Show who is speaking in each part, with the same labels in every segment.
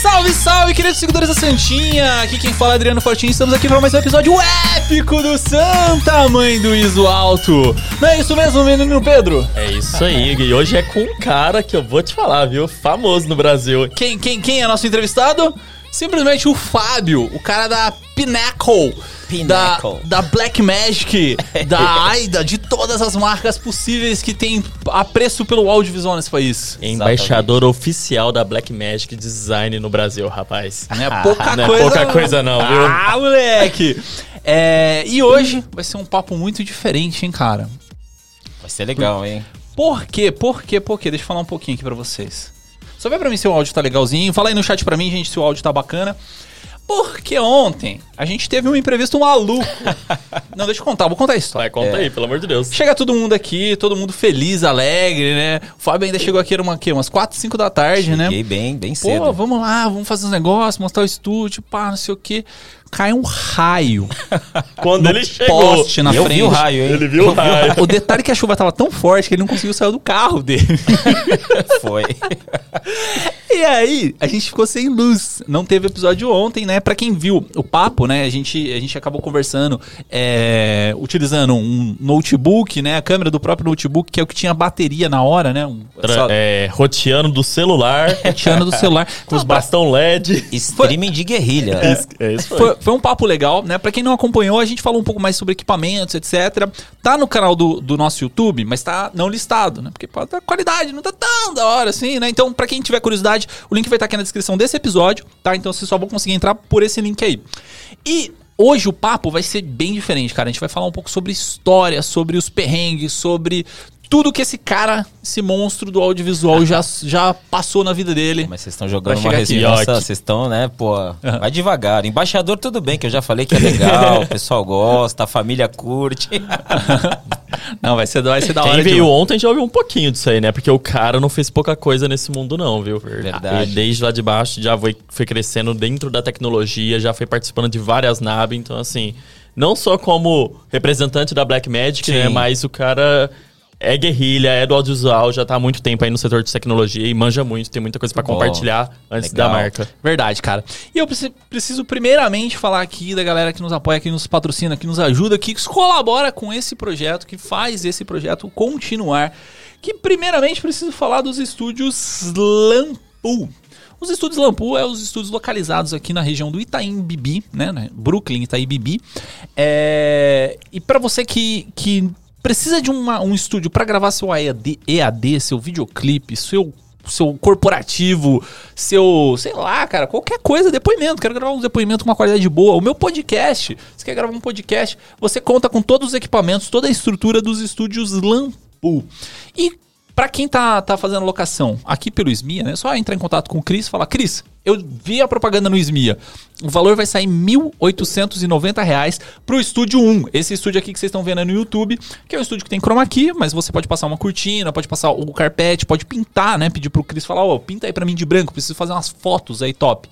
Speaker 1: Salve, salve, queridos seguidores da Santinha! Aqui quem fala é Adriano Fortinho. Estamos aqui para mais um episódio épico do Santa Mãe do Iso Alto. Não é isso mesmo, menino Pedro?
Speaker 2: É isso aí, e hoje é com um cara que eu vou te falar, viu? Famoso no Brasil.
Speaker 1: Quem, quem, quem é nosso entrevistado? Simplesmente o Fábio, o cara da Pinnacle.
Speaker 3: Pinnacle.
Speaker 1: Da, da Black Magic, da AIDA, de todas as marcas possíveis que tem apreço pelo audiovisual nesse país.
Speaker 2: Embaixador oficial da Black Magic Design no Brasil, rapaz.
Speaker 1: Não é pouca
Speaker 2: Não é
Speaker 1: coisa.
Speaker 2: pouca coisa não, viu?
Speaker 1: Ah, moleque! É, e hoje vai ser um papo muito diferente, hein, cara?
Speaker 3: Vai ser legal, hein?
Speaker 1: Por quê? Por quê? Por quê? Deixa eu falar um pouquinho aqui pra vocês. Só vê pra mim se o áudio tá legalzinho. Fala aí no chat pra mim, gente, se o áudio tá bacana. Porque ontem a gente teve um imprevisto maluco. Não, deixa eu contar, vou contar a história.
Speaker 2: Vai, conta aí, pelo amor de Deus.
Speaker 1: Chega todo mundo aqui, todo mundo feliz, alegre, né? O Fábio ainda chegou aqui, era uma, quê? umas 4, 5 da tarde, né?
Speaker 3: Cheguei bem, bem
Speaker 1: Pô,
Speaker 3: cedo.
Speaker 1: vamos lá, vamos fazer uns negócios, mostrar o estúdio, pá, não sei o quê. Cai um raio
Speaker 2: Quando
Speaker 1: no
Speaker 2: ele chegou,
Speaker 1: poste na
Speaker 3: eu
Speaker 1: frente.
Speaker 3: vi o raio, hein?
Speaker 2: ele viu o raio.
Speaker 1: O detalhe é que a chuva tava tão forte que ele não conseguiu sair do carro dele.
Speaker 3: Foi.
Speaker 1: E aí, a gente ficou sem luz. Não teve episódio ontem, né? Pra quem viu o papo, né? A gente, a gente acabou conversando, é, utilizando um notebook, né? A câmera do próprio notebook, que é o que tinha bateria na hora, né? Um
Speaker 2: Tra- É, roteando do celular,
Speaker 1: roteando do celular.
Speaker 2: com os bastão LED.
Speaker 3: Streaming de guerrilha.
Speaker 2: É isso
Speaker 1: Foi, foi um papo legal, né? Pra quem não acompanhou, a gente falou um pouco mais sobre equipamentos, etc. Tá no canal do, do nosso YouTube, mas tá não listado, né? Porque pode a qualidade não tá tão da hora assim, né? Então, pra quem tiver curiosidade, o link vai estar aqui na descrição desse episódio, tá? Então vocês só vão conseguir entrar por esse link aí. E hoje o papo vai ser bem diferente, cara. A gente vai falar um pouco sobre história, sobre os perrengues, sobre tudo que esse cara, esse monstro do audiovisual já, já passou na vida dele.
Speaker 3: Mas vocês estão jogando uma resposta, vocês estão, né, pô, vai devagar. Embaixador, tudo bem, que eu já falei que é legal, o pessoal gosta, a família curte.
Speaker 1: Não, vai ser, vai ser da
Speaker 2: Quem
Speaker 1: hora
Speaker 2: veio
Speaker 1: demais.
Speaker 2: ontem já ouviu um pouquinho disso aí, né? Porque o cara não fez pouca coisa nesse mundo, não, viu?
Speaker 3: Verdade.
Speaker 2: E desde lá de baixo já foi, foi crescendo dentro da tecnologia, já foi participando de várias nabs. Então, assim, não só como representante da Black Magic, né? Mas o cara é guerrilha, é do audiovisual, já tá há muito tempo aí no setor de tecnologia e manja muito, tem muita coisa
Speaker 3: Bom.
Speaker 2: compartilhar antes
Speaker 3: Legal.
Speaker 2: da marca.
Speaker 1: Verdade, cara. E eu preci- preciso primeiramente falar aqui da galera que nos apoia, que nos patrocina, que nos ajuda, que colabora com esse projeto, que faz esse projeto continuar. Que primeiramente preciso falar dos estúdios Lampu. Os estúdios Lampu é os estúdios localizados aqui na região do Itaim Bibi, né? né? Brooklyn, Itaim Bibi. É... E pra você que, que precisa de uma- um estúdio pra gravar seu EAD, EAD, seu videoclipe, seu seu corporativo, seu, sei lá, cara, qualquer coisa, depoimento. Quero gravar um depoimento com uma qualidade boa. O meu podcast, você quer gravar um podcast, você conta com todos os equipamentos, toda a estrutura dos estúdios Lampu. E pra quem tá, tá fazendo locação aqui pelo SMIA, né? É só entrar em contato com o Cris e falar, Cris, eu vi a propaganda no SMIA. O valor vai sair 1.890 reais pro estúdio 1. Esse estúdio aqui que vocês estão vendo é no YouTube, que é um estúdio que tem chroma key, mas você pode passar uma cortina, pode passar o carpete, pode pintar, né? Pedir pro Cris falar, ó, pinta aí pra mim de branco, preciso fazer umas fotos aí top.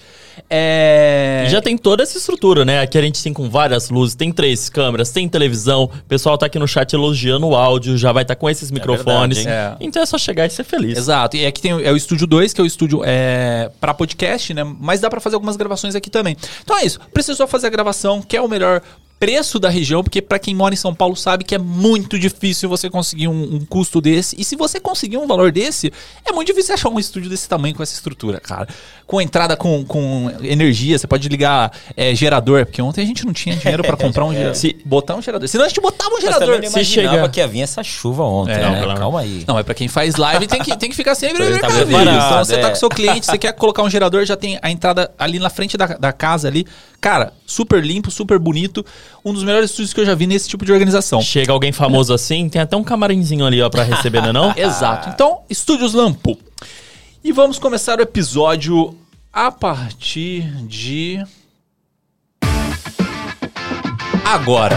Speaker 1: É...
Speaker 2: E já tem toda essa estrutura, né? Aqui a gente tem com várias luzes, tem três câmeras, tem televisão. O pessoal tá aqui no chat elogiando o áudio, já vai estar com esses microfones.
Speaker 3: verdade,
Speaker 1: hein?
Speaker 2: Então é só chegar e ser feliz.
Speaker 1: Exato. E aqui tem o- é o estúdio 2, que é o estúdio é, para podcast, né? Mas dá pra fazer algumas gravações aqui também. Então é isso. Precisou fazer a gravação, que é o melhor preço da região, porque pra quem mora em São Paulo sabe que é muito difícil você conseguir um, um custo desse. E se você conseguir um valor desse, é muito difícil achar um estúdio desse tamanho com essa estrutura, cara. Com entrada com, com energia, você pode ligar é, gerador, porque ontem a gente não tinha dinheiro pra comprar um gerador. Se botar um gerador. Senão a gente botava um gerador.
Speaker 3: também não
Speaker 2: se
Speaker 3: imaginava
Speaker 2: chega-
Speaker 3: que ia vir essa chuva ontem,
Speaker 1: É,
Speaker 3: né?
Speaker 2: não, pelo
Speaker 3: Calma aí.
Speaker 1: Não, mas pra quem faz live tem que, tem que ficar sempre
Speaker 3: Você tá
Speaker 1: precavido.
Speaker 3: preparado,
Speaker 1: Então você tá
Speaker 3: é.
Speaker 1: com o seu cliente, você quer colocar um gerador, já tem a entrada ali na frente da, da casa ali. Cara, super limpo, super bonito. Um dos melhores estúdios que eu já vi nesse tipo de organização.
Speaker 2: Chega alguém famoso assim, tem até um camarinzinho ali, ó, pra receber, não é não?
Speaker 1: Exato. Então, Estúdios Lampo. E vamos começar o episódio a partir de. Agora.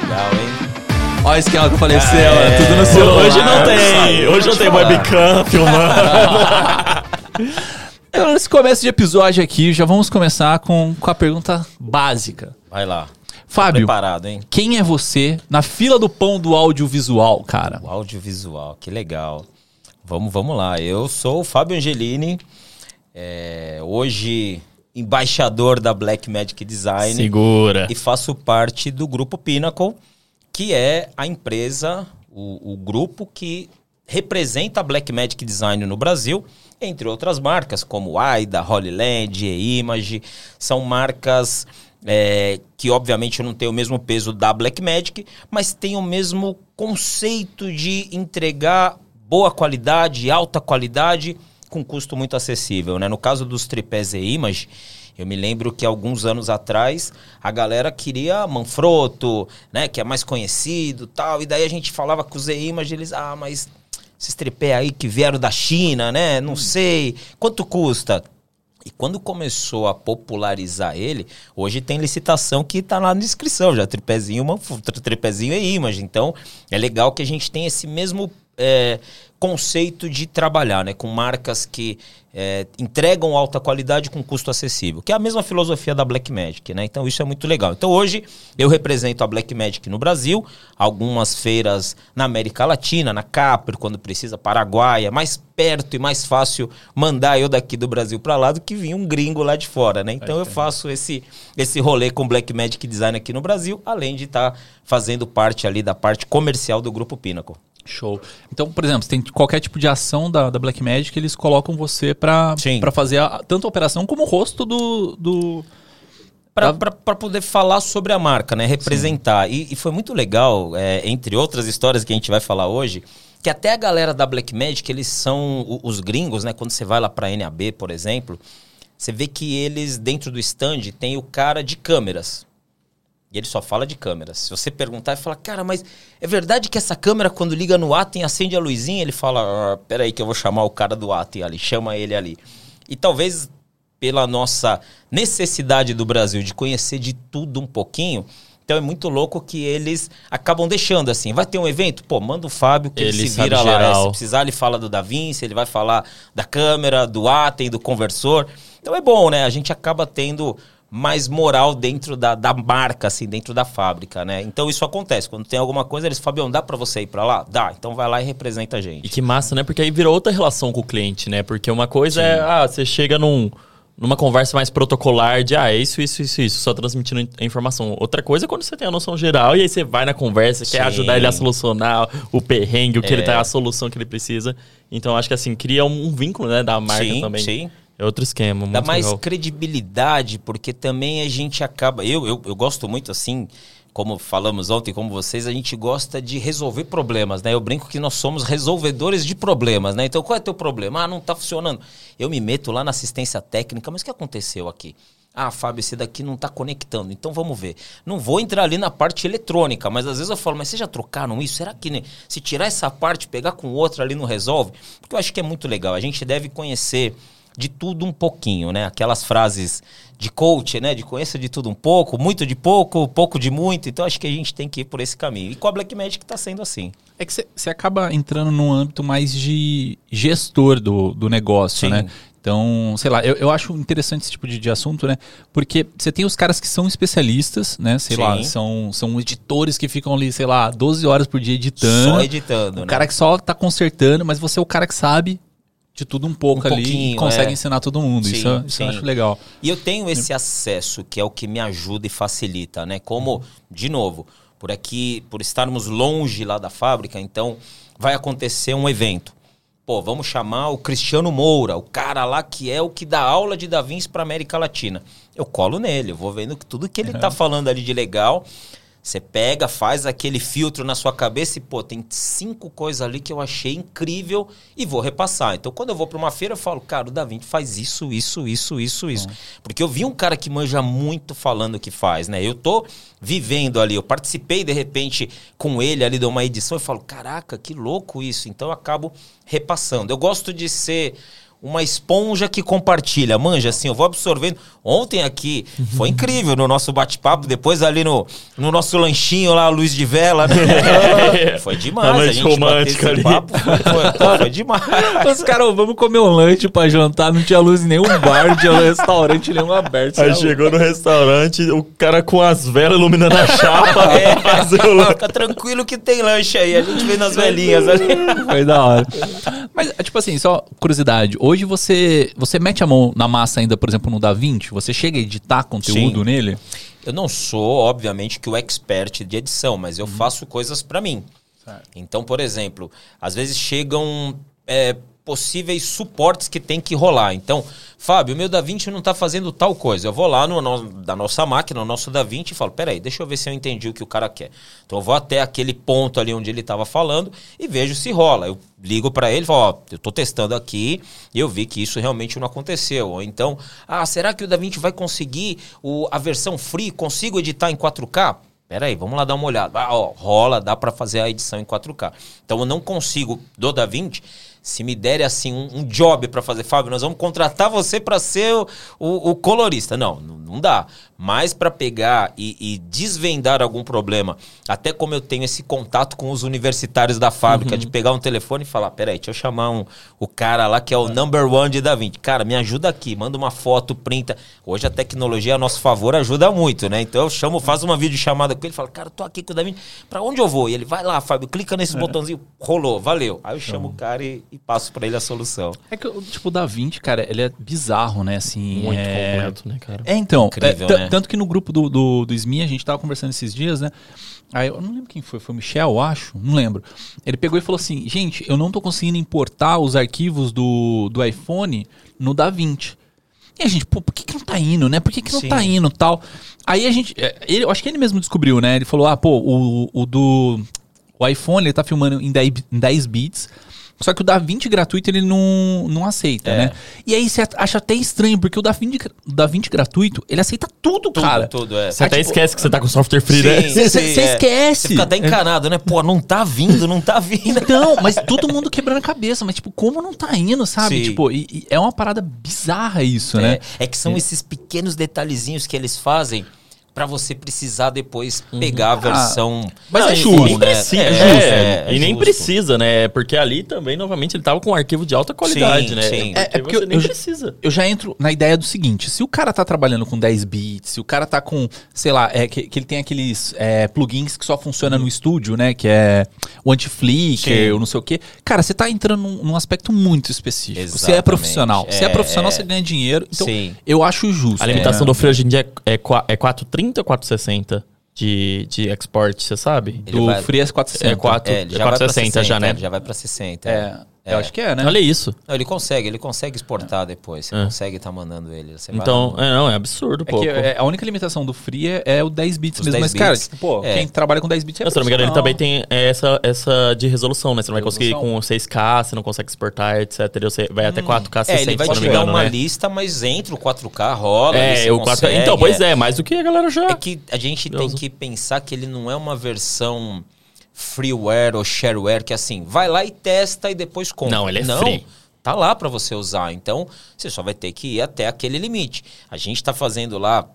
Speaker 3: Legal, hein?
Speaker 1: Olha o esquema que eu falei,
Speaker 3: É,
Speaker 1: Cela, tudo no celular.
Speaker 2: Hoje não tem, hoje não tem webcam filmando.
Speaker 1: Então, nesse começo de episódio aqui, já vamos começar com, com a pergunta básica.
Speaker 3: Vai lá.
Speaker 1: Fábio,
Speaker 3: Preparado, hein?
Speaker 1: quem é você na fila do pão do audiovisual, cara?
Speaker 3: O audiovisual, que legal. Vamos, vamos lá. Eu sou o Fábio Angelini. É, hoje, embaixador da Black Magic Design.
Speaker 2: Segura.
Speaker 3: E faço parte do grupo Pinnacle, que é a empresa, o, o grupo que representa a Black Magic Design no Brasil, entre outras marcas, como Aida, Holy Land, E-Image. São marcas é, que obviamente não tem o mesmo peso da Black Magic, mas tem o mesmo conceito de entregar boa qualidade, alta qualidade, com custo muito acessível. Né? No caso dos tripés E-Image, eu me lembro que alguns anos atrás a galera queria Manfrotto, né, que é mais conhecido, tal, e daí a gente falava com os E-Image, eles, ah, mas esses tripé aí que vieram da China, né? Não hum. sei. Quanto custa? E quando começou a popularizar ele, hoje tem licitação que está lá na descrição, já tripézinho, uma, tripézinho é imagem. Então, é legal que a gente tem esse mesmo é, conceito de trabalhar, né? Com marcas que é, entregam alta qualidade com custo acessível, que é a mesma filosofia da Black Magic, né? Então isso é muito legal. Então hoje eu represento a Black Magic no Brasil, algumas feiras na América Latina, na Capri, quando precisa, Paraguai, é mais perto e mais fácil mandar eu daqui do Brasil para lá do que vir um gringo lá de fora, né? Então eu faço esse esse rolê com Black Magic Design aqui no Brasil, além de estar tá fazendo parte ali da parte comercial do grupo Pinnacle.
Speaker 1: Show. Então, por exemplo, tem qualquer tipo de ação da, da Black Magic, eles colocam você para fazer a, tanto a operação como o rosto do. do
Speaker 3: para poder falar sobre a marca, né? Representar. E, e, foi muito legal, é, entre outras histórias que a gente vai falar hoje, que até a galera da Black Magic, eles são os gringos, né? Quando você vai lá para NAB, por exemplo, você vê que eles, dentro do stand, tem o cara de câmeras. E ele só fala de câmeras. Se você perguntar e falar, cara, mas é verdade que essa câmera, quando liga no Atem, acende a luzinha? Ele fala, ah, peraí que eu vou chamar o cara do Atem ali, chama ele ali. E talvez pela nossa necessidade do Brasil de conhecer de tudo um pouquinho, então é muito louco que eles acabam deixando assim. Vai ter um evento? Pô, manda o Fábio que ele, ele se vira lá. É, se precisar, ele fala do Da Vinci, ele vai falar da câmera, do Atem, do conversor. Então é bom, né? A gente acaba tendo mais moral dentro da, da marca, assim, dentro da fábrica, né? Então isso acontece. Quando tem alguma coisa, eles, Fabião, dá para você ir para lá? Dá. Então vai lá e representa a gente.
Speaker 2: E que massa, né? Porque aí virou outra relação com o cliente, né? Porque uma coisa Sim. é, ah, você chega num numa conversa mais protocolar de ah, é isso, isso, isso, isso, só transmitindo a informação. Outra coisa é quando você tem a noção geral e aí você vai na conversa, Sim. quer ajudar ele a solucionar o perrengue, o que é. ele tá, a solução que ele precisa. Então acho que assim, cria um, vínculo, né, da marca sim, também. Sim. É outro esquema.
Speaker 3: Dá mais legal. credibilidade, porque também a gente acaba. Eu, eu, eu gosto muito assim, como falamos ontem, como vocês, a gente gosta de resolver problemas, né? Eu brinco que nós somos resolvedores de problemas, né? Então qual é teu problema? Ah, não tá funcionando. Eu me meto lá na assistência técnica, mas o que aconteceu aqui? Ah, Fábio, esse daqui não está conectando. Então vamos ver. Não vou entrar ali na parte eletrônica, mas às vezes eu falo, mas vocês já trocaram isso? Será que né, se tirar essa parte, pegar com outra ali não resolve? Porque eu acho que é muito legal. A gente deve conhecer de tudo um pouquinho, né? Aquelas frases de coach, né? De conheça de tudo um pouco, muito de pouco, pouco de muito. Então acho que a gente tem que ir por esse caminho. E com a Black Magic está sendo assim.
Speaker 1: É que você acaba entrando num âmbito mais de gestor do, do negócio, Sim. né? Então, sei lá, eu, eu acho interessante esse tipo de, de assunto, né? Porque você tem os caras que são especialistas, né? Sei Sim. lá, são, são editores que ficam ali, sei lá, 12 horas por dia editando.
Speaker 3: Só editando,
Speaker 1: o né? cara que só tá consertando, mas você é o cara que sabe de tudo um pouco um ali e consegue é. ensinar todo mundo. Sim, isso, isso eu acho legal.
Speaker 3: E eu tenho esse acesso que é o que me ajuda e facilita, né? Como, de novo, por aqui, por estarmos longe lá da fábrica, então vai acontecer um evento. Pô, vamos chamar o Cristiano Moura, o cara lá que é o que dá aula de Da Vinci para América Latina. Eu colo nele, eu vou vendo tudo que ele uhum. tá falando ali de legal. Você pega, faz aquele filtro na sua cabeça e, pô, tem cinco coisas ali que eu achei incrível e vou repassar. Então, quando eu vou para uma feira, eu falo, cara, o Da Vinci faz isso, isso, isso, isso, isso. Uhum. Porque eu vi um cara que manja muito falando o que faz, né? Eu tô vivendo ali, eu participei de repente com ele ali de uma edição e falo, caraca, que louco isso. Então, eu acabo repassando. Eu gosto de ser uma esponja que compartilha. Manja, assim, eu vou absorvendo. Ontem aqui foi incrível no nosso bate-papo, depois ali no, no nosso lanchinho lá, luz de vela, né? foi demais.
Speaker 2: A, a gente romântica ali. Papo,
Speaker 3: foi, foi, foi demais.
Speaker 1: Os caras, vamos comer um lanche pra jantar, não tinha luz em nenhum bar, não tinha restaurante nenhum aberto.
Speaker 2: Aí chegou no restaurante, o cara com as velas iluminando a chapa.
Speaker 3: É, fica tranquilo que tem lanche aí, a gente vê nas velhinhas ali.
Speaker 1: Foi da hora. Mas, tipo assim, só curiosidade, hoje você você mete a mão na massa ainda, por exemplo, no DaVinci? Você chega a editar conteúdo
Speaker 3: Sim.
Speaker 1: nele?
Speaker 3: Eu não sou, obviamente, que o expert de edição, mas eu faço coisas para mim. Então, por exemplo, às vezes chegam é, possíveis suportes que tem que rolar. Então, Fábio, o meu DaVinci não está fazendo tal coisa. Eu vou lá no, no- da nossa máquina, no nosso DaVinci e falo, peraí, deixa eu ver se eu entendi o que o cara quer. Então, eu vou até aquele ponto ali onde ele estava falando e vejo se rola. Eu ligo para ele e falo, ó, eu estou testando aqui e eu vi que isso realmente não aconteceu. Ou então, ah, será que o DaVinci vai conseguir o, a versão free? Consigo editar em 4K? Pera aí, vamos lá dar uma olhada. Ah, ó, rola, dá para fazer a edição em 4K. Então eu não consigo do DaVinci. Se me derem assim um, um job para fazer, Fábio, nós vamos contratar você para ser o, o- o colorista. Não, não, não dá. Mas para pegar e, e desvendar algum problema, até como eu tenho esse contato com os universitários da fábrica, de pegar um telefone e falar: peraí, deixa eu chamar um, o cara lá que é o number one de DaVinci. Cara, me ajuda aqui, manda uma foto, printa. Hoje a tecnologia a nosso favor ajuda muito, né? Então eu chamo, faço uma videochamada com ele, falo, cara, tô aqui com o DaVinci, pra onde eu vou? E ele vai lá, Fábio, clica nesse botãozinho, rolou, valeu. Aí eu chamo o cara e, e passo pra ele a solução.
Speaker 1: É que, o- tipo, o DaVinci, cara, ele é bizarro, né? Assim,
Speaker 2: Muito
Speaker 1: é...
Speaker 2: completo, né, cara?
Speaker 1: É, então.
Speaker 3: Incrível,
Speaker 1: é, t-
Speaker 3: né?
Speaker 1: Tanto que no grupo do, do, do SMI, a gente tava conversando esses dias, né? Aí eu não lembro quem foi, foi o Michel, eu acho, não lembro. Ele pegou e falou assim: gente, eu não tô conseguindo importar os arquivos do, do iPhone no DaVinci. E a gente, pô, por que, que não tá indo, né? Por que, que não
Speaker 3: Sim.
Speaker 1: tá indo tal? Aí a gente. é, Ele, eu acho que ele mesmo descobriu, né? Ele falou: ah, pô, o, o do. O iPhone ele tá filmando em 10, bi- em 10 bits. Só que o DaVinci gratuito ele não, não aceita,
Speaker 3: É.
Speaker 1: né? E aí você acha até estranho, porque o DaVinci, o DaVinci gratuito, ele aceita tudo,
Speaker 3: Tudo,
Speaker 1: cara.
Speaker 3: tudo, é.
Speaker 2: Você até
Speaker 1: tipo,
Speaker 2: esquece que você tá com software free, né?
Speaker 3: Sim,
Speaker 1: Cê-
Speaker 3: sim,
Speaker 1: cê
Speaker 3: é.
Speaker 1: esquece.
Speaker 3: Você fica até encanado, né? Pô, não tá vindo, não tá vindo.
Speaker 1: Então, mas todo mundo quebrando a cabeça, mas tipo, como não tá indo, sabe?
Speaker 3: Sim.
Speaker 1: Tipo, e, e é uma parada bizarra isso, né?
Speaker 3: É, é que são esses pequenos detalhezinhos que eles fazem pra você precisar depois pegar a versão.
Speaker 1: mas
Speaker 2: Não,
Speaker 1: é justo,
Speaker 2: e nem
Speaker 1: né?
Speaker 2: precisa,
Speaker 3: É,
Speaker 2: é,
Speaker 3: é, é
Speaker 2: e nem
Speaker 3: justo.
Speaker 2: precisa, né? Porque ali também, novamente, ele tava com um arquivo de alta qualidade,
Speaker 3: Sim,
Speaker 2: né?
Speaker 3: sim.
Speaker 1: É, é porque
Speaker 2: você
Speaker 1: eu-
Speaker 2: nem
Speaker 1: eu
Speaker 2: precisa.
Speaker 1: Eu já entro na ideia do seguinte: se o cara tá trabalhando com 10 bits, se o cara tá com, sei lá, é, que, que ele tem aqueles é, plugins que só funcionam no estúdio, né? Que é o anti-flicker, ou não sei o quê. Cara, você tá entrando num, num aspecto muito específico. Você é
Speaker 3: Exatamente.
Speaker 1: profissional. É
Speaker 3: É,
Speaker 1: profissional,
Speaker 3: é.
Speaker 1: você ganha dinheiro. Então,
Speaker 3: Sim.
Speaker 1: eu acho justo.
Speaker 2: A limitação
Speaker 1: é,
Speaker 2: do Free hoje em dia é, é, é 430 ou 460 de, de export, você sabe?
Speaker 3: Ele
Speaker 1: do
Speaker 3: vai-
Speaker 1: Free S460.
Speaker 2: É quatro-
Speaker 3: É, ele
Speaker 2: é
Speaker 3: já vai pra
Speaker 2: 460 já, né?
Speaker 3: ele Já vai pra 60.
Speaker 1: É, eu acho que é, né?
Speaker 2: Olha isso.
Speaker 3: Não, ele consegue, ele consegue exportar depois. Você consegue estar mandando ele. Você vai
Speaker 2: Então,
Speaker 3: no-
Speaker 2: é, não, é absurdo,
Speaker 1: É
Speaker 2: pô.
Speaker 1: é, a única limitação do Free é, é o 10 bits
Speaker 3: Os
Speaker 1: mesmo.
Speaker 3: 10
Speaker 1: Mas, cara,
Speaker 3: bits.
Speaker 1: tipo, pô,
Speaker 3: É.
Speaker 1: quem trabalha com 10 bits é
Speaker 2: Não, se não me engano, ele também tem essa, essa de resolução, né? Você não vai conseguir com 6K, você não consegue exportar, etc. Você vai até 4K, 60,
Speaker 3: É, ele vai
Speaker 2: se
Speaker 3: te
Speaker 2: não me
Speaker 3: dar
Speaker 2: engano,
Speaker 3: uma
Speaker 2: né?
Speaker 3: lista, mas entra o 4K, rola.
Speaker 2: É,
Speaker 3: você
Speaker 2: o 4K.
Speaker 3: consegue,
Speaker 2: Então, pois é, mais do que a galera já.
Speaker 3: É que a gente tem
Speaker 2: Deus.
Speaker 3: que pensar que ele não é uma versão freeware ou shareware que assim, vai lá e testa e depois compra.
Speaker 2: Não, ele é free.
Speaker 3: Tá lá para você usar. Então, você só vai ter que ir até aquele limite. A gente tá fazendo lá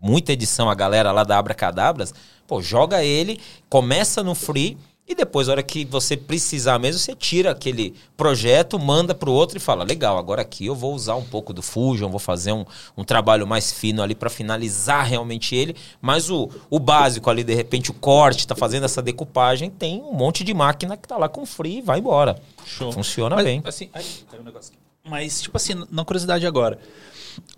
Speaker 3: muita edição, a galera lá da Abracadabras, pô, joga ele, começa no free e depois, na hora que você precisar mesmo, você tira aquele projeto, manda pro outro e fala: legal, agora aqui eu vou usar um pouco do Fusion, vou fazer um, um trabalho mais fino ali para finalizar realmente ele. Mas o, o básico ali, de repente, o corte, tá fazendo essa decupagem, tem um monte de máquina que tá lá com free e vai embora.
Speaker 1: Show.
Speaker 3: Funciona
Speaker 1: Mas,
Speaker 3: bem.
Speaker 1: Assim, ai, um negócio aqui. Mas, tipo assim, na curiosidade agora.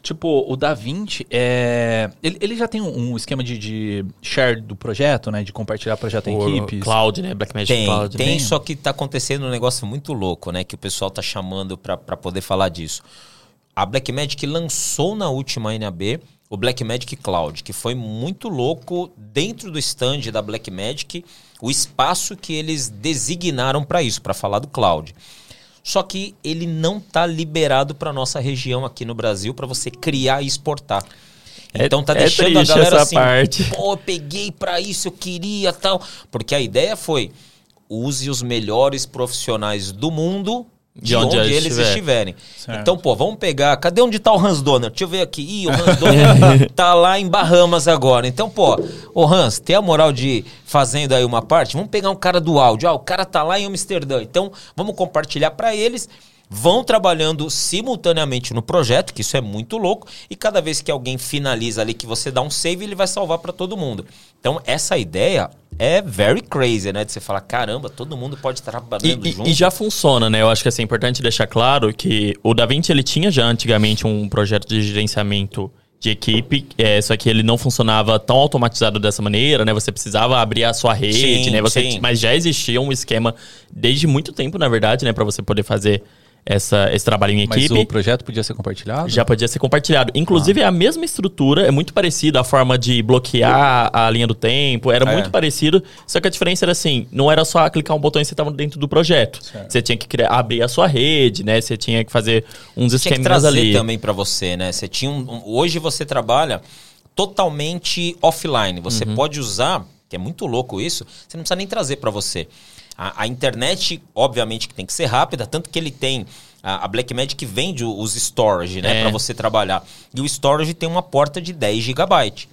Speaker 1: Tipo, o Da Vinci, é, ele, ele já tem um, um esquema de, de share do projeto, né? De compartilhar projeto em equipes.
Speaker 2: Cloud, né? Blackmagic
Speaker 3: Tem,
Speaker 2: Cloud.
Speaker 3: tem,
Speaker 2: né?
Speaker 3: só que tá acontecendo um negócio muito louco, né? Que o pessoal tá chamando pra pra poder falar disso. A Blackmagic lançou na última NAB o Blackmagic Cloud, que foi muito louco dentro do stand da Blackmagic, o espaço que eles designaram para isso, para falar do cloud. Só que ele não tá liberado para nossa região aqui no Brasil para você criar e exportar.
Speaker 2: É-
Speaker 3: Então tá
Speaker 2: é
Speaker 3: deixando a
Speaker 2: triste
Speaker 3: galera assim,
Speaker 2: parte.
Speaker 3: pô, eu peguei pra isso, eu queria tal. Porque a ideia foi, use os melhores profissionais do mundo de,
Speaker 2: De onde
Speaker 3: onde,
Speaker 2: eles estiver.
Speaker 3: estiverem.
Speaker 1: Certo.
Speaker 3: Então, pô, vamos pegar, cadê onde tá o Hans Donner? Deixa eu ver aqui. Ih, o Hans Donner tá lá em Bahamas agora. Então, pô, ô Hans, tem a moral de fazendo aí uma parte? Vamos pegar um cara do áudio. Ah, o cara tá lá em Amsterdã. Então, vamos compartilhar pra eles vão trabalhando simultaneamente no projeto, que isso é muito louco, e cada vez que alguém finaliza ali que você dá um save, ele vai salvar para todo mundo. Então, essa ideia é very crazy, né? De você falar, caramba, todo mundo pode estar trabalhando
Speaker 2: E,
Speaker 3: junto.
Speaker 2: e, já funciona, né? Eu acho que assim, é importante deixar claro que o DaVinci ele tinha já antigamente um projeto de gerenciamento de equipe, é, só que ele não funcionava tão automatizado dessa maneira, né? Você precisava abrir a sua rede,
Speaker 3: Sim,
Speaker 2: né? Você,
Speaker 3: sim.
Speaker 2: Mas já existia um esquema desde muito tempo, na verdade, né? Para você poder fazer essa, esse trabalho em
Speaker 1: Mas
Speaker 2: equipe.
Speaker 1: o projeto podia ser compartilhado?
Speaker 2: Já podia ser compartilhado. Inclusive, é a mesma estrutura, é muito parecido a forma de bloquear a linha do tempo, era
Speaker 3: É.
Speaker 2: muito parecido. Só que a diferença era assim: não era só clicar um botão e você estava dentro do projeto. Você tinha que criar, abrir a sua rede, né? Você tinha que fazer uns
Speaker 3: tinha que
Speaker 2: esquemas
Speaker 3: trazer
Speaker 2: ali.
Speaker 3: também pra você, né? Você tinha um, um- hoje você trabalha totalmente offline. Você
Speaker 2: Uhum.
Speaker 3: pode usar, que é muito louco isso, você não precisa nem trazer pra você. A, a internet, obviamente, que tem que ser rápida, tanto que ele tem a, a Blackmagic vende os storage, né,
Speaker 2: É.
Speaker 3: Pra você trabalhar. E o storage tem uma porta de 10 GB.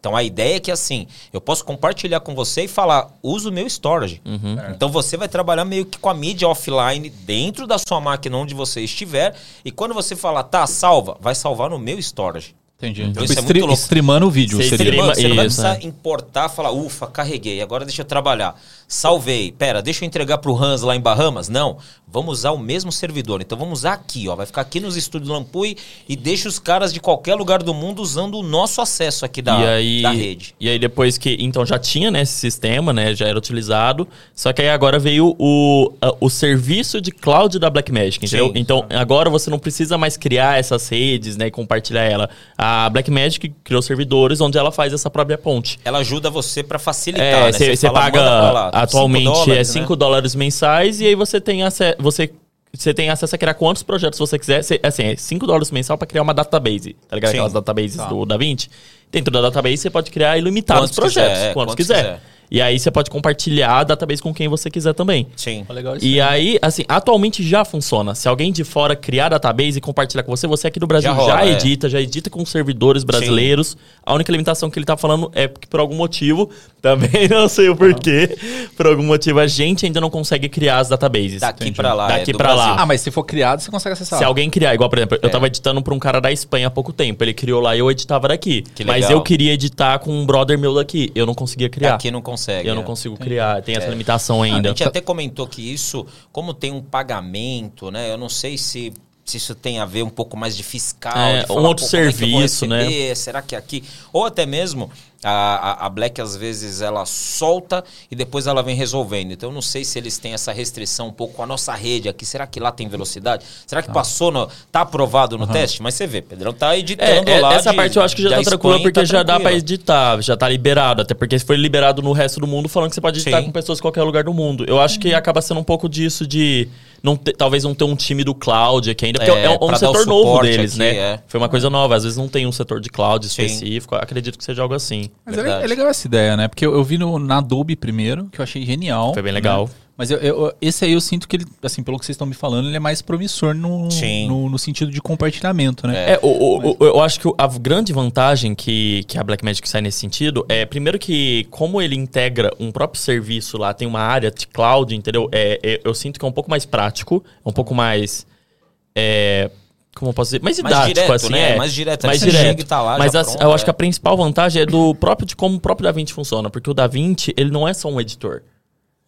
Speaker 3: Então a ideia é que assim, eu posso compartilhar com você e falar, usa o meu storage.
Speaker 2: Uhum.
Speaker 3: Então você vai trabalhar meio que com a mídia offline dentro da sua máquina onde você estiver. E quando você falar, tá, salva, vai salvar no meu storage.
Speaker 1: Entendi.
Speaker 3: Então
Speaker 1: Tipo,
Speaker 3: isso é muito louco.
Speaker 1: streamando o vídeo.
Speaker 2: Você
Speaker 1: seria.
Speaker 2: streama-
Speaker 3: Você não vai precisar
Speaker 2: é.
Speaker 3: importar, falar, ufa, carreguei, agora deixa eu trabalhar. Salvei, pera, deixa eu entregar pro Hans lá em Bahamas? Não, vamos usar o mesmo servidor. Então vamos usar aqui, ó, vai ficar aqui nos estúdios Lampui e deixa os caras de qualquer lugar do mundo usando o nosso acesso aqui da,
Speaker 2: aí,
Speaker 3: da rede.
Speaker 2: E aí depois que. Então já tinha né, esse sistema, né? Já era utilizado. Só que aí agora veio o, a- o serviço de cloud da Blackmagic, entendeu?
Speaker 3: Sim.
Speaker 2: Então agora você não precisa mais criar essas redes, né? E compartilhar ela. A Blackmagic criou servidores onde ela faz essa própria ponte.
Speaker 3: Ela ajuda você para facilitar,
Speaker 2: É,
Speaker 3: né?
Speaker 2: você
Speaker 3: fala,
Speaker 2: paga
Speaker 3: "Manda pra lá",
Speaker 2: atualmente
Speaker 3: cinco
Speaker 2: é
Speaker 3: dólares,
Speaker 2: 5
Speaker 3: né?
Speaker 2: dólares mensais e aí você tem acesso. Você, você tem acesso a criar quantos projetos você quiser. Cê- assim, é 5 dólares mensal para criar uma database. Tá ligado?
Speaker 3: Sim.
Speaker 2: Aquelas databases do DaVinci. Dentro da database você pode criar ilimitados
Speaker 3: Quantos
Speaker 2: projetos,
Speaker 3: quiser, é,
Speaker 2: quantos,
Speaker 3: quantos
Speaker 2: quiser.
Speaker 3: quiser.
Speaker 2: E aí você pode compartilhar a database com quem você quiser também.
Speaker 3: Sim.
Speaker 1: Legal isso
Speaker 2: E
Speaker 1: aí.
Speaker 2: aí, assim, atualmente já funciona. Se alguém de fora criar database e compartilhar com você, você aqui no Brasil
Speaker 3: Já
Speaker 2: já,
Speaker 3: rola, é.
Speaker 2: edita, já edita com servidores brasileiros. A única limitação que ele tá falando é que por algum motivo, também não sei o porquê, por algum motivo a gente ainda não consegue criar as databases.
Speaker 3: Daqui pra lá,
Speaker 2: Daqui
Speaker 3: é do
Speaker 2: pra lá.
Speaker 1: Ah, mas se for criado, você consegue acessar.
Speaker 2: Se alguém criar, igual, por exemplo, eu
Speaker 3: É.
Speaker 2: tava editando pra um cara da Espanha há pouco tempo. Ele criou lá e eu editava daqui.
Speaker 3: Que
Speaker 2: Mas
Speaker 3: legal.
Speaker 2: eu queria editar com um brother meu daqui. Eu não conseguia criar.
Speaker 3: Aqui não consegue.
Speaker 2: Eu
Speaker 3: é.
Speaker 2: não consigo criar. Tem essa
Speaker 3: É.
Speaker 2: limitação
Speaker 3: A
Speaker 2: ainda.
Speaker 3: gente até comentou que isso, como tem um pagamento, né? Eu não sei se, se isso tem a ver um pouco mais de fiscal.
Speaker 2: É,
Speaker 3: de
Speaker 2: um
Speaker 3: falar,
Speaker 2: outro
Speaker 3: pô, como é
Speaker 2: serviço, né?
Speaker 3: receber? Será que é aqui? Ou até mesmo a, a, Black, às vezes, ela solta e depois ela vem resolvendo. Então, eu não sei se eles têm essa restrição um pouco com a nossa rede aqui. Será que lá tem velocidade? Será que passou no. Tá aprovado no teste? Mas você vê, Pedrão tá
Speaker 2: É,
Speaker 3: editando
Speaker 2: é,
Speaker 3: lá.
Speaker 2: essa
Speaker 3: de-
Speaker 2: parte eu acho que já tá tranquila porque
Speaker 3: tá
Speaker 2: já dá pra editar, já tá liberado. Até porque foi liberado no resto do mundo falando que você pode editar
Speaker 3: Sim.
Speaker 2: com pessoas de qualquer lugar do mundo. Eu acho que acaba sendo um pouco disso de não ter- talvez não ter um time do cloud aqui ainda, porque
Speaker 3: É,
Speaker 2: é, um- um setor novo deles,
Speaker 3: aqui,
Speaker 2: né?
Speaker 3: é.
Speaker 2: Foi uma coisa nova, às vezes não tem um setor de cloud
Speaker 3: Sim.
Speaker 2: específico. Acredito que seja algo assim.
Speaker 1: Mas é, le-
Speaker 3: Verdade.
Speaker 1: é legal essa ideia, né? Porque eu, eu vi no, na Adobe primeiro, que eu achei genial.
Speaker 2: Foi bem legal.
Speaker 1: né? Mas eu- eu- esse aí eu sinto que ele, assim, pelo que vocês estão me falando, ele é mais promissor no, no, no sentido de compartilhamento, né?
Speaker 2: É, o- o- o- eu acho que a grande vantagem que, que a Blackmagic sai nesse sentido é, primeiro que, como ele integra um próprio serviço lá, tem uma área de cloud, entendeu? É, é- eu sinto que é um pouco mais prático, um pouco mais. é, como eu posso dizer? Mais
Speaker 3: Mais
Speaker 2: didático,
Speaker 3: direto,
Speaker 2: assim,
Speaker 3: né?
Speaker 2: é.
Speaker 3: Mais direto.
Speaker 2: Mais
Speaker 3: Você
Speaker 2: direto.
Speaker 3: e tá lá,
Speaker 2: Mas
Speaker 3: já
Speaker 2: as-
Speaker 3: pronto,
Speaker 2: eu acho
Speaker 3: é.
Speaker 2: que a principal vantagem é do próprio de como o próprio DaVinci funciona, porque o DaVinci, ele não é só um editor.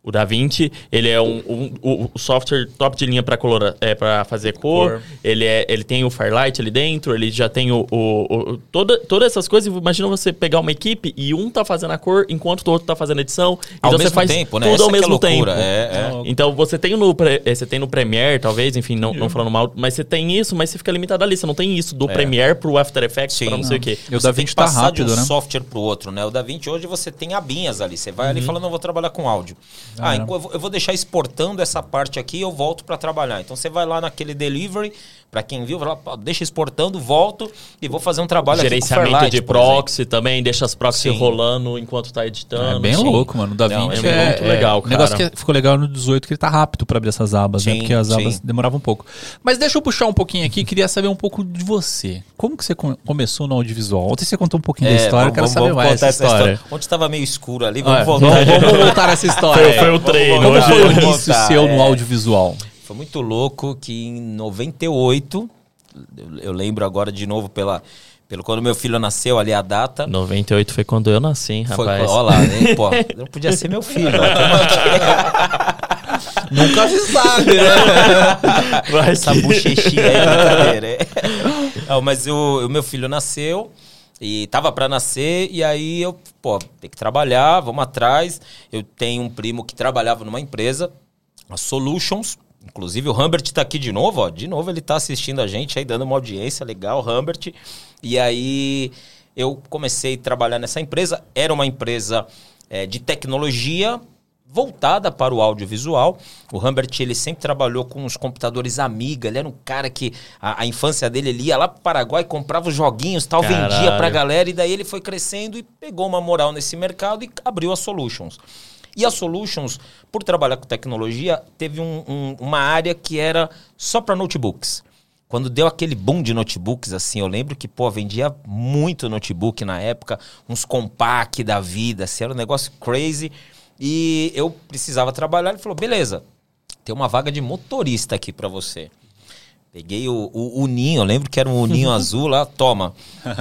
Speaker 2: O DaVinci, ele é um, um- o- o software top de linha para é, para fazer cor.
Speaker 3: Cor.
Speaker 2: Ele, é, ele tem o Firelight ali dentro, ele já tem o, o- o- toda, todas essas coisas. Imagina você pegar uma equipe e um tá fazendo a cor enquanto o outro tá fazendo a edição.
Speaker 3: Ao
Speaker 2: então
Speaker 3: mesmo
Speaker 2: você faz
Speaker 3: tempo, né?
Speaker 2: tudo
Speaker 3: Essa
Speaker 2: ao
Speaker 3: é
Speaker 2: mesmo
Speaker 3: loucura,
Speaker 2: tempo.
Speaker 3: é, é.
Speaker 2: Então você tem no, eh, você tem no Premiere, talvez, enfim, não, não falando mal, mas você tem isso, mas você fica limitado ali. Você não tem isso do Premiere pro After Effects,
Speaker 3: Sim.
Speaker 2: pra não sei o quê.
Speaker 1: E o DaVinci tá rápido,
Speaker 3: de um
Speaker 1: né?
Speaker 3: software pro outro, né? O DaVinci hoje você tem abinhas ali. Você vai ali
Speaker 2: Uhum.
Speaker 3: falando, não vou trabalhar com áudio. Ah, eu vou- eu vou deixar exportando essa parte aqui e eu volto para trabalhar. Então você vai lá naquele delivery, para quem viu, pô, deixa exportando, volto e vou fazer um trabalho
Speaker 2: Gerenciamento
Speaker 3: Fairlight,
Speaker 2: de proxy também, deixa as proxy
Speaker 3: Sim.
Speaker 2: rolando enquanto tá editando.
Speaker 1: É bem
Speaker 2: Sim.
Speaker 1: louco, mano. O Da
Speaker 3: Não,
Speaker 1: Vinci
Speaker 2: é
Speaker 1: é,
Speaker 2: muito legal,
Speaker 1: O negócio
Speaker 2: cara.
Speaker 1: que ficou legal no 18 que ele tá rápido pra abrir essas abas, né?
Speaker 3: Sim,
Speaker 1: Porque as abas
Speaker 3: sim.
Speaker 1: demoravam um pouco. Mas deixa eu puxar um pouquinho aqui, queria saber um pouco de você. Como que você com- começou no audiovisual? Ontem você contou um pouquinho da
Speaker 3: É,
Speaker 1: história, eu
Speaker 3: vamos-
Speaker 1: quero
Speaker 3: vamos-
Speaker 1: saber
Speaker 3: vamos
Speaker 1: mais essa história.
Speaker 3: Onde estava meio escuro ali,
Speaker 1: Ah,
Speaker 3: vamos voltar.
Speaker 1: vamos, vamos voltar nessa história.
Speaker 2: Foi, foi o treino.
Speaker 1: Como foi o
Speaker 3: Vamos
Speaker 1: início
Speaker 3: contar,
Speaker 1: seu no
Speaker 3: é.
Speaker 1: audiovisual?
Speaker 3: Foi muito louco que em 98, eu, eu lembro agora de novo pela, pelo quando meu filho nasceu ali a data.
Speaker 2: 98 foi quando eu nasci, hein,
Speaker 3: Foi,
Speaker 2: rapaz.
Speaker 3: ó lá, hein, pô, não podia ser meu filho. ó.
Speaker 1: Nunca se sabe, né?
Speaker 2: Vai
Speaker 3: Essa
Speaker 2: que-
Speaker 3: bochechinha aí é brincadeira. é. Não, mas o, meu filho nasceu e tava pra nascer e aí eu, pô, tem que trabalhar, vamos atrás. Eu tenho um primo que trabalhava numa empresa, a Solutions. Inclusive o Humbert tá aqui de novo, ó. De novo ele tá assistindo a gente aí, dando uma audiência legal, Humbert. E aí eu comecei a trabalhar nessa empresa. Era uma empresa eh, de tecnologia voltada para o audiovisual. O Humbert ele sempre trabalhou com os computadores Amiga. Ele era um cara que a, a infância dele ele ia lá para o Paraguai, comprava os joguinhos, tal, vendia
Speaker 2: Caralho.
Speaker 3: para a galera e daí ele foi crescendo e pegou uma moral nesse mercado e abriu a Solutions. E a Solutions, por trabalhar com tecnologia, teve um- um- uma área que era só para notebooks. Quando deu aquele boom de notebooks, assim, eu lembro que, pô, vendia muito notebook na época, uns compact da vida, assim, era um negócio crazy. E eu precisava trabalhar, ele falou, beleza, tem uma vaga de motorista aqui para você. Peguei o, o, o ninho, eu lembro que era um ninho azul lá, toma,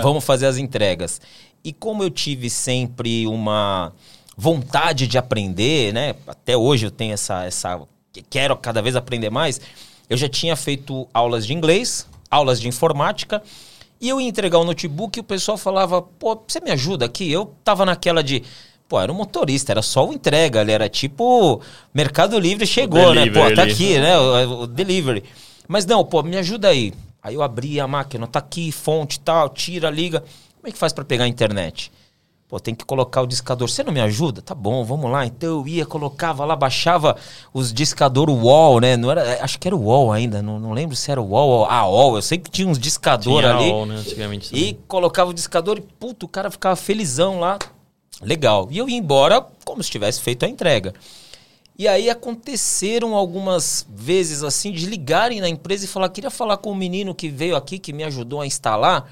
Speaker 3: vamos fazer as entregas. E como eu tive sempre uma vontade de aprender, né? Até hoje eu tenho essa, essa. Quero cada vez aprender mais. Eu já tinha feito aulas de inglês, aulas de informática. E eu ia entregar o notebook e o pessoal falava, pô, você me ajuda aqui? Eu tava naquela de. Pô, era um motorista, era só o entrega, ele era tipo Mercado Livre chegou, né? Pô, tá aqui, né? O, o delivery. Mas não, pô, me ajuda aí. Aí eu abri a máquina, tá aqui, fonte e tal, tira, liga. Como é que faz pra pegar a internet? Pô, tem que colocar o discador. Você não me ajuda? Tá bom, vamos lá. Então eu ia, colocava lá, baixava os discador UOL, né? Não era, acho que era o UOL ainda, não, não lembro se era o UOL ou a UOL. Eu sei que tinha uns discador
Speaker 2: Tinha
Speaker 3: ali.
Speaker 2: Né, antigamente.
Speaker 3: E colocava o discador e, puto, o cara ficava felizão lá. Legal. E eu ia embora como se tivesse feito a entrega. E aí aconteceram algumas vezes assim de ligarem na empresa e falar: queria falar com o menino que veio aqui, que me ajudou a instalar.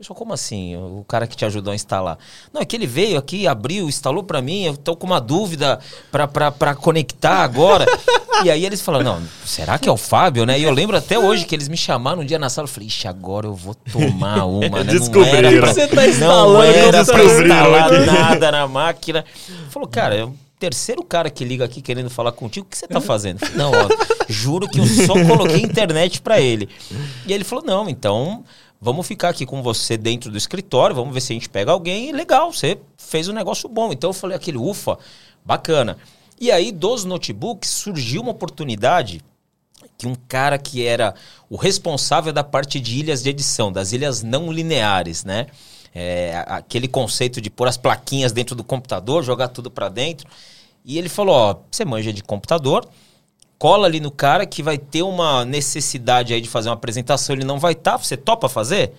Speaker 3: Pessoal, como assim? O cara que te ajudou a instalar? Não, é que ele veio aqui, abriu, instalou pra mim, eu tô com uma dúvida pra, pra, pra conectar agora. e aí eles falaram, não, será que é o Fábio, né? E eu lembro até hoje que eles me chamaram um dia na sala, eu falei, ixi, agora eu vou tomar uma, né?
Speaker 2: Descobriram.
Speaker 3: Não era pra,
Speaker 1: Você tá
Speaker 3: não
Speaker 1: instalando,
Speaker 3: era pra
Speaker 2: descobriram
Speaker 3: instalar
Speaker 2: aqui.
Speaker 3: nada na máquina. Falou, cara, é o terceiro cara que liga aqui querendo falar contigo, o que você tá fazendo? Eu falei, não, ó, juro que eu só coloquei internet pra ele. E ele falou, não, então vamos ficar aqui com você dentro do escritório, vamos ver se a gente pega alguém legal, você fez um negócio bom. Então eu falei aquele, ufa, bacana. E aí dos notebooks surgiu uma oportunidade que um cara que era o responsável da parte de ilhas de edição, das ilhas não lineares, né? É, aquele conceito de pôr as plaquinhas dentro do computador, jogar tudo pra dentro. E ele falou: Ó, você manja de computador, cola ali no cara que vai ter uma necessidade aí de fazer uma apresentação, ele não vai estar, você topa fazer?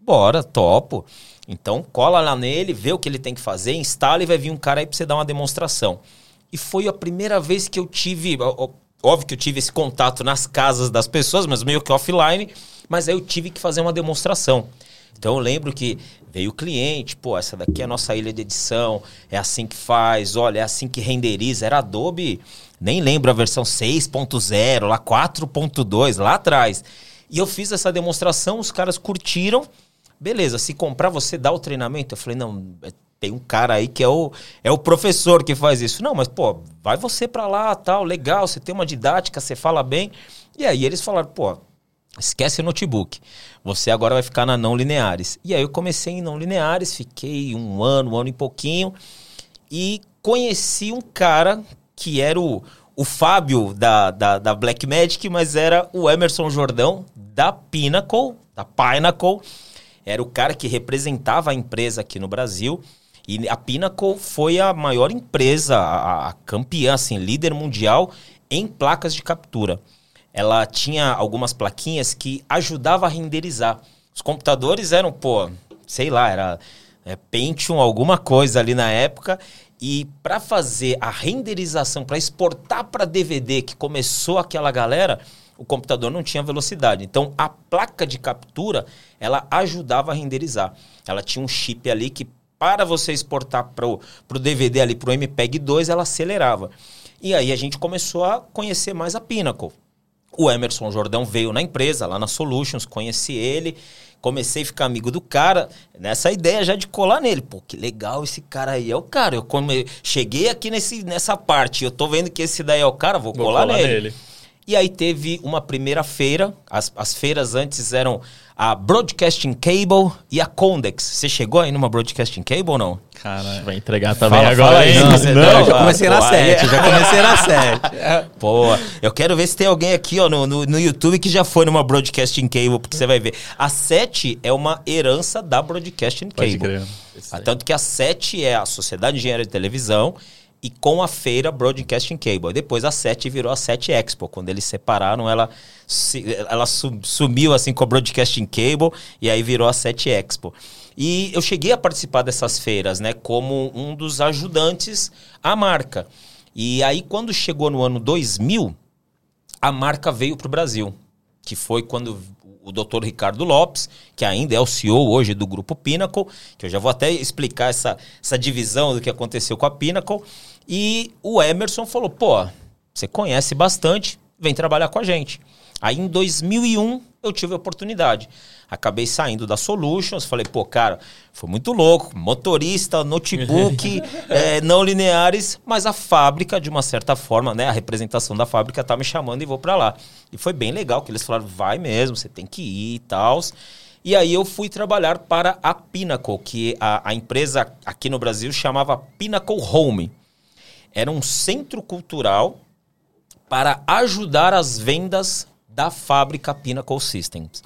Speaker 3: Bora, topo. Então cola lá nele, vê o que ele tem que fazer, instala e vai vir um cara aí pra você dar uma demonstração. E foi a primeira vez que eu tive. Óbvio que eu tive esse contato nas casas das pessoas, mas meio que offline. Mas aí eu tive que fazer uma demonstração. Então eu lembro que veio o cliente, pô, essa daqui é a nossa ilha de edição, é assim que faz, olha, é assim que renderiza. Era Adobe, nem lembro a versão 6.0, lá 4.2, lá atrás. E eu fiz essa demonstração, os caras curtiram. Beleza, se comprar você dá o treinamento? Eu falei, não, é- tem um cara aí que é o, é o professor que faz isso. Não, mas pô, vai você pra lá, tal, legal, você tem uma didática, você fala bem. E aí eles falaram, pô, esquece o notebook. Você agora vai ficar na não lineares. E aí eu comecei em não lineares, fiquei um ano, um ano e pouquinho. E conheci um cara que era o, o Fábio da, da, da Black Magic, mas era o Emerson Jordão da Pinnacle, da Pinnacle. Era o cara que representava a empresa aqui no Brasil. E a Pinnacle foi a maior empresa, a, a campeã, assim, líder mundial em placas de captura. Ela tinha algumas plaquinhas que ajudava a renderizar. Os computadores eram, pô, sei lá, era é, Pentium, alguma coisa ali na época. E para fazer a renderização, para exportar para DVD, que começou aquela galera, o computador não tinha velocidade. Então a placa de captura, ela ajudava a renderizar. Ela tinha um chip ali que para você exportar para o DVD ali, para o MPEG 2, ela acelerava. E aí a gente começou a conhecer mais a Pinnacle. O Emerson Jordão veio na empresa, lá na Solutions, conheci ele, comecei a ficar amigo do cara, nessa ideia já de colar nele. Pô, que legal esse cara aí, é o cara. Eu come... cheguei aqui nesse, nessa parte, eu tô vendo que esse daí é o cara, vou,
Speaker 2: Vou
Speaker 3: colar,
Speaker 2: colar
Speaker 3: nele.
Speaker 2: nele.
Speaker 3: E aí teve uma primeira feira, as, as feiras antes eram a Broadcasting Cable e a Condex. Você chegou aí numa Broadcasting Cable ou não?
Speaker 1: Cara,
Speaker 2: Vai entregar também
Speaker 3: Fala,
Speaker 2: agora,
Speaker 3: fala aí, você
Speaker 4: Não,
Speaker 3: não,
Speaker 4: eu já comecei na
Speaker 3: aí
Speaker 4: 7,
Speaker 3: é-
Speaker 4: eu já comecei na 7.
Speaker 3: Pô, eu quero ver se tem alguém aqui ó, no, no, no YouTube que já foi numa Broadcasting Cable, porque você vai ver. A 7 é uma herança da Broadcasting
Speaker 1: pode
Speaker 3: Cable.
Speaker 1: crer.
Speaker 3: Ah, Tanto que a 7 é a Sociedade de Engenharia de Televisão e com a feira Broadcasting Cable. Depois a 7 virou a 7 Expo. Quando eles separaram, ela, ela su- sumiu assim com a Broadcasting Cable e aí virou a 7 Expo. E eu cheguei a participar dessas feiras, né, como um dos ajudantes à marca. E aí quando chegou no ano 2000, a marca veio para o Brasil, que foi quando o Dr. Ricardo Lopes, que ainda é o CEO hoje do Grupo Pinnacle, que eu já vou até explicar essa, essa divisão do que aconteceu com a Pinnacle, e o Emerson falou, pô, você conhece bastante, vem trabalhar com a gente. Aí em 2001 eu tive a oportunidade. Acabei saindo da Solutions, falei, pô, cara, foi muito louco, motorista, notebook, eh, não lineares, mas a fábrica, de uma certa forma, né, a representação da fábrica tá me chamando e vou para lá. E foi bem legal, que eles falaram, vai mesmo, você tem que ir e tal. E aí eu fui trabalhar para a Pinnacle, que a, a empresa aqui no Brasil chamava Pinnacle Home. Era um centro cultural para ajudar as vendas da fábrica Pinnacle Systems.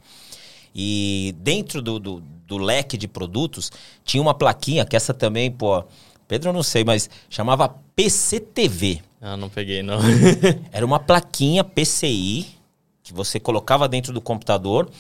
Speaker 3: E dentro do, do, do leque de produtos tinha uma plaquinha, que essa também, pô, Pedro eu não sei, mas chamava PCTV.
Speaker 2: Ah, não peguei, não.
Speaker 3: Era uma plaquinha PCI que você colocava dentro do computador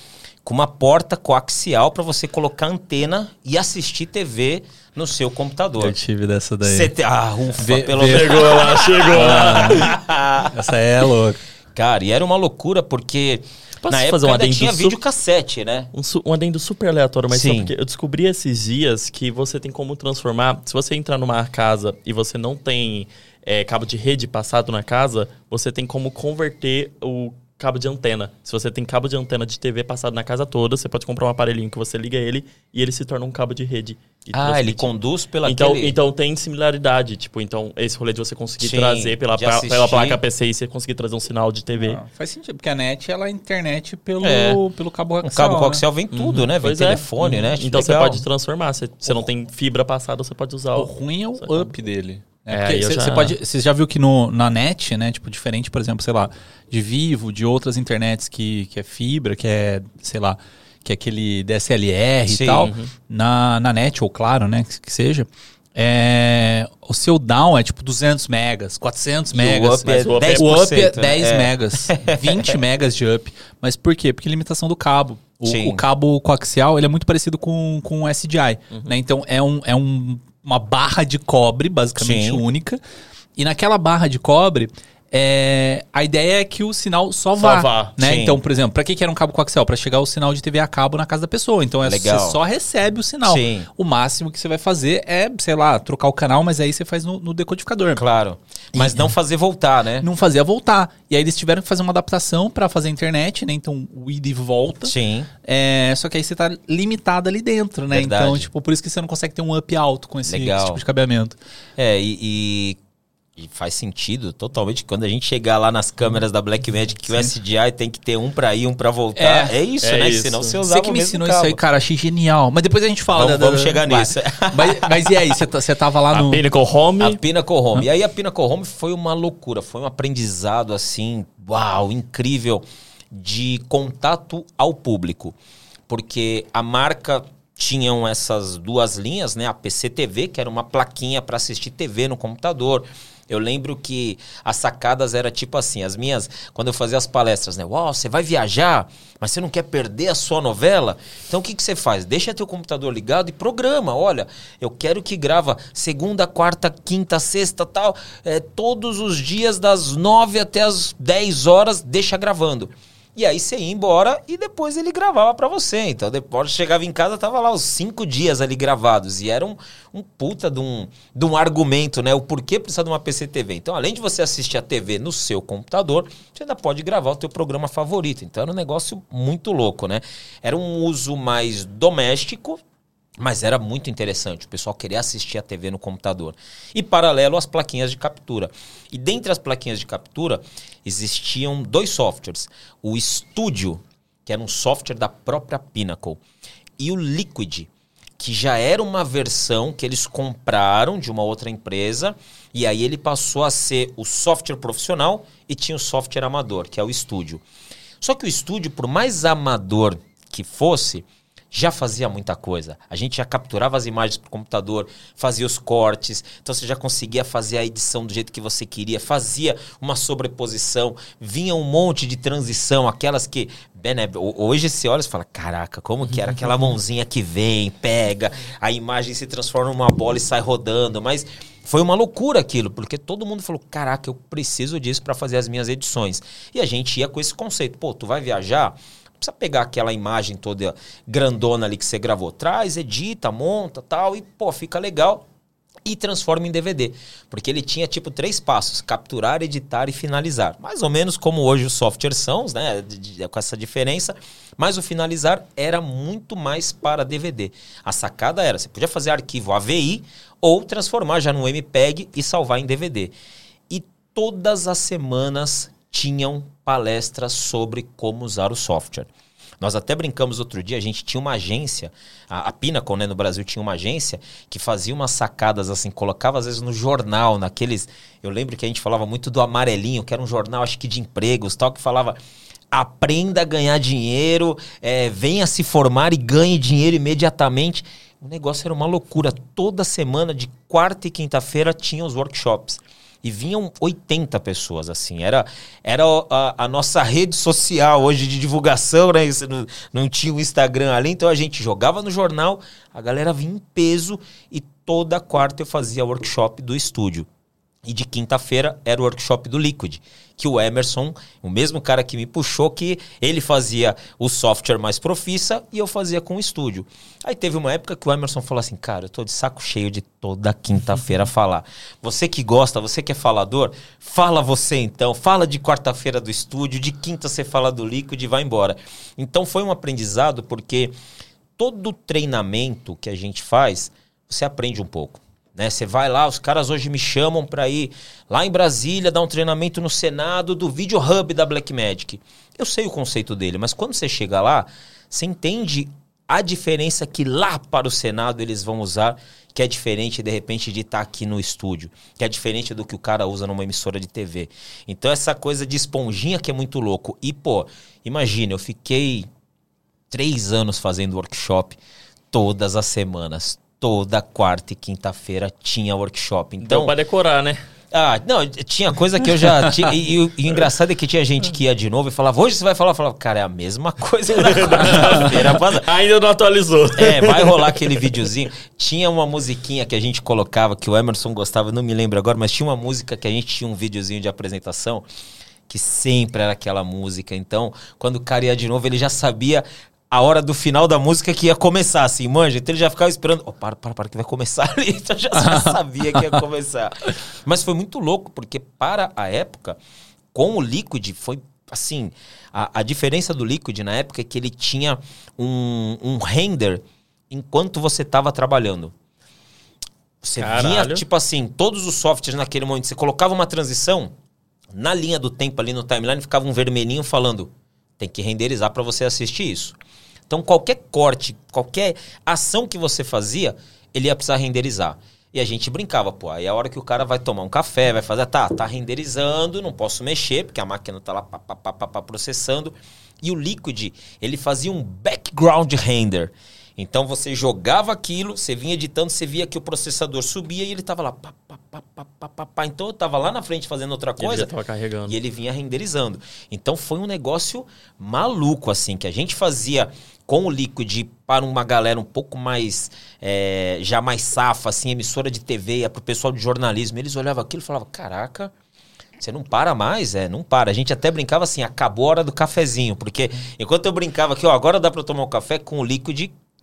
Speaker 3: com uma porta coaxial para você colocar antena e assistir TV no seu computador.
Speaker 1: Eu tive dessa daí.
Speaker 3: Você te- Ah, ufa,
Speaker 1: Vê-
Speaker 3: pelo menos.
Speaker 2: chegou lá, chegou lá.
Speaker 1: Essa é louca.
Speaker 3: Cara, e era uma loucura porque
Speaker 2: Posso
Speaker 3: na época
Speaker 2: fazer um
Speaker 3: ainda tinha
Speaker 2: su-
Speaker 3: vídeo cassete, né?
Speaker 2: Um, su- um adendo super aleatório, mas só
Speaker 3: Sim.
Speaker 2: porque eu descobri esses dias que você tem como transformar. Se você entrar numa casa e você não tem é, cabo de rede passado na casa, você tem como converter o cabo de antena. Se você tem cabo de antena de TV passado na casa toda, você pode comprar um aparelhinho que você liga ele e ele se torna um cabo de rede. e
Speaker 3: Ah, ele
Speaker 2: transmite.
Speaker 3: conduz pela
Speaker 2: Então,
Speaker 3: aquele-
Speaker 2: então tem similaridade, tipo, então esse rolê de você conseguir
Speaker 3: Sim,
Speaker 2: trazer pela,
Speaker 3: de
Speaker 2: pela, placa PCI, você conseguir trazer um sinal de TV.
Speaker 1: Ah, faz sentido, porque a net ela é internet pelo,
Speaker 3: É.
Speaker 1: pelo cabo coaxial.
Speaker 3: cabo
Speaker 1: né?
Speaker 3: coaxial vem tudo, né? Vem
Speaker 2: é.
Speaker 3: telefone,
Speaker 2: Uhum.
Speaker 3: né?
Speaker 2: Então você
Speaker 3: Legal.
Speaker 2: pode transformar. Você, você não tem fibra passada, você pode usar
Speaker 1: O
Speaker 2: o.
Speaker 1: ruim é o up dele.
Speaker 2: É,
Speaker 1: É, você
Speaker 2: já-
Speaker 1: pode. Você já viu que no, na net, né? Tipo, diferente, por exemplo, sei lá, de Vivo, de outras internets que, que é fibra, que é, sei lá, que é aquele DSLR
Speaker 3: Sim.
Speaker 1: e tal.
Speaker 3: Uhum.
Speaker 1: Na, na net, ou claro, né? Que, que seja. É, o seu down é tipo 200 megas, 400
Speaker 3: E
Speaker 1: megas.
Speaker 3: o up é
Speaker 2: o up é-
Speaker 3: 10%.
Speaker 1: O up é
Speaker 3: né?
Speaker 1: 10
Speaker 3: É.
Speaker 1: megas, 20 megas de up. Mas por quê? Porque limitação do cabo. O, o cabo coaxial ele é muito parecido com, com o SDI. Né? Então é, um, é um, uma barra de cobre, basicamente
Speaker 3: Sim.
Speaker 1: única. E naquela barra de cobre, é, a ideia é que o sinal só vá.
Speaker 2: vá,
Speaker 1: né?
Speaker 3: sim.
Speaker 1: Então, por exemplo, para que, que era um cabo coaxial? Para chegar o sinal de TV a cabo na casa da pessoa. Então é,
Speaker 3: Legal.
Speaker 1: você só recebe o sinal.
Speaker 3: Sim.
Speaker 1: O máximo que você vai fazer é, sei lá, trocar o canal, mas aí você faz no, no decodificador.
Speaker 3: Claro. Mas não fazer voltar, né?
Speaker 1: Não fazia voltar. E aí eles tiveram que fazer uma adaptação para fazer a internet, né? Então o id volta.
Speaker 3: Sim.
Speaker 1: É, só que aí você tá limitado ali dentro, né?
Speaker 3: Verdade.
Speaker 1: Então, tipo, por isso que você não consegue ter um up alto com esse, esse tipo de cabeamento.
Speaker 3: É, e, e- e faz sentido totalmente quando a gente chegar lá nas câmeras da Blackmagic que o SDI tem que ter um pra ir, um pra voltar. É,
Speaker 1: É,
Speaker 3: isso,
Speaker 2: é
Speaker 3: né?
Speaker 2: isso.
Speaker 3: Senão você
Speaker 1: Você
Speaker 3: usava
Speaker 1: que
Speaker 3: o
Speaker 1: me
Speaker 3: mesmo
Speaker 1: ensinou
Speaker 3: cabo.
Speaker 1: isso aí, cara, achei genial. Mas depois a gente fala.
Speaker 3: Vamos-
Speaker 1: da- da-
Speaker 3: vamos chegar
Speaker 1: vai.
Speaker 3: nisso.
Speaker 1: mas, mas e aí, você, tá- você tava lá
Speaker 2: A
Speaker 1: no.
Speaker 2: Pinnacle Home.
Speaker 3: A Pinnacle Home. E aí a Pinnacle Home foi uma loucura, foi um aprendizado assim, uau, incrível de contato ao público. Porque a marca tinham essas duas linhas, né? A PCTV, que era uma plaquinha para assistir TV no computador. Eu lembro que as sacadas era tipo assim, as minhas, quando eu fazia as palestras, né? Uau, você vai viajar, mas você não quer perder a sua novela? Então o que, que você faz? Deixa teu computador ligado e programa. Olha, eu quero que grava segunda, quarta, quinta, sexta, tal, é, todos os dias das nove até as 10 horas, deixa gravando. E aí você ia embora e depois ele gravava para você. Então depois chegava em casa, tava lá os cinco dias ali gravados. E era um, um puta de um, de um argumento, né? O porquê precisa de uma PCTV. Então, além de você assistir a TV no seu computador, você ainda pode gravar o teu programa favorito. Então era um negócio muito louco, né? Era um uso mais doméstico, mas era muito interessante, o pessoal queria assistir a TV no computador. E paralelo às plaquinhas de captura. E dentre as plaquinhas de captura, existiam dois softwares. O Studio, que era um software da própria Pinnacle, e o Liquid, que já era uma versão que eles compraram de uma outra empresa, e aí ele passou a ser o software profissional e tinha o software amador, que é o Studio. Só que o Studio, por mais amador que fosse, já fazia muita coisa. A gente já capturava as imagens para o computador, fazia os cortes, então você já conseguia fazer a edição do jeito que você queria, fazia uma sobreposição, vinha um monte de transição, aquelas que. Né, hoje você olha e fala: caraca, como que era aquela mãozinha que vem, pega, a imagem se transforma numa bola e sai rodando, mas. Foi uma loucura aquilo, porque todo mundo falou: caraca, eu preciso disso para fazer as minhas edições. E a gente ia com esse conceito: pô, tu vai viajar? Precisa pegar aquela imagem toda grandona ali que você gravou. Traz, edita, monta tal, e pô, fica legal. E transforma em DVD. Porque ele tinha tipo três passos: capturar, editar e finalizar. Mais ou menos como hoje os softwares são, né? Com essa diferença. Mas o finalizar era muito mais para DVD. A sacada era: você podia fazer arquivo AVI ou transformar já no MPEG e salvar em DVD. E todas as semanas tinham palestras sobre como usar o software. Nós até brincamos outro dia, a gente tinha uma agência, a, a Pinnacle, né, no Brasil tinha uma agência que fazia umas sacadas assim, colocava às vezes no jornal, naqueles, eu lembro que a gente falava muito do Amarelinho, que era um jornal acho que de empregos, tal que falava aprenda a ganhar dinheiro, é, venha se formar e ganhe dinheiro imediatamente. O negócio era uma loucura. Toda semana, de quarta e quinta-feira, tinha os workshops e vinham 80 pessoas, assim. Era, era a, a nossa rede social hoje de divulgação, né? Não, não tinha o Instagram ali, então a gente jogava no jornal, a galera vinha em peso e toda quarta eu fazia workshop do estúdio. E de quinta-feira era o workshop do Liquid, que o Emerson, o mesmo cara que me puxou, que ele fazia o software mais profissa e eu fazia com o estúdio. Aí teve uma época que o Emerson falou assim: Cara, eu tô de saco cheio de toda quinta-feira falar. Você que gosta, você que é falador, fala você então. Fala de quarta-feira do estúdio, de quinta você fala do Liquid e vai embora. Então foi um aprendizado porque todo treinamento que a gente faz, você aprende um pouco. Né? Você vai lá, os caras hoje me chamam para ir lá em Brasília dar um treinamento no Senado do Video Hub da Blackmagic. Eu sei o conceito dele, mas quando você chega lá, você entende a diferença que lá para o Senado eles vão usar, que é diferente de repente de estar tá aqui no estúdio, que é diferente do que o cara usa numa emissora de TV. Então essa coisa de esponjinha que é muito louco. E pô, imagina, eu fiquei três anos fazendo workshop todas as semanas, toda quarta e quinta-feira tinha workshop. Então,
Speaker 2: Deu pra decorar, né?
Speaker 3: Ah, não, tinha coisa que eu já tinha. E, e, e, o engraçado é que tinha gente que ia de novo e falava, hoje você vai falar? Eu falava, cara, é a mesma coisa na quarta-feira.
Speaker 2: Ainda não atualizou.
Speaker 3: É, vai rolar aquele videozinho. Tinha uma musiquinha que a gente colocava, que o Emerson gostava, não me lembro agora, mas tinha uma música que a gente tinha um videozinho de apresentação que sempre era aquela música. Então, quando o cara ia de novo, ele já sabia a hora do final da música que ia começar, assim, manja. Então ele já ficava esperando. Oh, para, para, para, que vai começar ali. Então já, já sabia que ia começar. Mas foi muito louco, porque para a época, com o Liquid, foi assim. A, a diferença do Liquid na época é que ele tinha um, um render enquanto você estava trabalhando. Você Caralho. vinha, tipo assim, todos os softwares naquele momento, você colocava uma transição, na linha do tempo ali no timeline ficava um vermelhinho falando tem que renderizar para você assistir isso. Então, qualquer corte, qualquer ação que você fazia, ele ia precisar renderizar. E a gente brincava, pô, aí é a hora que o cara vai tomar um café, vai fazer, tá, tá renderizando, não posso mexer, porque a máquina tá lá pá, pá, pá, pá, processando. E o Liquid, ele fazia um background render. Então você jogava aquilo, você vinha editando, você via que o processador subia e ele tava lá. Pá, pá, pá, pá, pá, pá. Então eu tava lá na frente fazendo outra coisa.
Speaker 2: Ele já carregando.
Speaker 3: E ele vinha renderizando. Então foi um negócio maluco, assim, que a gente fazia com o Liquid para uma galera um pouco mais, é, já mais safa, assim, emissora de TV, para o pessoal de jornalismo. Eles olhavam aquilo e falavam, caraca, Você não para mais, é, não para. A gente até brincava assim, acabou a hora do cafezinho, porque enquanto eu brincava aqui, ó, agora dá para tomar um café com o líquido,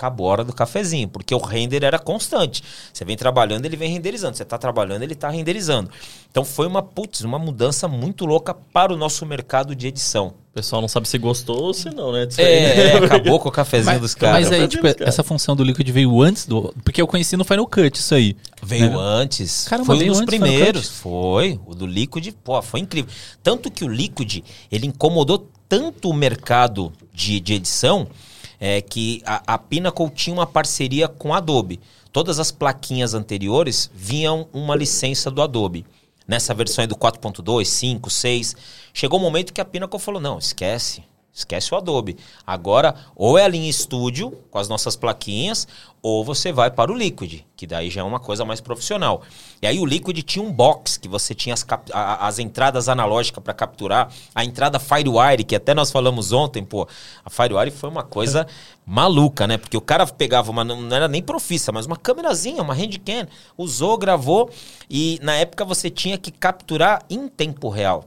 Speaker 3: acabou a hora do cafezinho, porque o render era constante. Você vem trabalhando, ele vem renderizando. Você tá trabalhando, ele tá renderizando. Então foi uma putz, uma mudança muito louca para o nosso mercado de edição.
Speaker 2: O pessoal não sabe se gostou ou se não, né? disso aí, né?
Speaker 3: É, acabou com o cafezinho dos caras.
Speaker 1: Mas aí, tipo,
Speaker 2: cara?
Speaker 1: essa função do Liquid veio antes do. Porque eu conheci no Final Cut isso aí.
Speaker 3: Veio
Speaker 1: né?
Speaker 3: antes.
Speaker 1: Caramba,
Speaker 3: foi um dos primeiros. Foi. O do Liquid, pô, foi incrível. Tanto que o Liquid, ele incomodou tanto o mercado de, de edição é, que a, a Pinnacle tinha uma parceria com a Adobe. Todas as plaquinhas anteriores vinham uma licença do Adobe. Nessa versão aí do 4.2, 5, 6. Chegou um momento que a Pinnacle falou, não, esquece. Esquece o Adobe. Agora, ou é a linha estúdio, com as nossas plaquinhas, ou você vai para o Liquid, que daí já é uma coisa mais profissional. E aí o Liquid tinha um box, que você tinha as, a- as entradas analógicas para capturar, a entrada Firewire, que até nós falamos ontem, pô, a Firewire foi uma coisa maluca, né? Porque o cara pegava uma, não não era nem profissa, mas uma câmerazinha, uma handcam, usou, gravou, e na época você tinha que capturar em tempo real.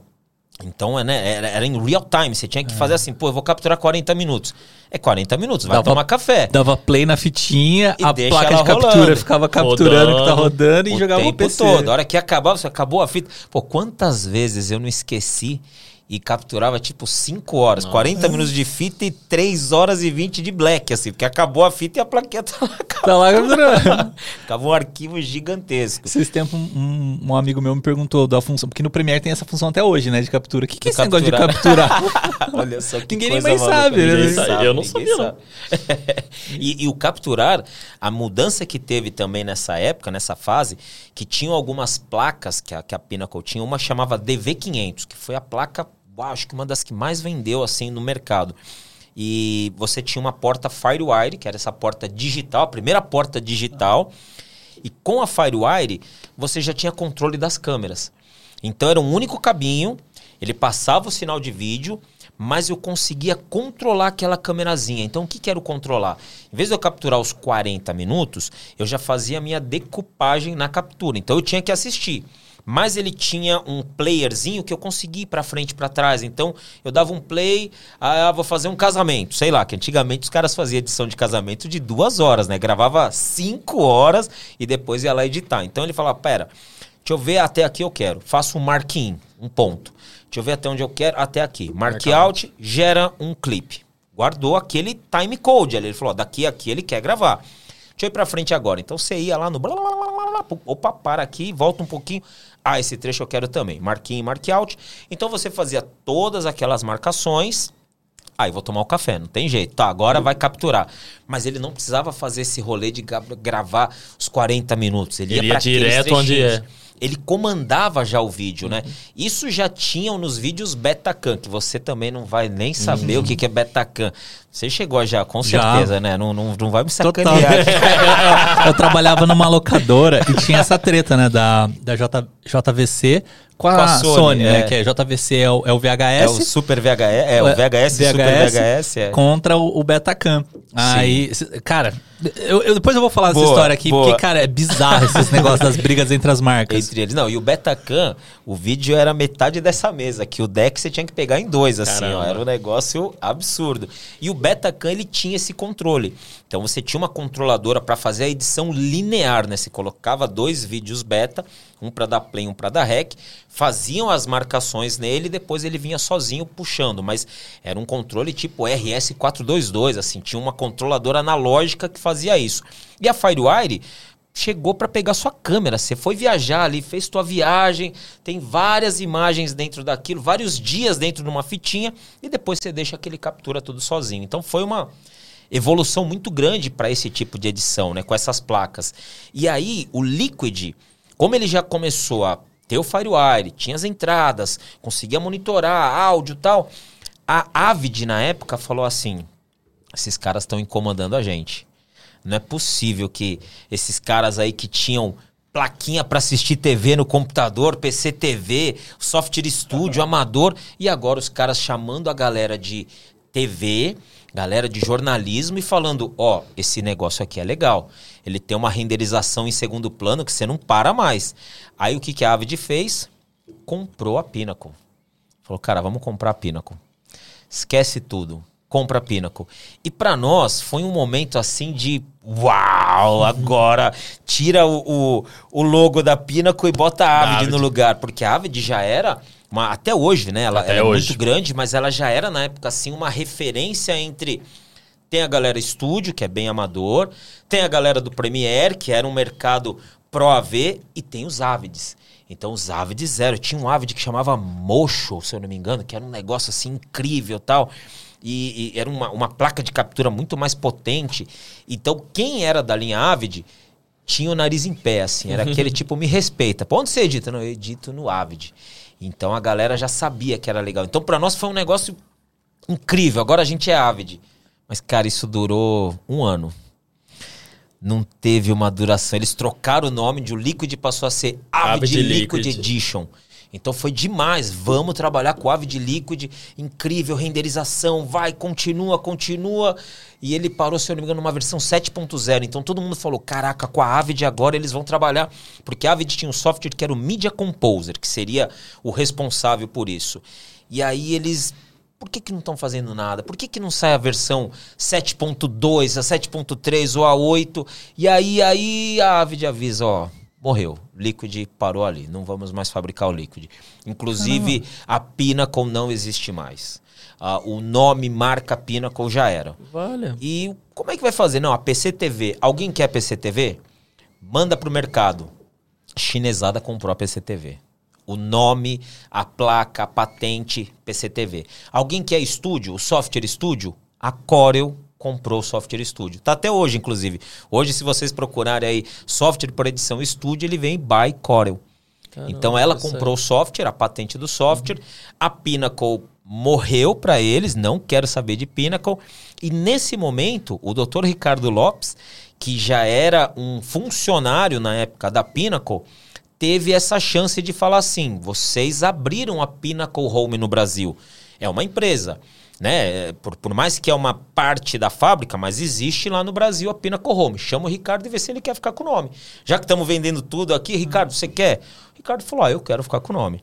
Speaker 3: Então, é, né, era, era em real time. Você tinha que fazer assim, pô, eu vou capturar 40 minutos. É 40 minutos, vai
Speaker 1: Dava-
Speaker 3: tomar café.
Speaker 1: Dava play na fitinha,
Speaker 3: E
Speaker 1: a placa de captura
Speaker 3: rolando.
Speaker 1: ficava capturando o que tá
Speaker 2: Rodando.
Speaker 1: e
Speaker 3: o
Speaker 1: jogava o
Speaker 3: tempo
Speaker 1: PC.
Speaker 3: todo. A hora que acabava, você acabou a fita. Pô, quantas vezes eu não esqueci e capturava tipo 5 horas, 40 minutos de fita e 3 horas e 20 de black, assim, porque acabou a fita e a plaquinha tá lá.
Speaker 1: Tá lá capturando.
Speaker 3: Acabou um arquivo gigantesco.
Speaker 1: Esses tempos, um, um amigo meu me perguntou da função, porque no Premiere tem essa função até hoje, né, de captura. O que, que é esse negócio de capturar?
Speaker 3: Olha só que
Speaker 1: Ninguém nem
Speaker 3: coisa
Speaker 1: mais
Speaker 3: maluca.
Speaker 1: sabe, né?
Speaker 3: Ninguém
Speaker 2: sabe. Eu não sabia,
Speaker 3: sabe. e, e o capturar, a mudança que teve também nessa época, nessa fase, que tinham algumas placas que a, que a Pinnacle tinha, uma chamava DV500, que foi a placa, acho que uma das que mais vendeu assim no mercado. E você tinha uma porta Firewire, que era essa porta digital, a primeira porta digital. E com a Firewire, você já tinha controle das câmeras. Então era um único cabinho, ele passava o sinal de vídeo, mas eu conseguia controlar aquela câmerazinha. Então o que, que era o controlar? Em vez de eu capturar os 40 minutos, eu já fazia a minha decupagem na captura. Então eu tinha que assistir. Mas ele tinha um playerzinho que eu conseguia ir pra frente e pra trás. Então eu dava um play, ah, vou fazer um casamento. Sei lá, que antigamente os caras faziam edição de casamento de duas horas, né? Gravava cinco horas e depois ia lá editar. Então ele falava: pera, deixa eu ver até aqui eu quero. Faço um mark-in, um ponto. Deixa eu ver até onde eu quero, até aqui. Mark out, gera um clipe. Guardou aquele time code ali. Ele falou: ó, daqui a aqui ele quer gravar. Deixa eu ir pra frente agora. Então você ia lá no. Opa, para aqui, volta um pouquinho. Ah, esse trecho eu quero também. Mark in, mark out. Então você fazia todas aquelas marcações. Aí vou tomar o café, não tem jeito. Tá, agora vai capturar. Mas ele não precisava fazer esse rolê de gra- gravar os 40 minutos. Ele,
Speaker 2: Ele
Speaker 3: ia,
Speaker 2: ia direto onde é.
Speaker 3: Ele comandava já o vídeo, né? Isso já tinham nos vídeos Betacam, que você também não vai nem saber o que que é Betacam. Você chegou já, com
Speaker 1: Já.
Speaker 3: certeza, né? Não, não, não vai me sacanear.
Speaker 1: eu trabalhava numa locadora e tinha essa treta, né, da, da J, JVC com a,
Speaker 3: Com a
Speaker 1: Sony,
Speaker 3: Sony,
Speaker 1: né,
Speaker 3: é.
Speaker 1: que é JVC é o, é o VHS.
Speaker 3: É o Super VHS, é o VHS, Super VHS. É.
Speaker 1: contra o, o Betacam. Aí, cara, eu, eu- depois eu vou falar dessa
Speaker 3: Boa,
Speaker 1: história aqui,
Speaker 3: boa.
Speaker 1: porque, cara, é bizarro esses negócios das brigas entre as marcas.
Speaker 3: Entre eles. Não, e o Betacam, o vídeo era metade dessa mesa, que o deck você tinha que pegar em dois, assim, ó.
Speaker 2: Caramba.
Speaker 3: Era um negócio absurdo. E o Betacam, ele tinha esse controle. Então você tinha uma controladora para fazer a edição linear, né? Você colocava dois vídeos beta, um para dar play, um para dar rec, faziam as marcações nele e depois ele vinha sozinho puxando, mas era um controle tipo RS422, assim, tinha uma controladora analógica que fazia isso. E a Firewire chegou para pegar sua câmera. Você foi viajar ali, fez tua viagem, tem várias imagens dentro daquilo, vários dias dentro de uma fitinha e depois você deixa que ele captura tudo sozinho. Então foi uma evolução muito grande para esse tipo de edição, né, com essas placas. E aí o Liquid, como ele já começou a ter o Firewire, tinha as entradas, conseguia monitorar áudio e tal, a Avid na época falou assim: esses caras estão incomodando a gente. Não é possível que esses caras aí que tinham plaquinha para assistir TV no computador, PC TV, software estúdio, amador, e agora os caras chamando a galera de TV, galera de jornalismo e falando, ó, esse negócio aqui é legal. Ele tem uma renderização em segundo plano que você não para mais. Aí o que, que a Avid fez? comprou a Pinnacle. Falou, cara, vamos comprar a Pinnacle. Esquece tudo. Compra a Pinnacle. E para nós foi um momento assim de uau, agora tira o, o, o logo da Pinnacle e bota a Avid,
Speaker 2: Avid.
Speaker 3: no lugar. Porque a Avid já era, uma, até hoje, né? Ela, ela é
Speaker 2: hoje.
Speaker 3: muito grande, mas ela já era na época assim uma referência entre tem a galera estúdio, que é bem amador, tem a galera do Premiere, que era um mercado pro AV, e tem os Avids. Então os Avids eram, tinha um Avid que chamava Mocho, se eu não me engano, que era um negócio assim incrível tal. E, e era uma, uma placa de captura muito mais potente. Então quem era da linha Avid tinha o nariz em pé, assim. Era aquele tipo, me respeita. Pô, onde você edita? Não, eu edito no Avid. Então a galera já sabia que era legal. Então pra nós foi um negócio incrível. Agora a gente é Avid. Mas, cara, isso durou um ano. Não teve uma duração. Eles trocaram o nome de o Liquid passou a ser Avid,
Speaker 2: Avid
Speaker 3: Liquid,
Speaker 2: Liquid.
Speaker 3: Edition. Então foi demais. Vamos trabalhar com Avid Liquid. Incrível renderização. Vai, continua, continua. E ele parou, se eu não me engano, numa versão 7.0. Então todo mundo falou: caraca, com a Avid agora eles vão trabalhar. Porque a Avid tinha um software que era o Media Composer, que seria o responsável por isso. E aí eles por que, que não estão fazendo nada? Por que, que não sai a versão 7.2, a 7.3 ou a 8? E aí, aí a Avid avisa, ó, morreu. Liquid parou ali. Não vamos mais fabricar o Liquid. Inclusive, a Pinnacle não existe mais. Ah, o nome marca Pinnacle já era.
Speaker 2: Vale.
Speaker 3: E como é que vai fazer? Não, a PCTV. Alguém quer PCTV? Manda pro mercado. Chinesada comprou a PCTV. O nome, a placa, a patente, PCTV. Alguém quer estúdio, o software estúdio? A Corel comprou o software estúdio. Tá até hoje, inclusive. Hoje, se vocês procurarem aí software para edição estúdio, ele vem by Corel.
Speaker 2: Caramba,
Speaker 3: então ela comprou o software, a patente do software. A Pinnacle morreu para eles, não quero saber de Pinnacle. E nesse momento, o Dr. Ricardo Lopes, que já era um funcionário na época da Pinnacle, teve essa chance de falar assim: vocês abriram a Pinnacle Home no Brasil. É uma empresa. Né? Por, por mais que é uma parte da fábrica, mas existe lá no Brasil a Pinnacle Home. Chama o Ricardo e vê se ele quer ficar com o nome. Já que estamos vendendo tudo aqui, Ricardo, você quer? O Ricardo falou: ah, eu quero ficar com o nome.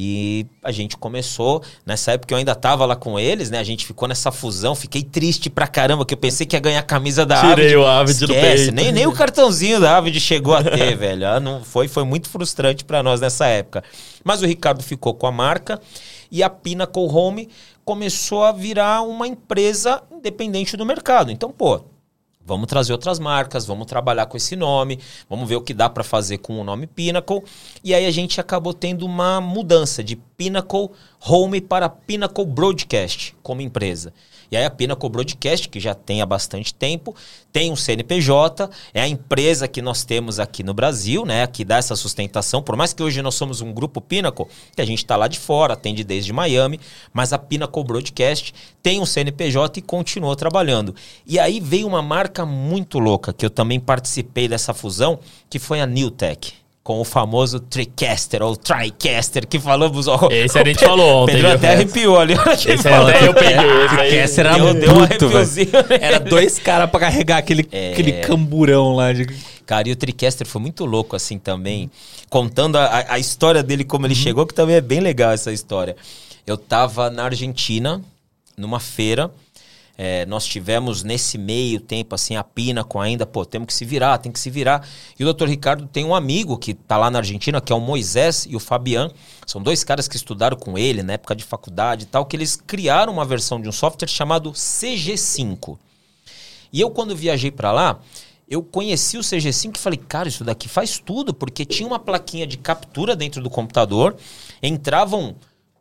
Speaker 3: E a gente começou, nessa época eu ainda tava lá com eles, né? A gente ficou nessa fusão, fiquei triste pra caramba, que eu pensei que ia ganhar a camisa da
Speaker 2: Tirei
Speaker 3: Avid.
Speaker 2: o Avid do
Speaker 3: Esquece,
Speaker 2: peito.
Speaker 3: Nem, nem o cartãozinho da Avid chegou a ter, velho. Ah, Não, foi, foi muito frustrante pra nós nessa época. Mas o Ricardo ficou com a marca e a Pinnacle Home começou a virar uma empresa independente do mercado. Então, pô, Vamos trazer outras marcas, vamos trabalhar com esse nome, vamos ver o que dá para fazer com o nome Pinnacle. E aí a gente acabou tendo uma mudança de Pinnacle Home para Pinnacle Broadcast como empresa. E aí a Pinnacle Broadcast, que já tem há bastante tempo, tem um CNPJ, é a empresa que nós temos aqui no Brasil, né, que dá essa sustentação. Por mais que hoje nós somos um grupo Pinnacle, que a gente está lá de fora, atende desde Miami, mas a Pinnacle Broadcast tem um CNPJ e continuou trabalhando. E aí veio uma marca muito louca, que eu também participei dessa fusão, que foi a Newtech. Com o famoso Tricaster ou Tricaster que falamos. Ó,
Speaker 2: Esse a gente falou ontem,
Speaker 3: Pedro até arrepiou ali.
Speaker 2: Esse aí até eu peguei.
Speaker 1: Essa era
Speaker 3: Deu- deu um
Speaker 1: bruto,
Speaker 3: né?
Speaker 1: Era dois caras pra carregar aquele,
Speaker 3: É.
Speaker 1: aquele camburão lá de.
Speaker 3: Cara, e o Tricaster foi muito louco assim também, contando a, a história dele, como ele chegou, que também é bem legal essa história. Eu tava na Argentina, numa feira, é, nós tivemos nesse meio tempo, assim, a pina com ainda, pô, temos que se virar, tem que se virar. E o Dr. Ricardo tem um amigo que tá lá na Argentina, que é o Moisés e o Fabian. São dois caras que estudaram com ele na época de faculdade e tal, que eles criaram uma versão de um software chamado CG5. E eu, quando viajei para lá, eu conheci o CG5 e falei, cara, isso daqui faz tudo, porque tinha uma plaquinha de captura dentro do computador, entravam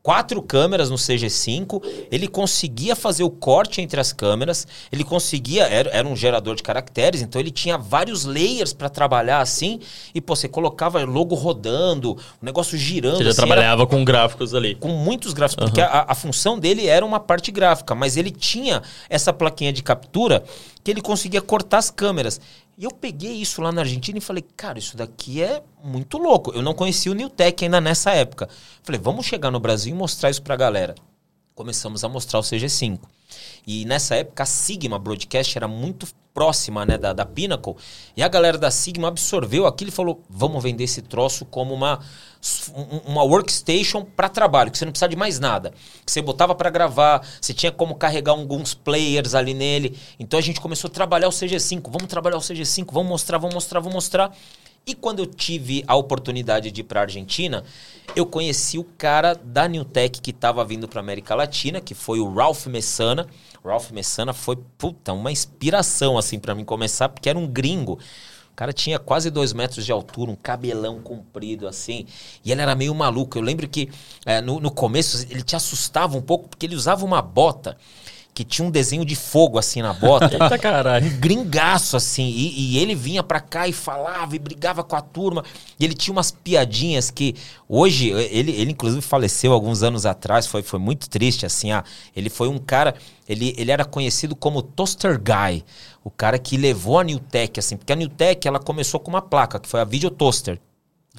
Speaker 3: quatro câmeras no CG5, ele conseguia fazer o corte entre as câmeras, ele conseguia, era, era um gerador de caracteres, então ele tinha vários layers para trabalhar assim, e pô, você colocava logo rodando, o negócio girando.
Speaker 2: Você já
Speaker 3: assim, era
Speaker 2: trabalhava com gráficos ali.
Speaker 3: com muitos gráficos, porque a, a função dele era uma parte gráfica, mas ele tinha essa plaquinha de captura que ele conseguia cortar as câmeras. E eu peguei isso lá na Argentina e falei, cara, isso daqui é muito louco. Eu não conhecia o Newtek ainda nessa época. Falei, vamos chegar no Brasil e mostrar isso pra galera. Começamos a mostrar o CG5. E nessa época a Sigma Broadcast era muito próxima né, da, da Pinnacle. E a galera da Sigma absorveu aquilo e falou: vamos vender esse troço como uma, uma workstation para trabalho, que você não precisa de mais nada. Que você botava para gravar, você tinha como carregar alguns players ali nele. Então a gente começou a trabalhar o CG5. Vamos trabalhar o CG5, vamos mostrar, vamos mostrar, vamos mostrar. E quando eu tive a oportunidade de ir para a Argentina, eu conheci o cara da Newtech que estava vindo para América Latina, que foi o Ralph Messana. Ralph Messana foi, puta, uma inspiração, assim, para mim começar, porque era um gringo. O cara tinha quase dois metros de altura, um cabelão comprido, assim. E ele era meio maluco. Eu lembro que é, no, no começo ele te assustava um pouco, porque ele usava uma bota que tinha um desenho de fogo assim na bota.
Speaker 2: Eita caralho.
Speaker 3: Um gringaço assim. E, e, ele vinha pra cá e falava e brigava com a turma. E ele tinha umas piadinhas que hoje, ele, ele inclusive faleceu alguns anos atrás, foi, foi muito triste assim. Ah, ele foi um cara, ele, ele era conhecido como Toaster Guy. O cara que levou a Newtek, assim, porque a Newtek ela começou com uma placa, que foi a Video Toaster.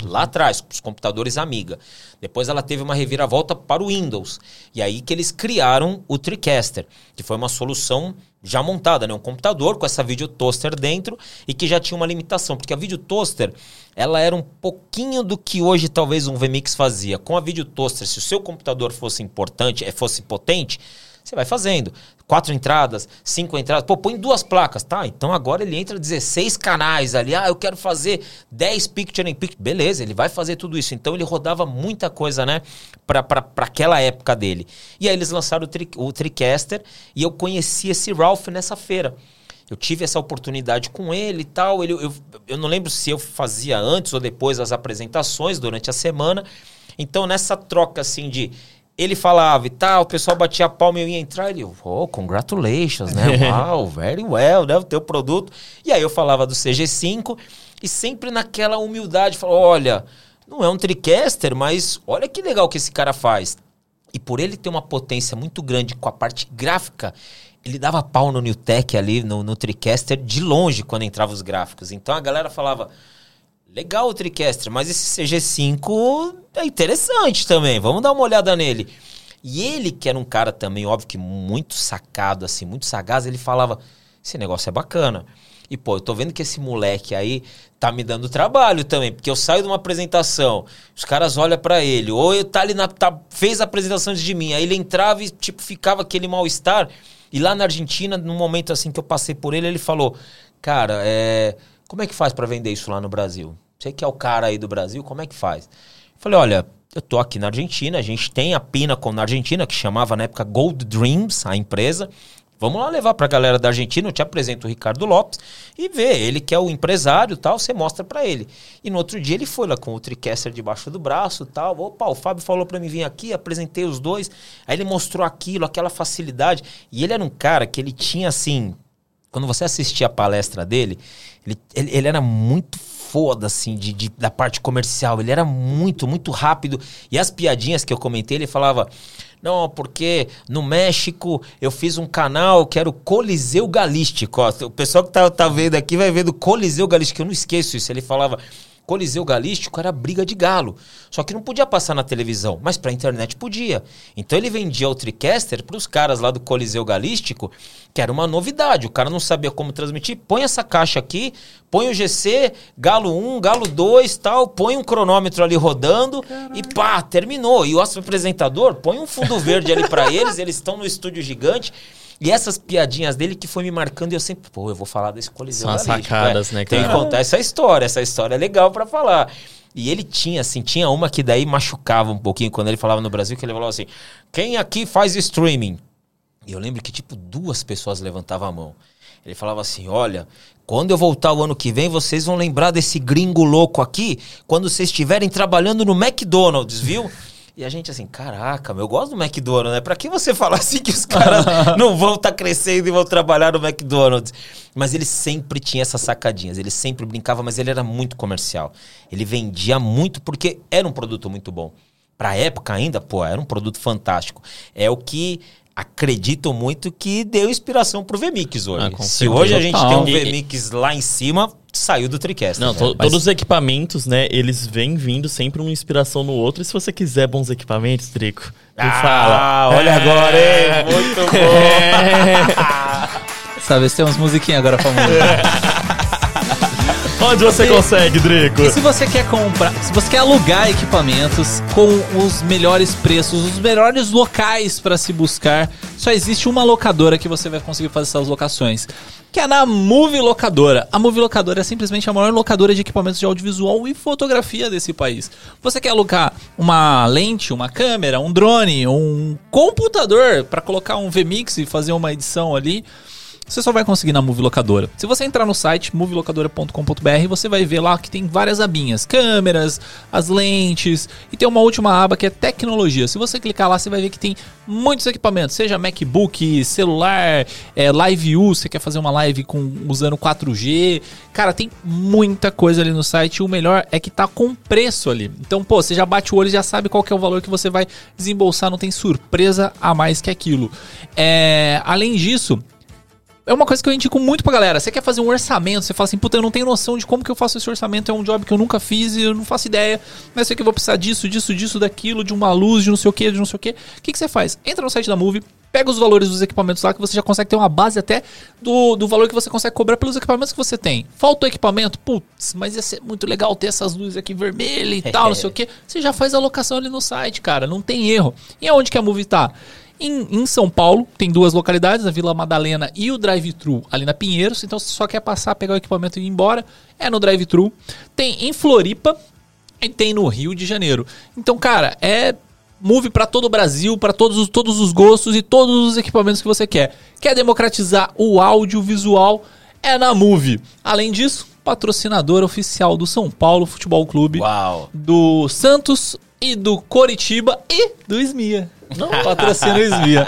Speaker 3: Lá atrás, os computadores Amiga. Depois ela teve uma reviravolta para o Windows. E aí que eles criaram o TriCaster, que foi uma solução já montada, né? Um computador com essa Video Toaster dentro e que já tinha uma limitação. Porque a Video Toaster, ela era um pouquinho do que hoje talvez um VMix fazia. Com a Video Toaster, se o seu computador fosse importante, eh, fosse potente, você vai fazendo. Quatro entradas, cinco entradas. Pô, põe duas placas. Tá, então agora ele entra 16 canais ali. Ah, eu quero fazer 10 picture in picture. Beleza, ele vai fazer tudo isso. Então ele rodava muita coisa, né? Pra, pra, pra aquela época dele. E aí eles lançaram o, tri, o TriCaster e eu conheci esse Ralph nessa feira. Eu tive essa oportunidade com ele e tal. Ele, eu, eu não lembro se eu fazia antes ou depois as apresentações durante a semana. Então, nessa troca assim de ele falava e tal, o pessoal batia a palma e eu ia entrar, ele, oh, congratulations, né? Wow, very well, né? O teu produto. E aí eu falava do CG5 e sempre naquela humildade, falava, olha, não é um TriCaster, mas olha que legal que esse cara faz. E por ele ter uma potência muito grande com a parte gráfica, ele dava pau no Newtek ali, no, no TriCaster, de longe quando entrava os gráficos. Então a galera falava, Legal o TriCaster, mas esse CG5 é interessante também. Vamos dar uma olhada nele. E ele, que era um cara também, óbvio que muito sacado, assim, muito sagaz, ele falava: esse negócio é bacana. E, pô, eu tô vendo que esse moleque aí tá me dando trabalho também, porque eu saio de uma apresentação, os caras olham para ele, ou eu tá ali na. Tá, fez a apresentação antes de mim, aí ele entrava e, tipo, ficava aquele mal-estar. E lá na Argentina, num momento assim que eu passei por ele, ele falou: Cara, é como é que faz para vender isso lá no Brasil? Você que é o cara aí do Brasil, como é que faz? Eu falei, olha, eu tô aqui na Argentina, a gente tem a Pinnacle na Argentina, que chamava na época Gold Dreams, a empresa. Vamos lá levar pra galera da Argentina, eu te apresento o Ricardo Lopes e vê, ele que é o empresário tal, você mostra para ele. E no outro dia ele foi lá com o TriCaster debaixo do braço tal. Opa, o Fábio falou para mim vir aqui, apresentei os dois. Aí ele mostrou aquilo, aquela facilidade. E ele era um cara que ele tinha assim, quando você assistia a palestra dele, ele, ele, ele era muito foda, assim, de, de, da parte comercial. Ele era muito, muito rápido. E as piadinhas que eu comentei, ele falava. Não, porque no México eu fiz um canal que era o Coliseu Galístico. Ó, o pessoal que tá, tá vendo aqui vai ver do Coliseu Galístico. Eu não esqueço isso. Ele falava: Coliseu Galístico era briga de galo. Só que não podia passar na televisão, mas pra internet podia. Então ele vendia o TriCaster pros caras lá do Coliseu Galístico, que era uma novidade. O cara não sabia como transmitir. Põe essa caixa aqui, põe o GC, Galo 1, Galo 2 tal, põe um cronômetro ali rodando e pá, terminou. E o apresentador põe um fundo verde ali para eles, eles estão no estúdio gigante. E essas piadinhas dele que foi me marcando e eu sempre, pô, eu vou falar desse coliseu.
Speaker 2: São sacadas,
Speaker 3: né?
Speaker 2: né?
Speaker 3: Tem que contar essa história, essa história é legal para falar. E ele tinha, assim, tinha uma que daí machucava um pouquinho quando ele falava no Brasil, que ele falava assim: quem aqui faz streaming? E eu lembro que, tipo, duas pessoas levantavam a mão. Ele falava assim: olha, quando eu voltar o ano que vem, vocês vão lembrar desse gringo louco aqui quando vocês estiverem trabalhando no McDonald's, viu? E a gente assim, caraca, meu, eu gosto do McDonald's, né? Pra que você falar assim que os caras não vão estar tá crescendo e vão trabalhar no McDonald's? Mas ele sempre tinha essas sacadinhas, ele sempre brincava, mas ele era muito comercial. Ele vendia muito porque era um produto muito bom. Pra época ainda, pô, era um produto fantástico. É o que acredito muito que deu inspiração pro VMix hoje.
Speaker 2: Ah,
Speaker 3: Se hoje a gente
Speaker 2: Total.
Speaker 3: tem um VMix lá em cima, saiu do TriCast.
Speaker 2: Não,
Speaker 3: né?
Speaker 2: to-
Speaker 3: Mas-
Speaker 2: todos os equipamentos, né, eles vêm vindo sempre uma inspiração no outro. E se você quiser bons equipamentos, Drico, me
Speaker 3: Ah,
Speaker 2: fala.
Speaker 3: olha agora, hein? Muito bom.
Speaker 1: Sabe, se tem umas musiquinhas agora música.
Speaker 2: Onde você consegue, Drico?
Speaker 1: E se você quer comprar, se você quer alugar equipamentos com os melhores preços, os melhores locais para se buscar, só existe uma locadora que você vai conseguir fazer essas locações, que é na Move Locadora. A Move Locadora é simplesmente a maior locadora de equipamentos de audiovisual e fotografia desse país. Você quer alugar uma lente, uma câmera, um drone, um computador para colocar um VMix e fazer uma edição ali? Você só vai conseguir na Move Locadora. Se você entrar no site movilocadora.com.br, você vai ver lá que tem várias abinhas, câmeras, as lentes e tem uma última aba que é tecnologia. Se você clicar lá, você vai ver que tem muitos equipamentos, seja MacBook, celular, é, Live U, você quer fazer uma live com usando 4G. Cara, tem muita coisa ali no site. O melhor é que tá com preço ali. Então, pô, você já bate o olho e já sabe qual é o valor que você vai desembolsar, não tem surpresa a mais que aquilo. É, além disso, é uma coisa que eu indico muito pra galera. Você quer fazer um orçamento, você fala assim, puta, eu não tenho noção de como que eu faço esse orçamento, é um job que eu nunca fiz e eu não faço ideia, mas sei que eu vou precisar disso, disso, disso, daquilo, de uma luz, de não sei o que, de não sei o que. O que, que você faz? Entra no site da Move, pega os valores dos equipamentos lá, que você já consegue ter uma base até do, do valor que você consegue cobrar pelos equipamentos que você tem. Falta o equipamento, putz, mas ia ser muito legal ter essas luzes aqui vermelhas e tal, não sei o que. Você já faz a alocação ali no site, cara, não tem erro. E aonde que a Move tá? Em, em São Paulo, tem duas localidades, a Vila Madalena e o Drive-Thru ali na Pinheiros. Então, se só quer passar, pegar o equipamento e ir embora, é no Drive-Thru. Tem em Floripa e tem no Rio de Janeiro. Então, cara, é move para todo o Brasil, para todos, os- todos os gostos e todos os equipamentos que você quer. Quer democratizar o audiovisual? É na Move. Além disso, patrocinador oficial do São Paulo Futebol Clube
Speaker 3: Uau.
Speaker 1: do Santos e do Coritiba e do Esmia. Não patrocina o Esmia.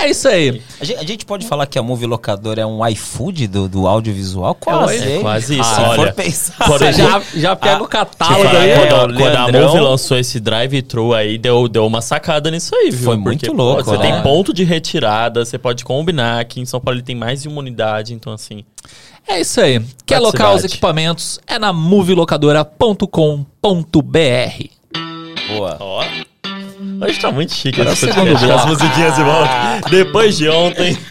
Speaker 1: É isso aí.
Speaker 3: A gente, a gente pode falar que a Move Locadora é um iFood do, do audiovisual? Quase,
Speaker 1: É
Speaker 2: quase isso,
Speaker 3: Se
Speaker 2: olha.
Speaker 3: for pensar.
Speaker 1: Você já, já pega
Speaker 3: Ah,
Speaker 1: o catálogo
Speaker 3: tipo,
Speaker 1: aí.
Speaker 3: é,
Speaker 2: quando, quando a Move lançou esse drive-thru aí, deu, deu uma sacada nisso aí, viu?
Speaker 3: Foi muito
Speaker 2: pô,
Speaker 3: louco,
Speaker 2: Você
Speaker 3: né?
Speaker 2: tem ponto de retirada, você pode combinar. Aqui em São Paulo ele tem mais de uma unidade, então assim.
Speaker 1: É isso aí. Quer alocar os equipamentos? É na movilocadora.com.br.
Speaker 3: Boa.
Speaker 2: Ó. Hoje tá muito chique esse
Speaker 1: é
Speaker 2: podcast, as
Speaker 1: bloco.
Speaker 2: musiquinhas de volta. Depois de ontem.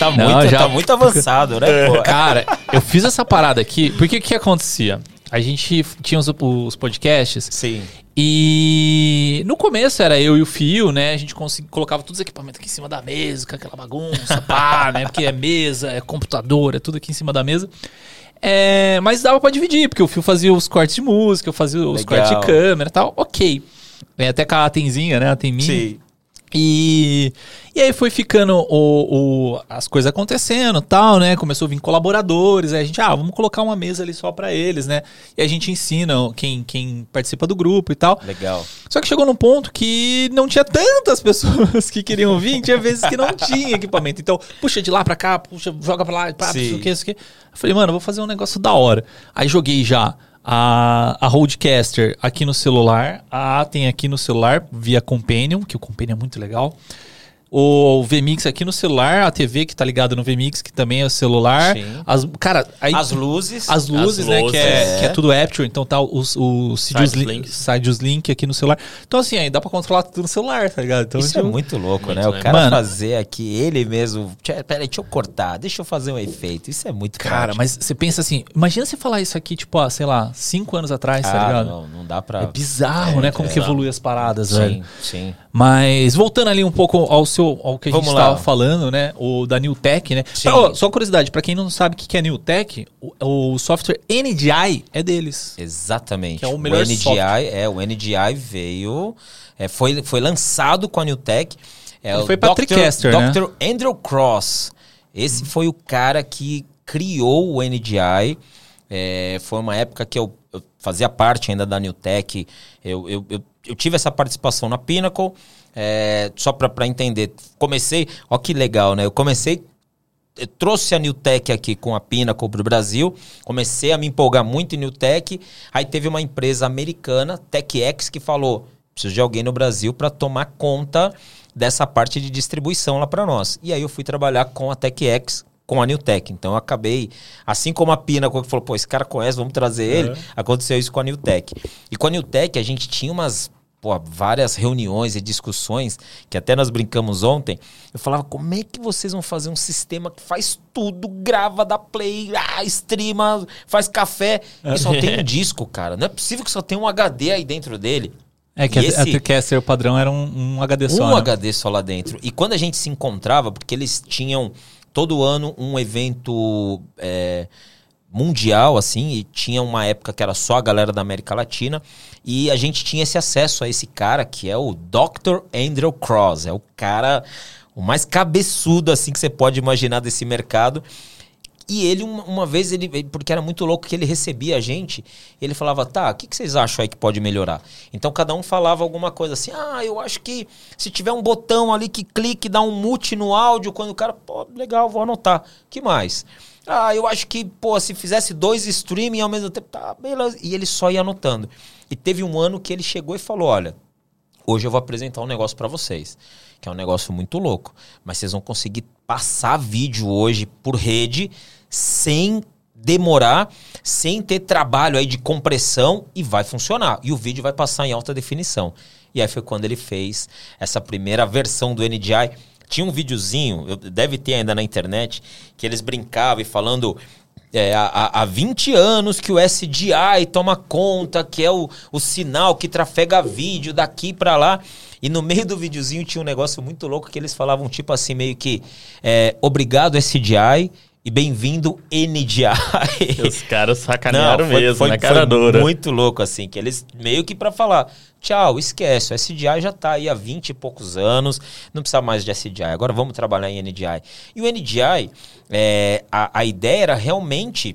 Speaker 3: Tá,
Speaker 1: Não,
Speaker 3: muito,
Speaker 1: já-
Speaker 3: tá muito avançado, né? pô?
Speaker 1: Cara, eu fiz essa parada aqui, porque o que acontecia? A gente tinha os, os podcasts
Speaker 3: Sim.
Speaker 1: e no começo era eu e o Fio, né? A gente consegui, colocava todos os equipamentos aqui em cima da mesa, com aquela bagunça, pá, né? Porque é mesa, é computador, é tudo aqui em cima da mesa. É, mas dava pra dividir, porque o Fio fazia os cortes de música, eu fazia os
Speaker 3: Legal.
Speaker 1: cortes de câmera e tal, ok. É, até com a Atenzinha, né? A Teminha.
Speaker 3: Sim.
Speaker 1: E, e aí foi ficando o, o- as coisas acontecendo tal, né? Começou a vir colaboradores, aí a gente, ah, vamos colocar uma mesa ali só pra eles, né? E a gente ensina quem, quem participa do grupo e tal.
Speaker 3: Legal.
Speaker 1: Só que chegou num ponto que não tinha tantas pessoas que queriam vir, tinha vezes que não tinha equipamento. Então, puxa de lá pra cá, puxa, joga pra lá, pá, isso isso aqui. Eu falei, mano, eu vou fazer um negócio da hora. Aí joguei já a, a Roadcaster aqui no celular, a Atem aqui no celular, via Companion, que o Companion é muito legal. O VMix aqui no celular, a TV que tá ligada no VMix, que também é o celular.
Speaker 3: Sim.
Speaker 1: As, cara, aí
Speaker 3: As luzes.
Speaker 1: as luzes,
Speaker 2: As
Speaker 1: né?
Speaker 2: luzes,
Speaker 1: que, é,
Speaker 3: é.
Speaker 1: que é tudo Apture, então tá os, os Sidious
Speaker 2: Link.
Speaker 1: Link, Sidious Link aqui no celular. Então, assim, aí dá pra controlar tudo no celular, tá ligado? Então,
Speaker 3: Isso é
Speaker 1: tipo,
Speaker 3: muito louco,
Speaker 2: Muito,
Speaker 3: né? O
Speaker 2: né?
Speaker 3: cara
Speaker 1: Mano.
Speaker 3: fazer aqui, ele mesmo. Peraí, deixa eu cortar, deixa eu fazer um efeito. Isso é muito
Speaker 1: Cara,
Speaker 3: prático.
Speaker 1: mas você pensa assim, imagina você falar isso aqui, tipo, ah, sei lá, cinco anos atrás, tá
Speaker 3: Ah,
Speaker 1: ligado?
Speaker 3: não, não dá pra.
Speaker 1: É bizarro,
Speaker 3: É,
Speaker 1: né? Como
Speaker 3: é.
Speaker 1: que evolui as paradas, velho.
Speaker 3: Sim, sim.
Speaker 1: Mas voltando ali um pouco ao seu ao que a
Speaker 3: Vamos
Speaker 1: gente estava falando, né? O da New Tech, né? Pra- ó, só curiosidade, pra quem não sabe o que é New Tech, o, o software NDI é deles.
Speaker 3: Exatamente.
Speaker 1: É o melhor
Speaker 3: NDI,
Speaker 1: software.
Speaker 3: é, o NDI veio. é, foi, foi lançado com a New Tech. É,
Speaker 1: Ele
Speaker 3: o
Speaker 1: foi
Speaker 3: Dr.
Speaker 1: TriCaster, né?
Speaker 3: Dr. Andrew Cross. Esse foi o cara que criou o NDI. É, foi uma época que eu, eu fazia parte ainda da New Tech. Eu, eu, eu, eu tive essa participação na Pinnacle. É, só para entender. Comecei. Ó, que legal, né? Eu comecei eu trouxe a Newtech aqui com a Pinnacle para o Brasil, comecei a me empolgar muito em Newtech, aí teve uma empresa americana, TechX, que falou, preciso de alguém no Brasil para tomar conta dessa parte de distribuição lá para nós. E aí eu fui trabalhar com a TechX, com a Newtech. Então eu acabei, assim como a Pina que falou, pô, esse cara conhece, vamos trazer ele, aconteceu isso com a Newtech. E com a Newtech a gente tinha umas pô, várias reuniões e discussões, que até nós brincamos ontem, eu falava, como é que vocês vão fazer um sistema que faz tudo, grava, dá play, ah, streama, faz café, e só tem um disco, cara. Não é possível que só tenha um HD aí dentro dele.
Speaker 1: É que a,
Speaker 3: esse-
Speaker 1: a Tricaster, o padrão era um, um HD só.
Speaker 3: um
Speaker 1: né?
Speaker 3: HD só lá dentro. E quando a gente se encontrava, porque eles tinham todo ano um evento é, mundial, assim, e tinha uma época que era só a galera da América Latina, e a gente tinha esse acesso a esse cara que é o Dr. Andrew Cross. É o cara, o mais cabeçudo, assim, que você pode imaginar desse mercado. E ele, uma, uma vez, ele, porque era muito louco que ele recebia a gente, ele falava, tá, o que, que vocês acham aí que pode melhorar? Então cada um falava alguma coisa assim, ah, eu acho que se tiver um botão ali que clique, dá um mute no áudio, quando o cara, pô, legal, vou anotar. que mais? Ah, eu acho que, pô, se fizesse dois streaming ao mesmo tempo, tá, beleza. E ele só ia anotando. E teve um ano que ele chegou e falou, olha, Hoje eu vou apresentar um negócio pra vocês, que é um negócio muito louco, mas vocês vão conseguir passar vídeo hoje por rede sem demorar, sem ter trabalho aí de compressão e vai funcionar. E o vídeo vai passar em alta definição. E aí foi quando ele fez essa primeira versão do NDI. Tinha um videozinho, deve ter ainda na internet, que eles brincavam e falando é, há, há há 20 anos que o SDI toma conta, que é o, o sinal que trafega vídeo daqui pra lá. E no meio do videozinho tinha um negócio muito louco que eles falavam tipo assim, meio que é, obrigado SDI e bem-vindo NDI.
Speaker 2: Os caras sacanearam
Speaker 3: foi-
Speaker 2: mesmo,
Speaker 3: foi-
Speaker 2: na cara
Speaker 3: foi
Speaker 2: dura.
Speaker 3: muito louco, assim, que eles meio que pra falar, tchau, esquece, o SDI já tá aí há 20 e poucos anos, não precisa mais de SDI, agora vamos trabalhar em NDI. E o NDI, é, a, a ideia era realmente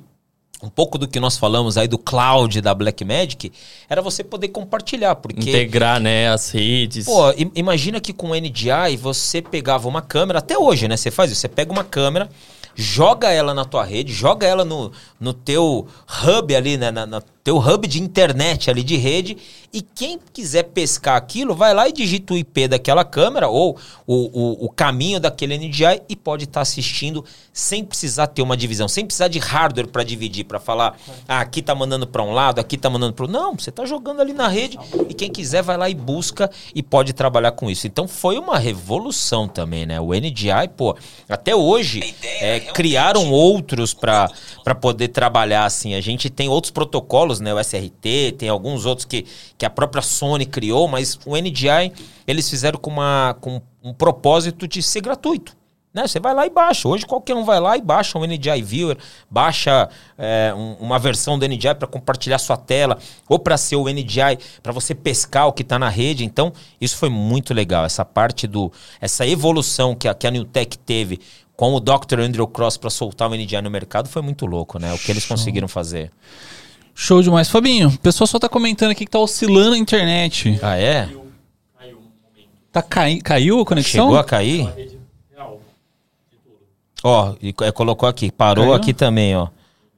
Speaker 3: um pouco do que nós falamos aí do cloud da Blackmagic, era você poder compartilhar, porque...
Speaker 2: Integrar, né, as redes.
Speaker 3: Pô, im- imagina que com o NDI você pegava uma câmera, até hoje, né? Você faz isso, você pega uma câmera, joga ela na tua rede, joga ela no, no teu hub ali, né? Na, na teu hub de internet ali de rede, e quem quiser pescar aquilo, vai lá e digita o IP daquela câmera ou o, o, o caminho daquele NDI e pode estar assistindo sem precisar ter uma divisão, sem precisar de hardware para dividir, para falar, ah, aqui tá mandando para um lado, aqui tá mandando para o Não, você tá jogando ali na rede e quem quiser vai lá e busca e pode trabalhar com isso. Então foi uma revolução também, né? O NDI, pô, até hoje é, criaram outros para poder trabalhar assim. A gente tem outros protocolos, né? O SRT, tem alguns outros que, que a própria Sony criou, mas o NDI eles fizeram com, uma, com um propósito de ser gratuito. Né? Você vai lá e baixa. Hoje qualquer um vai lá e baixa um NDI Viewer, baixa é, um- uma versão do NDI para compartilhar sua tela, ou para ser o NDI para você pescar o que está na rede. Então, isso foi muito legal. Essa parte do. Essa evolução que a, que a Newtek teve com o Dr. Andrew Cross para soltar o NDI no mercado foi muito louco, né? O que eles conseguiram fazer.
Speaker 1: Show demais. Fabinho, o pessoal só tá comentando aqui que tá oscilando a internet.
Speaker 3: Ah, é?
Speaker 1: Tá cai... Caiu a conexão?
Speaker 3: Chegou a cair? Ó, e é, colocou aqui, parou
Speaker 1: Caiu?
Speaker 3: aqui também, ó.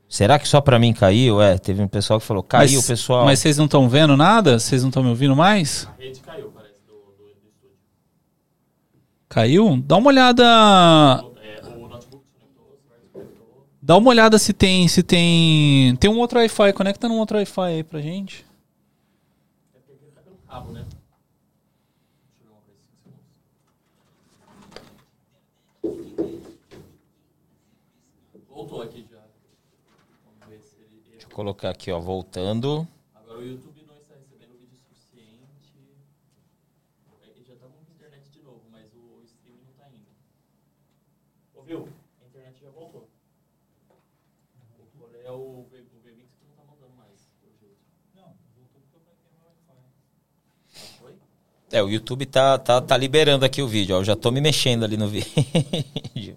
Speaker 3: Será que só pra mim caiu? É, teve um pessoal que falou, caiu,
Speaker 1: mas,
Speaker 3: pessoal.
Speaker 1: Mas vocês não estão vendo nada? Vocês não estão me ouvindo mais?
Speaker 2: A rede caiu, parece, do, do, do estúdio.
Speaker 1: Caiu? Dá uma olhada.
Speaker 2: É, o notebook desconectou, o celular desconectou.
Speaker 1: Dá uma olhada se tem. Se tem. Tem um outro Wi-Fi. Conecta num outro Wi-Fi aí pra gente.
Speaker 2: É porque ele tá pelo cabo, né? Deixa eu ver uma coisa, 5 segundos. Voltou aqui já. Vamos ver se ele...
Speaker 3: Deixa eu colocar aqui, ó, voltando.
Speaker 2: Agora o YouTube não está recebendo vídeo suficiente. Ele já tá com internet de novo, mas o streaming não tá indo. Ouviu? A internet já voltou. O rolê é o, v, o VMix que não tá mandando mais, pelo jeito. Não, voltou porque eu conectei no Wi-Fi. Ah, foi?
Speaker 3: É, o YouTube tá, tá, tá liberando aqui o vídeo, ó. Eu já tô me mexendo ali no vídeo.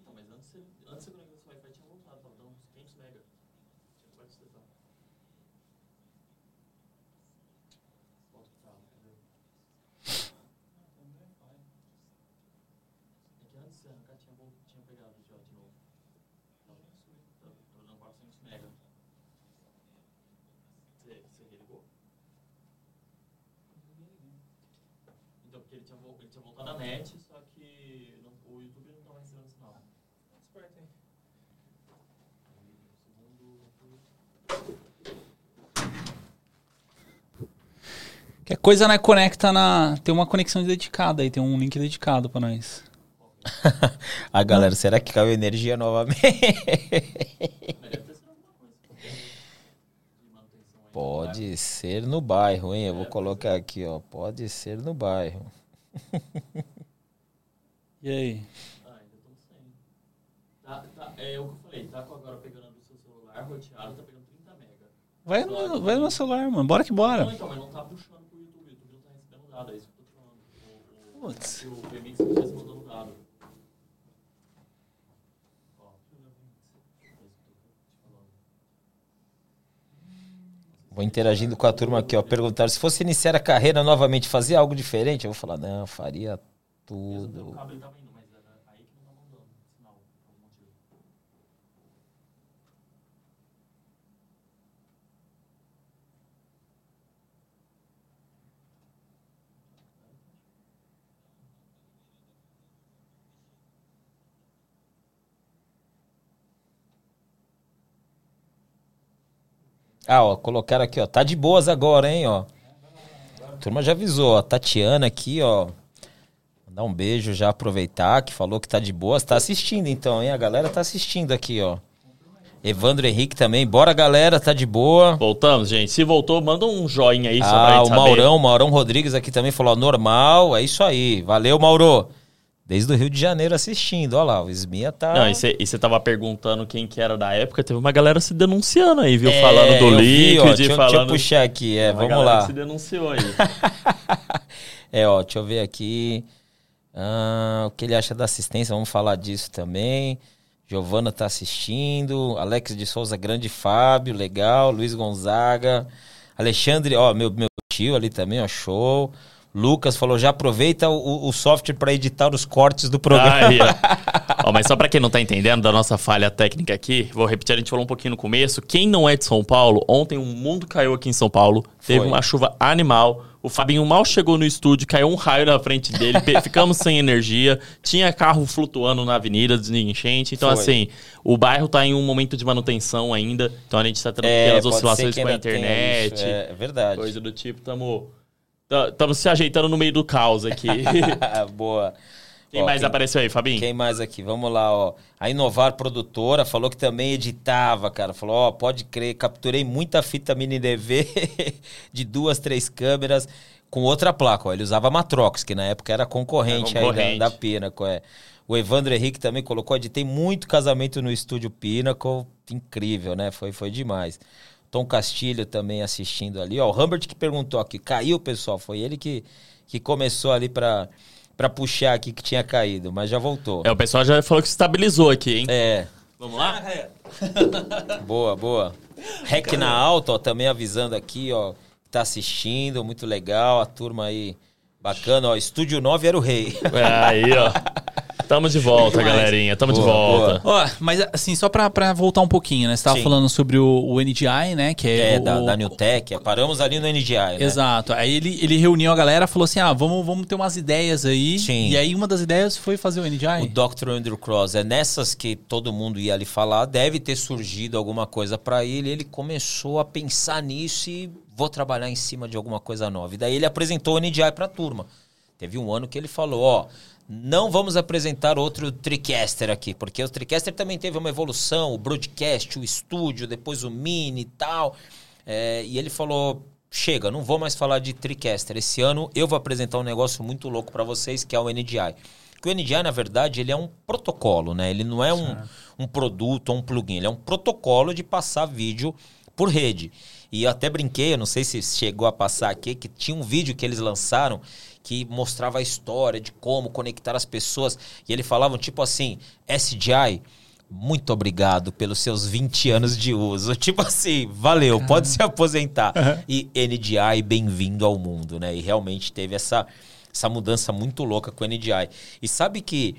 Speaker 2: Então, mas antes, você- antes você conectar esse Wi-Fi tinha voltado, tava dando uns 500 mega. Tinha pode acessar. Volta pro carro, entendeu? É que antes você arrancar tinha, vol- tinha pegado já de novo. Tava tava dando 400 mega. Você, você religou? ele tinha, ele tinha voltado a net, só que não, o YouTube não estava recebendo sinal. Esperto, hein?
Speaker 1: Que coisa, né? Conecta na. Tem uma conexão dedicada aí, tem um link dedicado pra nós.
Speaker 3: A galera, será que caiu energia novamente? Pode ser no bairro, hein? Eu vou colocar aqui, ó. Pode ser no bairro.
Speaker 1: E aí?
Speaker 2: Ah, ainda estamos sem. Tá, tá, é o que eu falei, tá agora pegando do seu celular, roteado, tá pegando 30 mega.
Speaker 1: Vai no, vai no meu celular, mano. Bora que bora.
Speaker 2: Não, então, mas não tá puxando pro YouTube, o YouTube não tá. O, o,
Speaker 1: Putz.
Speaker 2: o isso que falando.
Speaker 3: Vou interagindo com a turma aqui, ó. Perguntaram se fosse iniciar a carreira novamente, fazer algo diferente? Eu vou falar, não, faria
Speaker 2: Mesmo
Speaker 3: tudo.
Speaker 2: cabo ele tava indo, mas era aí que não tá mandando sinal, por algum motivo.
Speaker 3: Ah, ó, colocaram aqui, ó. Tá de boas agora, hein, ó. A turma já avisou, ó. Tatiana aqui, ó. Mandar um beijo já, aproveitar, que falou que tá de boas. Tá assistindo então, hein? A galera tá assistindo aqui, ó. Evandro Henrique também. Bora, galera, tá de boa.
Speaker 2: Voltamos, gente. Se voltou, manda um joinha aí
Speaker 3: Ah, o
Speaker 2: saber.
Speaker 3: Maurão, Maurão Rodrigues aqui também falou, ó, normal, é isso aí. Valeu, Mauro. Desde o Rio de Janeiro assistindo, ó lá, o Esmia tá...
Speaker 2: Não, e você tava perguntando quem que era da época, teve uma galera se denunciando aí, viu?
Speaker 3: É,
Speaker 2: falando do
Speaker 3: eu vi, ó,
Speaker 2: Liquid,
Speaker 3: deixa,
Speaker 2: falando...
Speaker 3: deixa eu puxar aqui, é,
Speaker 2: Uma
Speaker 3: vamos lá.
Speaker 2: se denunciou aí.
Speaker 3: É, ó, deixa eu ver aqui. Ah, o que ele acha da assistência, vamos falar disso também. Giovana tá assistindo. Alex de Souza, grande Fábio, legal. Luiz Gonzaga. Alexandre, ó, meu, meu tio ali também, ó, show. Lucas falou, já aproveita o, o software para editar os cortes do programa.
Speaker 2: Aí, ó. Ó, mas só pra quem não tá entendendo da nossa falha técnica aqui, vou repetir, a gente falou um pouquinho no começo. Quem não é de São Paulo, ontem o mundo caiu aqui em São Paulo. Teve
Speaker 3: Foi.
Speaker 2: uma chuva animal. O Fabinho mal chegou no estúdio, caiu um raio na frente dele, ficamos sem energia. Tinha carro flutuando na avenida de enchente. Então,
Speaker 3: Foi.
Speaker 2: assim, o bairro tá em um momento de manutenção ainda. Então a gente tá tendo
Speaker 3: É,
Speaker 2: oscilações com a internet.
Speaker 3: É, é verdade.
Speaker 2: Coisa do tipo, tamo. Estamos se ajeitando no meio do caos aqui.
Speaker 3: Boa.
Speaker 2: Quem
Speaker 3: Ó,
Speaker 2: mais apareceu aí, Fabinho?
Speaker 3: Quem mais aqui? Vamos lá, ó. A Inovar Produtora falou que também editava, cara. Falou, ó, pode crer, capturei muita fita mini DV de duas, três câmeras com outra placa, ó. Ele usava Matrox, que na época era concorrente,
Speaker 2: concorrente.
Speaker 3: aí da, da Pinnacle, é. O Evandro Henrique também colocou, editei muito casamento no estúdio Pinnacle. Incrível, né? Foi, foi demais. Tom Castilho também assistindo ali, ó. O Humbert que perguntou aqui, caiu, pessoal? Foi ele que, que começou ali pra, pra puxar aqui que tinha caído, mas já voltou.
Speaker 2: É, o pessoal já falou que se estabilizou aqui, hein?
Speaker 3: É,
Speaker 2: Vamos lá?
Speaker 3: boa, boa. Rec na alta, ó, também avisando aqui, ó, que tá assistindo, muito legal, a turma aí, bacana, ó, Estúdio 9 era o rei.
Speaker 2: É, aí, ó. Tamo de volta,
Speaker 1: Demais.
Speaker 2: galerinha. Tamo de
Speaker 3: Boa,
Speaker 2: volta.
Speaker 1: Ó, mas assim, só pra, pra voltar um pouquinho, né? Você tava
Speaker 3: Sim.
Speaker 1: falando sobre o, o NDI, né? Que é,
Speaker 3: É,
Speaker 1: o,
Speaker 3: da, da Newtech, é, paramos ali no NDI, né?
Speaker 1: Exato. Aí ele, ele reuniu a galera falou assim: ah, vamos, vamos ter umas ideias aí.
Speaker 3: Sim.
Speaker 1: E aí uma das ideias foi fazer o NDI.
Speaker 3: O Dr. Andrew Cross, é nessas que todo mundo ia ali falar, deve ter surgido alguma coisa pra ele, ele começou a pensar nisso e vou trabalhar em cima de alguma coisa nova. E daí ele apresentou o NDI pra turma. Teve um ano que ele falou, ó, não vamos apresentar outro TriCaster aqui, porque o TriCaster também teve uma evolução, o broadcast, o estúdio, depois o mini e tal. É, e ele falou, chega, não vou mais falar de TriCaster. Esse ano eu vou apresentar um negócio muito louco pra vocês, que é o NDI. Que o NDI, na verdade, ele é um protocolo, né? Ele não é um, um produto ou um plugin, ele é um protocolo de passar vídeo por rede. E eu até brinquei, eu não sei se chegou a passar aqui, que tinha um vídeo que eles lançaram que mostrava a história de como conectar as pessoas. E eles falavam tipo assim, SDI, muito obrigado pelos seus 20 anos de uso. Tipo assim, valeu, pode se aposentar. E NDI, bem-vindo ao mundo, né? E realmente teve essa, essa mudança muito louca com o NDI. E sabe que,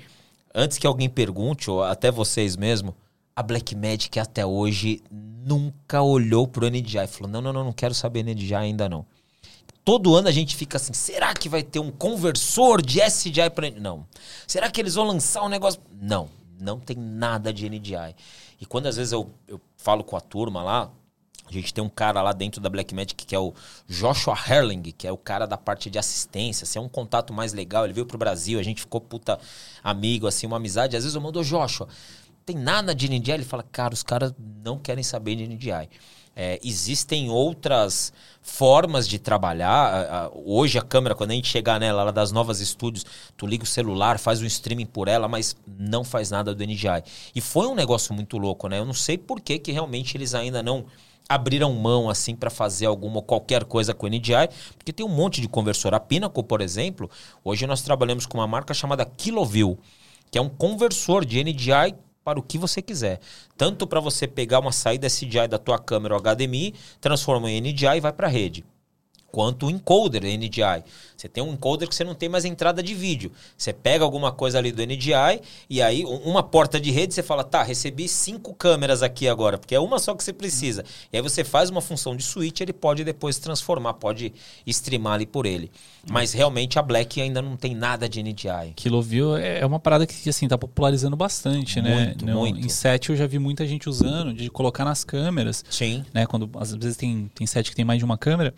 Speaker 3: antes que alguém pergunte, ou até vocês mesmo, a Blackmagic até hoje nunca olhou pro NDI. Falou, não, não, não, não quero saber NDI ainda não. Todo ano a gente fica assim, será que vai ter um conversor de SDI para Não. Será que eles vão lançar um negócio? Não, não tem nada de NDI. E quando às vezes eu, eu falo com a turma lá, a gente tem um cara lá dentro da Blackmagic que é o Joshua Herling, que é o cara da parte de assistência. Assim, é um contato mais legal. Ele veio pro Brasil, a gente ficou puta amigo, assim, uma amizade. Às vezes eu mando, Joshua, tem nada de NDI? Ele fala, cara, os caras não querem saber de NDI. É, existem outras formas de trabalhar. Hoje a câmera, quando a gente chegar nela, ela das novas estúdios, tu liga o celular, faz um streaming por ela, mas não faz nada do NDI. E foi um negócio muito louco, né? Eu não sei por que, que realmente eles ainda não abriram mão assim para fazer alguma qualquer coisa com o NDI, porque tem um monte de conversor. A Pinnacle, por exemplo, hoje nós trabalhamos com uma marca chamada Kiloview, que é um conversor de NDI para o que você quiser. Tanto para você pegar uma saída SDI da tua câmera ou HDMI, transforma em NDI e vai para a rede quanto o encoder NDI. Você tem um encoder que você não tem mais entrada de vídeo. Você pega alguma coisa ali do NDI e aí uma porta de rede você fala, tá, recebi cinco câmeras aqui agora, porque é uma só que você precisa. E aí você faz uma função de switch, ele pode depois transformar, pode streamar ali por ele. Mas realmente a Black ainda não tem nada de NDI.
Speaker 1: Kiloview é uma parada que assim tá popularizando bastante, né?
Speaker 3: muito, né? Muito.
Speaker 1: Em set eu já vi muita gente usando de colocar nas câmeras.
Speaker 3: Sim.
Speaker 1: Né? Quando às vezes tem, tem set que tem mais de uma câmera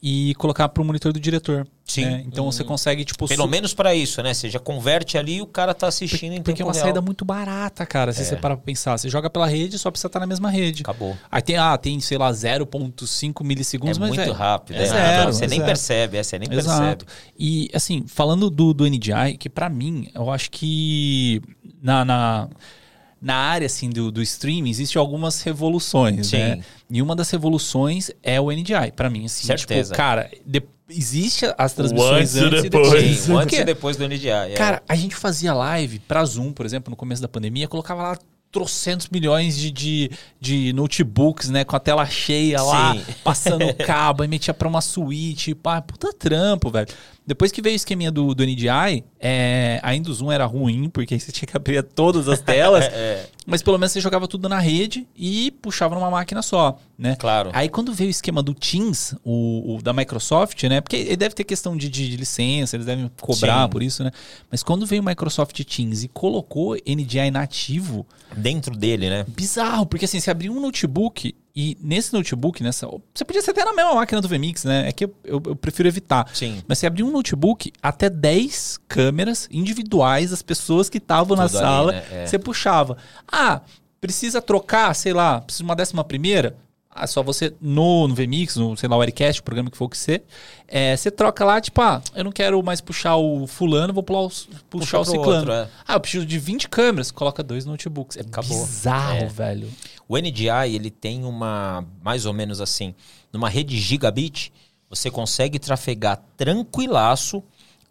Speaker 1: e colocar para o monitor do diretor. Sim. Né? Então uhum. você consegue, tipo.
Speaker 3: Pelo su... menos para isso, né? Você já converte ali e o cara tá assistindo
Speaker 1: em Porque é uma
Speaker 3: real.
Speaker 1: saída muito barata, cara, se é. você parar pra pensar. Você joga pela rede, só precisa estar na mesma rede.
Speaker 3: Acabou.
Speaker 1: Aí tem, ah, tem, sei lá, 0,5 milissegundos,
Speaker 3: é
Speaker 1: mas.
Speaker 3: Muito
Speaker 1: é,
Speaker 3: rápido,
Speaker 1: é, zero,
Speaker 3: Você
Speaker 1: é
Speaker 3: nem
Speaker 1: zero.
Speaker 3: percebe, é, você nem
Speaker 1: Exato.
Speaker 3: percebe.
Speaker 1: E, assim, falando do, do NDI, que para mim, eu acho que na. na na área assim do, do streaming existem algumas revoluções,
Speaker 3: Sim.
Speaker 1: né? E uma das revoluções é o NDI, para mim assim,
Speaker 3: Certeza.
Speaker 1: tipo, cara, de, existe as transmissões
Speaker 2: antes e
Speaker 1: antes,
Speaker 2: depois.
Speaker 1: e depois.
Speaker 3: Sim, antes e depois do NDI. é.
Speaker 1: Cara, a gente fazia live pra Zoom, por exemplo, no começo da pandemia, colocava lá trocentos milhões de, de, de notebooks, né? Com a tela cheia lá,
Speaker 3: Sim.
Speaker 1: passando cabo, aí metia pra uma suíte, pá, puta trampo, velho. Depois que veio o esqueminha do, do NDI, é, ainda o Zoom era ruim, porque aí você tinha que abrir todas as telas,
Speaker 3: É,
Speaker 1: mas pelo menos você jogava tudo na rede e puxava numa máquina só, né?
Speaker 3: Claro.
Speaker 1: Aí quando veio o esquema do Teams, o, o da Microsoft, né? Porque ele deve ter questão de, de, de licença, eles devem cobrar
Speaker 3: Sim.
Speaker 1: por isso, né? Mas quando veio o Microsoft Teams e colocou NDI nativo,
Speaker 3: Dentro dele, né?
Speaker 1: bizarro, porque assim, você abriu um notebook e nesse notebook, nessa, você podia ser até na mesma máquina do VMix, né? É que eu, eu, eu prefiro evitar.
Speaker 3: Sim.
Speaker 1: Mas você abriu um notebook, até 10 câmeras individuais das pessoas que estavam na
Speaker 3: Tudo ali,
Speaker 1: sala,
Speaker 3: né? É.
Speaker 1: você puxava. Ah, precisa trocar, sei lá, precisa de uma décima primeira? Ah, só você no, no VMix, no, sei lá, o Aircast, o programa que for que você, é, você troca lá, tipo, ah, eu não quero mais puxar o fulano, vou pular o, puxar o
Speaker 3: pro
Speaker 1: ciclano.
Speaker 3: outro, é.
Speaker 1: Ah, eu preciso de 20 câmeras, coloca dois notebooks. É
Speaker 3: Acabou.
Speaker 1: bizarro,
Speaker 3: É.
Speaker 1: velho.
Speaker 3: O NDI, ele tem uma, mais ou menos assim, numa rede gigabit, você consegue trafegar tranquilaço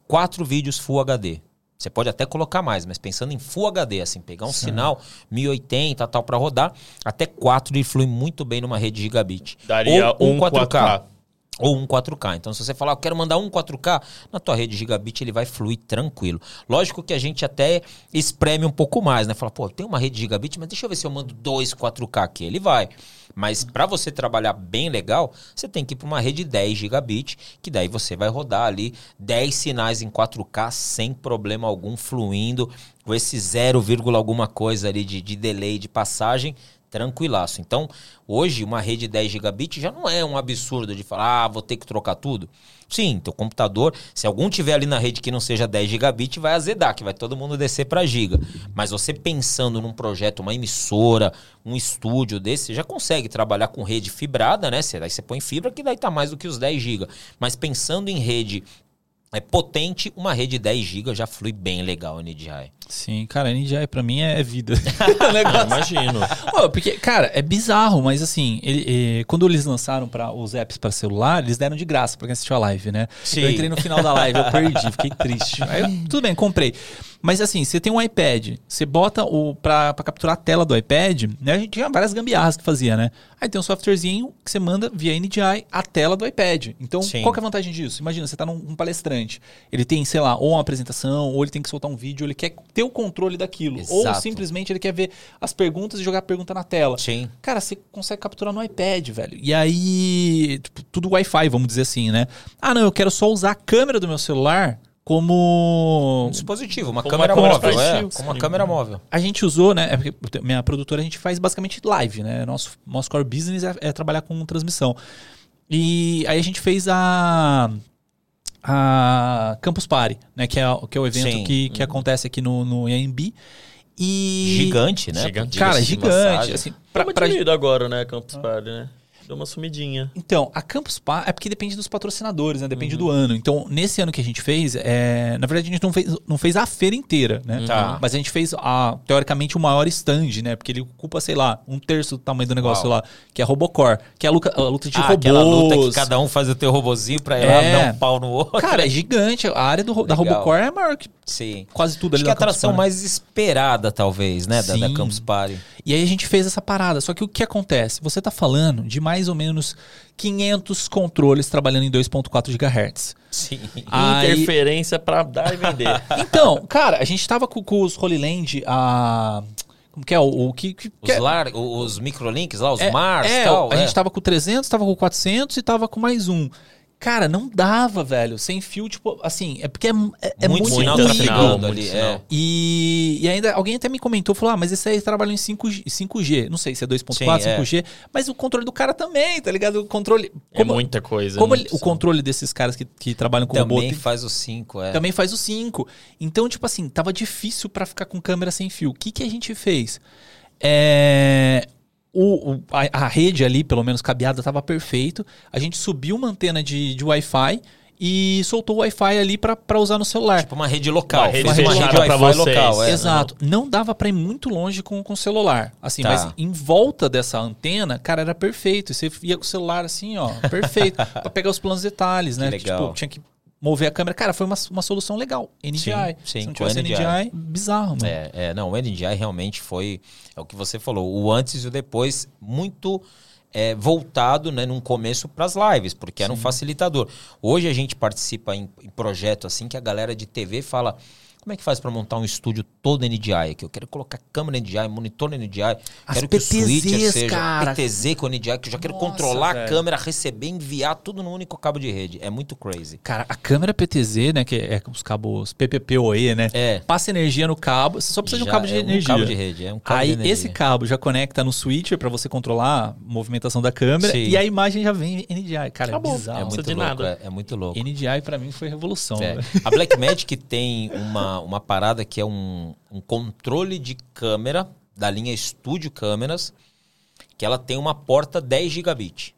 Speaker 3: quatro vídeos Full HD. Você pode até colocar mais, mas pensando em Full HD, assim, pegar um sinal 1080 tal para rodar, até 4 ele flui muito bem numa rede gigabit.
Speaker 2: Daria
Speaker 3: Ou
Speaker 2: um 4K.
Speaker 3: Ou um 4K. Então, se você falar, eu quero mandar um 4K, na tua rede gigabit ele vai fluir tranquilo. Lógico que a gente até espreme um pouco mais, né? Fala, pô, tem uma rede gigabit, mas deixa eu ver se eu mando dois 4K aqui. Ele vai. Mas para você trabalhar bem legal, você tem que ir para uma rede 10 gigabit, que daí você vai rodar ali 10 sinais em 4K sem problema algum, fluindo, com esse 0, vírgula alguma coisa ali de, de delay de passagem, tranquilaço. Então, hoje, uma rede 10 gigabit já não é um absurdo de falar, ah, vou ter que trocar tudo. Sim, teu computador, se algum tiver ali na rede que não seja 10 gigabit, vai azedar, que vai todo mundo descer para giga. Mas você pensando num projeto, uma emissora, um estúdio desse, você já consegue trabalhar com rede fibrada, né? Daí você põe fibra que daí tá mais do que os 10 GB. Mas pensando em rede é potente, uma rede 10 GB já flui bem legal o NDI.
Speaker 1: Sim, cara, NDI pra mim é vida.
Speaker 2: Eu imagino.
Speaker 1: Ô, porque, cara, é bizarro, mas assim, ele- eh, quando eles lançaram para os apps para celular, eles deram de graça pra quem assistiu a live, né?
Speaker 3: Sim.
Speaker 1: Eu entrei no final da live, eu perdi, fiquei triste. Aí, tudo bem, comprei. Mas assim, você tem um iPad, você bota o pra, pra capturar a tela do iPad, né? A gente tinha várias gambiarras que fazia, né? Aí tem um softwarezinho que você manda via NDI a tela do iPad. Então,
Speaker 3: Sim.
Speaker 1: qual que é a vantagem disso? Imagina, você tá num um palestrante, ele tem, sei lá, ou uma apresentação, ou ele tem que soltar um vídeo, ele quer ter o controle daquilo. Ou
Speaker 3: Exato.
Speaker 1: simplesmente ele quer ver as perguntas e jogar a pergunta na tela.
Speaker 3: Sim.
Speaker 1: Cara, você consegue capturar no iPad, velho. E aí, tipo, tudo Wi-Fi, vamos dizer assim, né? Ah, não, eu quero só usar a câmera do meu celular como
Speaker 3: Um dispositivo, uma
Speaker 2: Como
Speaker 3: câmera
Speaker 2: uma câmera
Speaker 3: móvel. É, como uma câmera móvel.
Speaker 1: a gente usou, né? É porque minha produtora a gente faz basicamente live, né? Nosso, nosso core business é, é trabalhar com transmissão. E aí a gente fez a a Campus Party, né? Que é, o- que é o evento
Speaker 3: Sim.
Speaker 1: que, que acontece aqui no, no AMB. E.
Speaker 3: Gigante, né?
Speaker 2: Gigante.
Speaker 1: Cara, gigante.
Speaker 3: passagem.
Speaker 1: Assim,
Speaker 2: Pra,
Speaker 1: pra, pra-
Speaker 2: pra... agora, né, Campus Party, né? Deu uma sumidinha.
Speaker 1: Então, a Campus Party é porque depende dos patrocinadores, né? Depende
Speaker 3: Uhum.
Speaker 1: do ano. Então, nesse ano que a gente fez, é, na verdade a gente não fez, não fez a feira inteira, né?
Speaker 3: Tá.
Speaker 1: Mas a gente fez, a, teoricamente, o maior stand, né? Porque ele ocupa, sei lá, um terço do tamanho do negócio
Speaker 3: Uau.
Speaker 1: lá, que é a Robocore, que é a luta, a luta de
Speaker 3: Ah,
Speaker 1: robôs.
Speaker 3: aquela luta que cada um faz o teu robozinho pra ir lá
Speaker 1: É.
Speaker 3: dar um pau no outro.
Speaker 1: Cara, é gigante. A área do, da. Robocore é maior que
Speaker 3: Sim.
Speaker 1: quase tudo ali
Speaker 3: Acho que é a atração mais esperada, talvez, né? Da, da. Campus Party.
Speaker 1: E aí a gente fez essa parada. Só que o que acontece? Você tá falando de mais ou menos 500 controles trabalhando em 2.4 GHz.
Speaker 3: Sim.
Speaker 1: Aí-
Speaker 2: Interferência pra dar e vender.
Speaker 1: Então, cara, a gente tava com, com os Holy Land, a... Como que é? O, o que... que
Speaker 3: Os,
Speaker 1: é-
Speaker 3: lar, os microlinks lá, os
Speaker 1: é,
Speaker 3: Mars
Speaker 1: é,
Speaker 3: tal.
Speaker 1: a
Speaker 3: é.
Speaker 1: gente tava com 300, tava com 400 e tava com mais um. Cara, não dava, velho. Sem fio, tipo, assim, é porque é, é, é
Speaker 3: muito,
Speaker 1: muito,
Speaker 3: sinal
Speaker 2: Muito
Speaker 3: ali. É.
Speaker 1: E, e ainda alguém até me comentou, falou: ah, mas esse aí trabalha em 5G, 5G. Não sei se é 2.4,
Speaker 3: Sim, é.
Speaker 1: 5G, mas o controle do cara também, tá ligado? O controle.
Speaker 2: É
Speaker 1: Como,
Speaker 2: muita coisa.
Speaker 1: como
Speaker 2: né?
Speaker 1: ele- o controle desses caras que, que trabalham com robô
Speaker 3: Também faz os 5, é.
Speaker 1: também faz o 5. Então, tipo assim, tava difícil pra ficar com câmera sem fio. O que, que a gente fez? É, o, o- a, a rede ali, pelo menos cabeada, tava perfeito. A gente subiu uma antena de, de Wi-Fi e soltou o Wi-Fi ali pra pra usar no celular.
Speaker 3: Tipo uma rede local.
Speaker 2: Uma rede
Speaker 3: uma rede
Speaker 2: pra
Speaker 3: Wi-Fi
Speaker 2: vocês.
Speaker 3: local. É.
Speaker 1: Exato. Não dava pra ir muito longe com com o celular. Assim,
Speaker 3: Tá.
Speaker 1: mas em volta dessa antena, cara, era perfeito. Você ia com o celular assim, ó, perfeito. pra pegar os planos detalhes, né?
Speaker 3: legal.
Speaker 1: Tipo, tinha que mover a câmera. Cara, foi uma, uma solução legal. NDI.
Speaker 3: Sim, sim,
Speaker 1: Se não
Speaker 3: com
Speaker 1: tivesse
Speaker 3: NDI.
Speaker 1: NDI, bizarro, mano.
Speaker 3: É, é, não, o NDI realmente foi, é o que você falou, o antes e o depois, muito é, voltado, né, num começo para as lives, porque era um facilitador. Hoje a gente participa em, em projeto assim que a galera de TV fala. Como é que faz para montar um estúdio todo NDI aqui? Eu quero colocar câmera NDI, monitor NDI,
Speaker 1: As
Speaker 3: quero que o
Speaker 1: PTZs,
Speaker 3: switcher seja
Speaker 1: cara.
Speaker 3: PTZ com NDI, que eu já quero
Speaker 1: Nossa,
Speaker 3: controlar
Speaker 1: velho.
Speaker 3: a câmera, receber, enviar tudo num único cabo de rede. É muito crazy.
Speaker 1: Cara, a câmera PTZ, né, que é com os cabos PPPoE, né?
Speaker 3: É.
Speaker 1: Passa energia no cabo, você só precisa de um
Speaker 3: Já
Speaker 1: cabo de
Speaker 3: é
Speaker 1: energia.
Speaker 3: Um cabo de rede, é um cabo de
Speaker 1: Aí
Speaker 3: energia.
Speaker 1: esse cabo já conecta no switcher pra você controlar a movimentação da câmera
Speaker 3: Sim.
Speaker 1: e a imagem já vem NDI. Cara,
Speaker 2: Acabou.
Speaker 1: é bizarro.
Speaker 3: É
Speaker 2: precisa
Speaker 3: muito
Speaker 2: de
Speaker 3: louco,
Speaker 2: nada.
Speaker 3: é, é muito louco.
Speaker 1: NDI pra mim foi revolução.
Speaker 3: É.
Speaker 1: velho.
Speaker 3: A Blackmagic tem uma, uma parada que é um, um controle de câmera da linha Studio Câmeras, que ela tem uma porta 10 gigabit.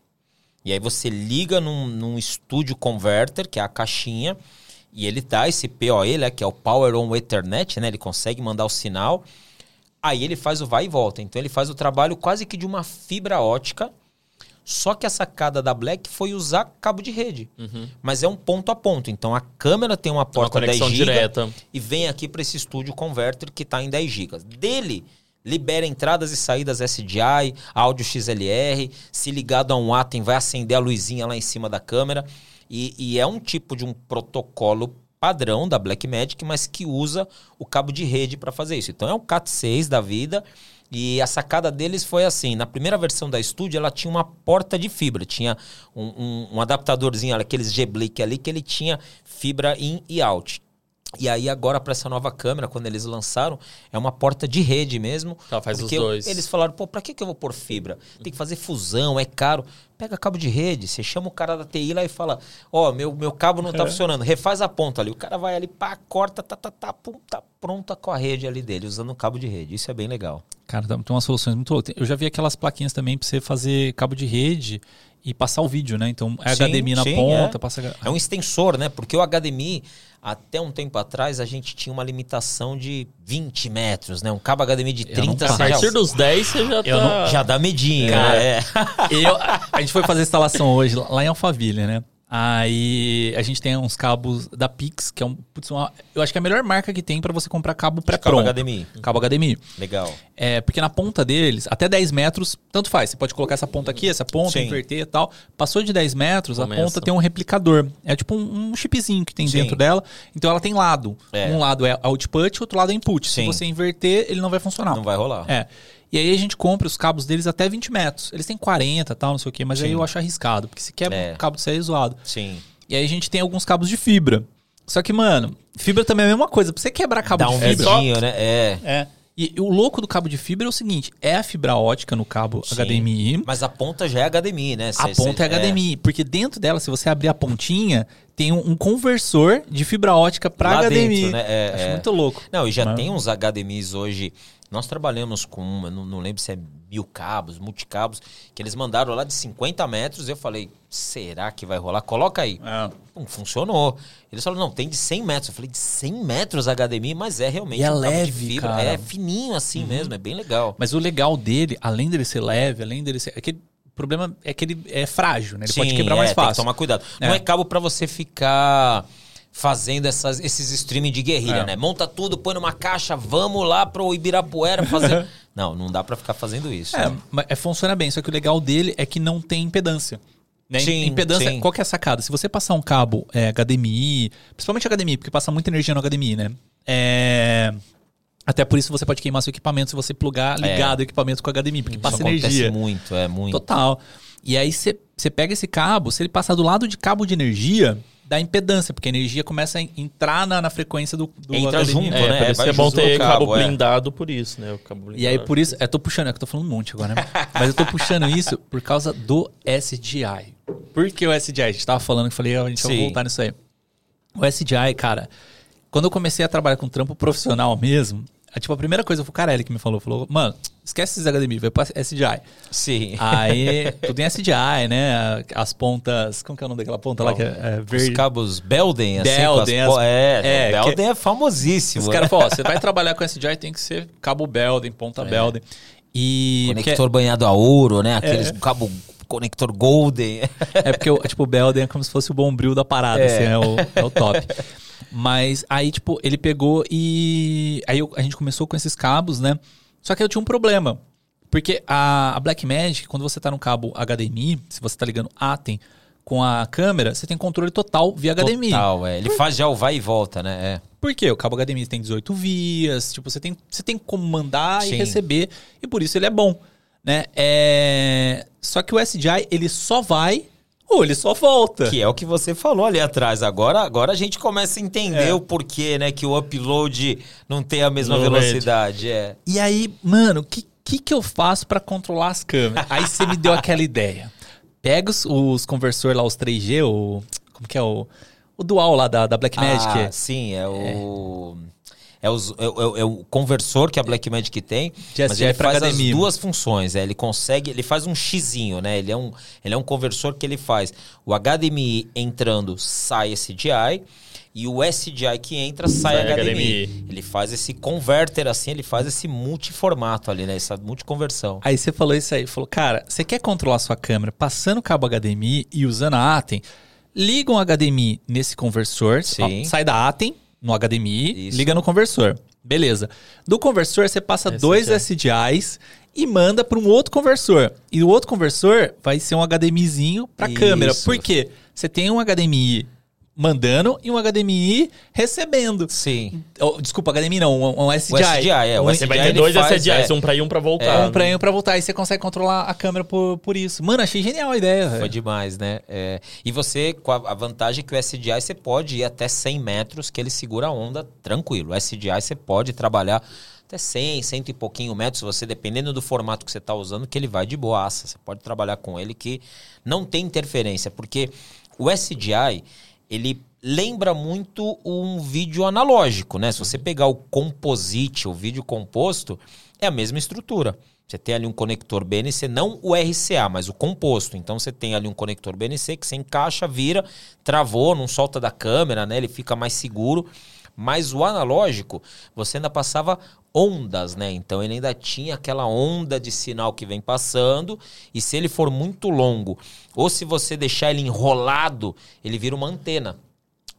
Speaker 3: E aí você liga num, num Studio Converter, que é a caixinha, e ele dá esse PoE, né, que é o Power on Ethernet, né? Ele consegue mandar o sinal. Aí ele faz o vai e volta. Então ele faz o trabalho quase que de uma fibra ótica. Só que a sacada da Black foi usar cabo de rede. Mas é um ponto a ponto. Então a câmera tem uma
Speaker 2: Uma
Speaker 3: porta 10
Speaker 2: conexão
Speaker 3: GB
Speaker 2: direta.
Speaker 3: e vem aqui para esse estúdio converter que está em 10 GB. Dele libera entradas e saídas SDI, áudio XLR, se ligado a um Atem vai acender a luzinha lá em cima da câmera e, e é um tipo de um protocolo padrão da Blackmagic, mas que usa o cabo de rede para fazer isso. Então é um Cat6 da vida e a sacada deles foi assim, na primeira versão da Studio ela tinha uma porta de fibra, tinha um, um, um adaptadorzinho, aqueles G-Blick ali, que ele tinha fibra in e out. E aí agora para essa nova câmera, quando eles lançaram, é uma porta de rede mesmo.
Speaker 2: Tá, faz os
Speaker 3: porque
Speaker 2: dois.
Speaker 3: Eles falaram, pô, pra que, que eu vou pôr fibra? Tem que fazer fusão, é caro. Pega cabo de rede, você chama o cara da TI lá e fala, ó, meu, meu cabo não tá funcionando, refaz a ponta ali. O cara vai ali, pá, corta, tá, tá, tá, pum, tá pronta com a rede ali dele, usando um cabo de rede. Isso é bem legal.
Speaker 1: Cara, tem umas soluções muito loucas. Eu já vi aquelas plaquinhas também pra você fazer cabo de rede e passar o vídeo, né? Então é
Speaker 3: Sim,
Speaker 1: HDMI na
Speaker 3: sim,
Speaker 1: ponta,
Speaker 3: é.
Speaker 1: passa.
Speaker 3: É um extensor, né? Porque o HDMI, até um tempo atrás, a gente tinha uma limitação de 20 metros, né? Um cabo HDMI de
Speaker 1: Eu não
Speaker 3: 30
Speaker 2: A
Speaker 3: você já-
Speaker 2: partir dos 10 você já
Speaker 1: Eu
Speaker 2: tá...
Speaker 3: já dá medinho,
Speaker 1: Cara,
Speaker 3: né? É.
Speaker 1: Eu- a gente foi fazer a instalação hoje lá em Alphaville, né? Aí a gente tem uns cabos da Pix, que é um. Putz, uma- eu acho que é a melhor marca que tem pra você comprar cabo
Speaker 3: Cabo
Speaker 1: pré-pronto.
Speaker 3: HDMI.
Speaker 1: Cabo HDMI.
Speaker 3: Legal.
Speaker 1: É, porque na ponta deles, até 10 metros, tanto faz. Você pode colocar essa ponta aqui, essa ponta,
Speaker 3: Sim.
Speaker 1: inverter e tal. Passou de 10 metros,
Speaker 2: Começa.
Speaker 1: a ponta tem um replicador. É tipo um, um chipzinho que tem
Speaker 3: Sim.
Speaker 1: dentro dela. Então ela tem lado.
Speaker 3: É.
Speaker 1: Um lado é output, outro lado é input. Se
Speaker 3: Sim.
Speaker 1: você inverter, ele não vai funcionar.
Speaker 3: Não vai rolar.
Speaker 1: É. E aí a gente compra os cabos deles até 20 metros. Eles têm 40 tal, não sei o quê, mas aí
Speaker 3: Sim.
Speaker 1: eu acho arriscado, porque se quebra
Speaker 3: É.
Speaker 1: o cabo de sair zoado.
Speaker 3: Sim.
Speaker 1: E aí a gente tem alguns cabos de fibra. Só que, mano, fibra também é a mesma coisa. Pra você quebrar cabo
Speaker 3: Dá
Speaker 1: de
Speaker 3: um
Speaker 1: fibra.
Speaker 3: medinho, né? É.
Speaker 1: É. E o louco do cabo de fibra é o seguinte: é a fibra ótica no cabo
Speaker 3: Sim.
Speaker 1: HDMI.
Speaker 3: Mas a ponta já é HDMI, né?
Speaker 1: A
Speaker 3: Cê-
Speaker 1: ponta
Speaker 3: cê-
Speaker 1: é HDMI, porque dentro dela, se você abrir a pontinha, tem um, um conversor de fibra ótica para HDMI.
Speaker 3: dentro, né? É,
Speaker 1: Acho
Speaker 3: é.
Speaker 1: muito louco.
Speaker 3: Não, e já
Speaker 1: Mas-
Speaker 3: tem uns HDMIs hoje. Nós trabalhamos com uma, não, não lembro se é mil cabos, multicabos, que eles mandaram lá de 50 metros. Eu falei, será que vai rolar? Coloca aí.
Speaker 1: É.
Speaker 3: Pum, funcionou. Eles falaram, não, tem de 100 metros. Eu falei, de 100 metros HDMI, mas é realmente
Speaker 1: E é
Speaker 3: um cabo
Speaker 1: leve,
Speaker 3: de fibra.
Speaker 1: cara.
Speaker 3: É fininho assim mesmo, é bem legal.
Speaker 1: Mas o legal dele, além dele ser leve, além dele ser. É que o problema é que ele é frágil, né? Ele pode quebrar
Speaker 3: é,
Speaker 1: mais
Speaker 3: Tem que
Speaker 1: fácil.
Speaker 3: tomar cuidado. Não
Speaker 1: É.
Speaker 3: é cabo pra você ficar fazendo essas, esses streaming de guerrilha,
Speaker 1: É.
Speaker 3: né? Monta tudo, põe numa caixa, vamos lá pro Ibirapuera fazer. não, não dá pra ficar fazendo isso.
Speaker 1: É,
Speaker 3: né?
Speaker 1: é, funciona bem, só que o legal dele é que não tem impedância. Né?
Speaker 3: Sim,
Speaker 1: impedância,
Speaker 3: sim.
Speaker 1: qual que é a sacada? Se você passar um cabo é, HDMI, principalmente HDMI, porque passa muita energia no HDMI, né? É, Até por isso você pode queimar seu equipamento se você plugar ligado o equipamento com HDMI, porque
Speaker 3: Isso
Speaker 1: passa energia.
Speaker 3: muito, é muito.
Speaker 1: Total. E aí você pega esse cabo, se ele passar do lado de cabo de energia, dá impedância, porque a energia começa a entrar na, na frequência do, do
Speaker 3: Entra junto,
Speaker 2: É,
Speaker 3: né? Vai
Speaker 2: que é bom ter cabo,
Speaker 3: cabo, é.
Speaker 2: blindado por isso, né? O cabo blindado.
Speaker 1: E aí, por isso, eu tô puxando, é que eu tô falando um monte agora, né? Mas eu tô puxando isso por causa do SDI. Por que o SDI? A gente tava falando, que eu falei, a gente vai voltar nisso aí. O SDI, cara, quando eu comecei a trabalhar com trampo profissional mesmo, tipo, a primeira coisa foi o Carelli que me falou, falou, mano, esquece esses HDMI, vai pra SDI.
Speaker 3: Sim.
Speaker 1: Aí, tudo em SDI, né? As pontas, como que é o nome daquela ponta lá que é, é
Speaker 3: Os cabos Belden, assim,
Speaker 1: Belden,
Speaker 3: as...
Speaker 1: as-
Speaker 3: É,
Speaker 1: é,
Speaker 3: Belden
Speaker 1: que-
Speaker 3: é famosíssimo.
Speaker 1: Os
Speaker 3: né?
Speaker 1: caras falam, ó, você vai trabalhar com SDI, tem que ser cabo Belden, ponta Belden. E... porque-
Speaker 3: Conector banhado a ouro, né? Aqueles
Speaker 1: É.
Speaker 3: cabo conector golden.
Speaker 1: É porque, tipo, o Belden é como se fosse o bombril da parada,
Speaker 3: É.
Speaker 1: assim, é o, é o top. Mas aí, tipo, ele pegou e... Aí eu- a gente começou com esses cabos, né? Só que eu tinha um problema. Porque a, a Blackmagic, quando você tá no cabo HDMI, se você tá ligando Atem com a câmera, você tem controle total via HDMI.
Speaker 3: Total, é. Ele faz já o vai e volta, né? É.
Speaker 1: Por quê? O cabo HDMI tem 18 vias, tipo, você tem, você tem como mandar e
Speaker 3: Sim.
Speaker 1: receber, e por isso ele é bom, né? É... Só que o SDI, ele só vai ou ele só volta.
Speaker 3: Que é o que você falou ali atrás. Agora, agora a gente começa a entender
Speaker 1: É.
Speaker 3: o porquê, né? Que o upload não tem a mesma
Speaker 2: Não
Speaker 3: velocidade. É.
Speaker 1: E aí, mano, o que, que, que eu faço pra controlar as câmeras? Aí você me deu aquela ideia. Pega os, os conversor lá, os 3G, o... Como que é o... O dual lá da, da Blackmagic.
Speaker 3: Ah, sim, é o. É, os- é o- é o conversor que a Blackmagic tem,
Speaker 1: De
Speaker 3: mas ele faz
Speaker 1: HDMI.
Speaker 3: as duas funções. é, ele consegue, ele faz um xizinho, né? Ele é um, ele é um conversor que ele faz o HDMI entrando, sai SDI, e o SDI que entra, sai,
Speaker 2: Sai
Speaker 3: HDMI.
Speaker 2: HDMI.
Speaker 3: Ele faz esse converter assim, ele faz esse multiformato ali, né? Essa multiconversão.
Speaker 1: Aí você falou isso aí, falou, cara, você quer controlar sua câmera passando o cabo HDMI e usando a Atem? Liga um HDMI nesse conversor, ó, sai da Atem no HDMI,
Speaker 3: Isso.
Speaker 1: liga no conversor. Beleza. Do conversor você passa
Speaker 2: SDI.
Speaker 1: dois SDIs e manda para um outro conversor. E o outro conversor vai ser um HDMizinho para câmera. Por quê? Você tem um HDMI mandando e um HDMI recebendo.
Speaker 3: Sim.
Speaker 1: Oh, desculpa, HDMI não, um, um SDI.
Speaker 3: O SDI, é, o
Speaker 2: Você vai
Speaker 3: SDI
Speaker 2: ter
Speaker 3: ele
Speaker 2: dois
Speaker 3: faz,
Speaker 2: SDIs,
Speaker 3: é.
Speaker 2: um pra ir um pra voltar.
Speaker 1: É, um pra ir, um pra voltar. Aí você consegue controlar a câmera por, por isso. Mano, achei genial a ideia.
Speaker 3: Foi demais, né? É, e você, com a, vantagem é que o SDI você pode ir até 100 metros, que ele segura a onda tranquilo. O SDI você pode trabalhar até 100, 100 e pouquinho metros, você dependendo do formato que você está usando, que ele vai de boaça. Você pode trabalhar com ele que não tem interferência, porque o SDI, ele lembra muito um vídeo analógico, né? Se você pegar o composite, o vídeo composto, é a mesma estrutura. Você tem ali um conector BNC, não o RCA, mas o composto. Então você tem ali um conector BNC que você encaixa, vira, travou, não solta da câmera, né? Ele fica mais seguro. Mas o analógico, você ainda passava ondas, né? Então ele ainda tinha aquela onda de sinal que vem passando, e se ele for muito longo, ou se você deixar ele enrolado, ele vira uma antena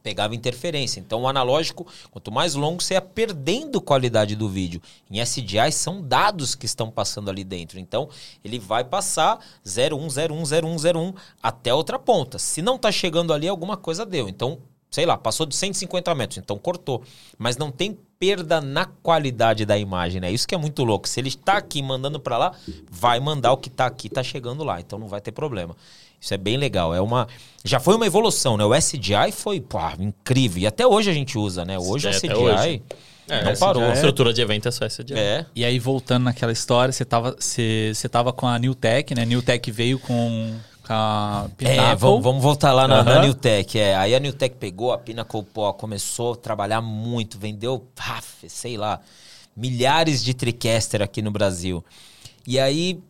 Speaker 3: pegava interferência. Então, o analógico, quanto mais longo, você ia perdendo qualidade do vídeo. Em SDI, são dados que estão passando ali dentro. Então, ele vai passar 01010101 até outra ponta. Se não está chegando ali, alguma coisa deu. Então, sei lá, passou de 150 metros, então cortou. Mas não tem perda na qualidade da imagem, né? Isso que é muito louco. Se ele está aqui mandando para lá, vai mandar o que está aqui, está chegando lá. Então, não vai ter problema. Isso é bem legal. É uma já foi uma evolução, né? O SDI foi pô, incrível e até hoje a gente usa, né? Hoje
Speaker 2: É,
Speaker 3: o SDI
Speaker 2: hoje.
Speaker 3: não parou.
Speaker 2: A estrutura de evento é só de
Speaker 3: É.
Speaker 1: E aí, voltando naquela história, você tava, você, você tava com a New Tech, né? New Tech veio com a Pinnacle.
Speaker 3: É, vamos, vamos voltar lá na, na. New Tech. É. Aí a New Tech pegou, a Pinnacle pô, começou a trabalhar muito, vendeu, sei lá, milhares de TriCaster aqui no Brasil. E aí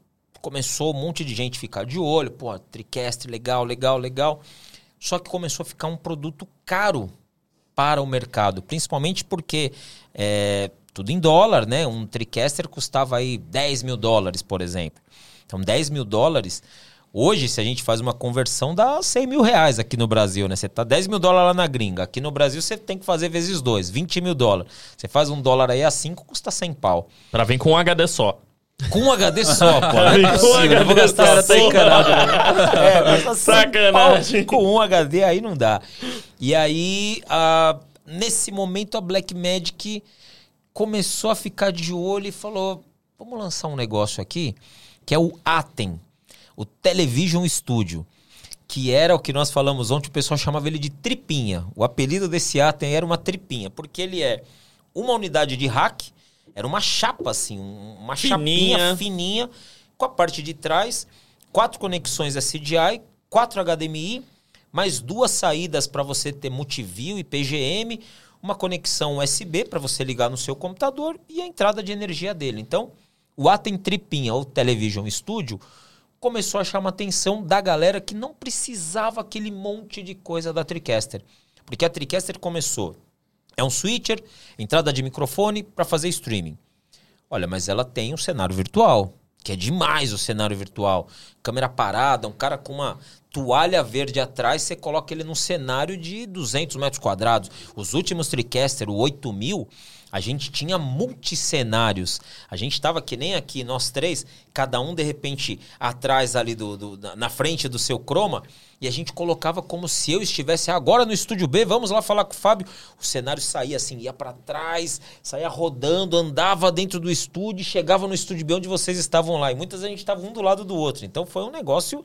Speaker 3: começou um monte de gente ficar de olho, pô, TriCaster, legal, legal, legal. Só que começou a ficar um produto caro para o mercado, principalmente porque é, tudo em dólar, né? Um TriCaster custava aí 10 mil dólares, por exemplo. Então, 10 mil dólares, hoje, se a gente faz uma conversão, dá 100 mil reais aqui no Brasil, né? Você tá 10 mil dólares lá na gringa. Aqui no Brasil, você tem que fazer vezes dois, 20 mil dólares. Você faz um dólar aí a 5, custa 100 pau.
Speaker 2: Pra vir com um HD só.
Speaker 3: Com um HD só, pô. Não é possível, eu vou gastar
Speaker 2: só.
Speaker 3: tá encanado. né? É, tá 100
Speaker 2: Sacanagem.
Speaker 3: pau Com um HD aí não dá. E aí, nesse momento, a Blackmagic começou a ficar de olho e falou: vamos lançar um negócio aqui, que é o Atem, o Television Studio. Que era o que nós falamos ontem, o pessoal chamava ele de tripinha. O apelido desse Atem era uma tripinha, porque ele é uma unidade de hack, era uma chapa assim, um- uma
Speaker 2: Fininha.
Speaker 3: chapinha fininha, com a parte de trás, quatro conexões SDI, quatro HDMI, mais duas saídas para você ter multiview e PGM, uma conexão USB para você ligar no seu computador e a entrada de energia dele. Então, o Atem Tripinha ou Television Studio começou a chamar a atenção da galera que não precisava aquele monte de coisa da TriCaster. Porque a TriCaster começou, é um switcher, entrada de microfone para fazer streaming. Olha, mas ela tem um cenário virtual, que é demais o cenário virtual. Câmera parada, um cara com uma toalha verde atrás, você coloca ele num cenário de 200 metros quadrados. Os últimos TriCaster, o 8000, a gente tinha multicenários. A gente estava que nem aqui, nós três, cada um de repente atrás ali do, do- na- frente do seu croma, e a gente colocava como se eu estivesse agora no estúdio B, vamos lá falar com o Fábio. O cenário saía assim, ia para trás, saía rodando, andava dentro do estúdio, chegava no estúdio B onde vocês estavam lá. E muitas vezes a gente estava um do lado do outro. Então foi um negócio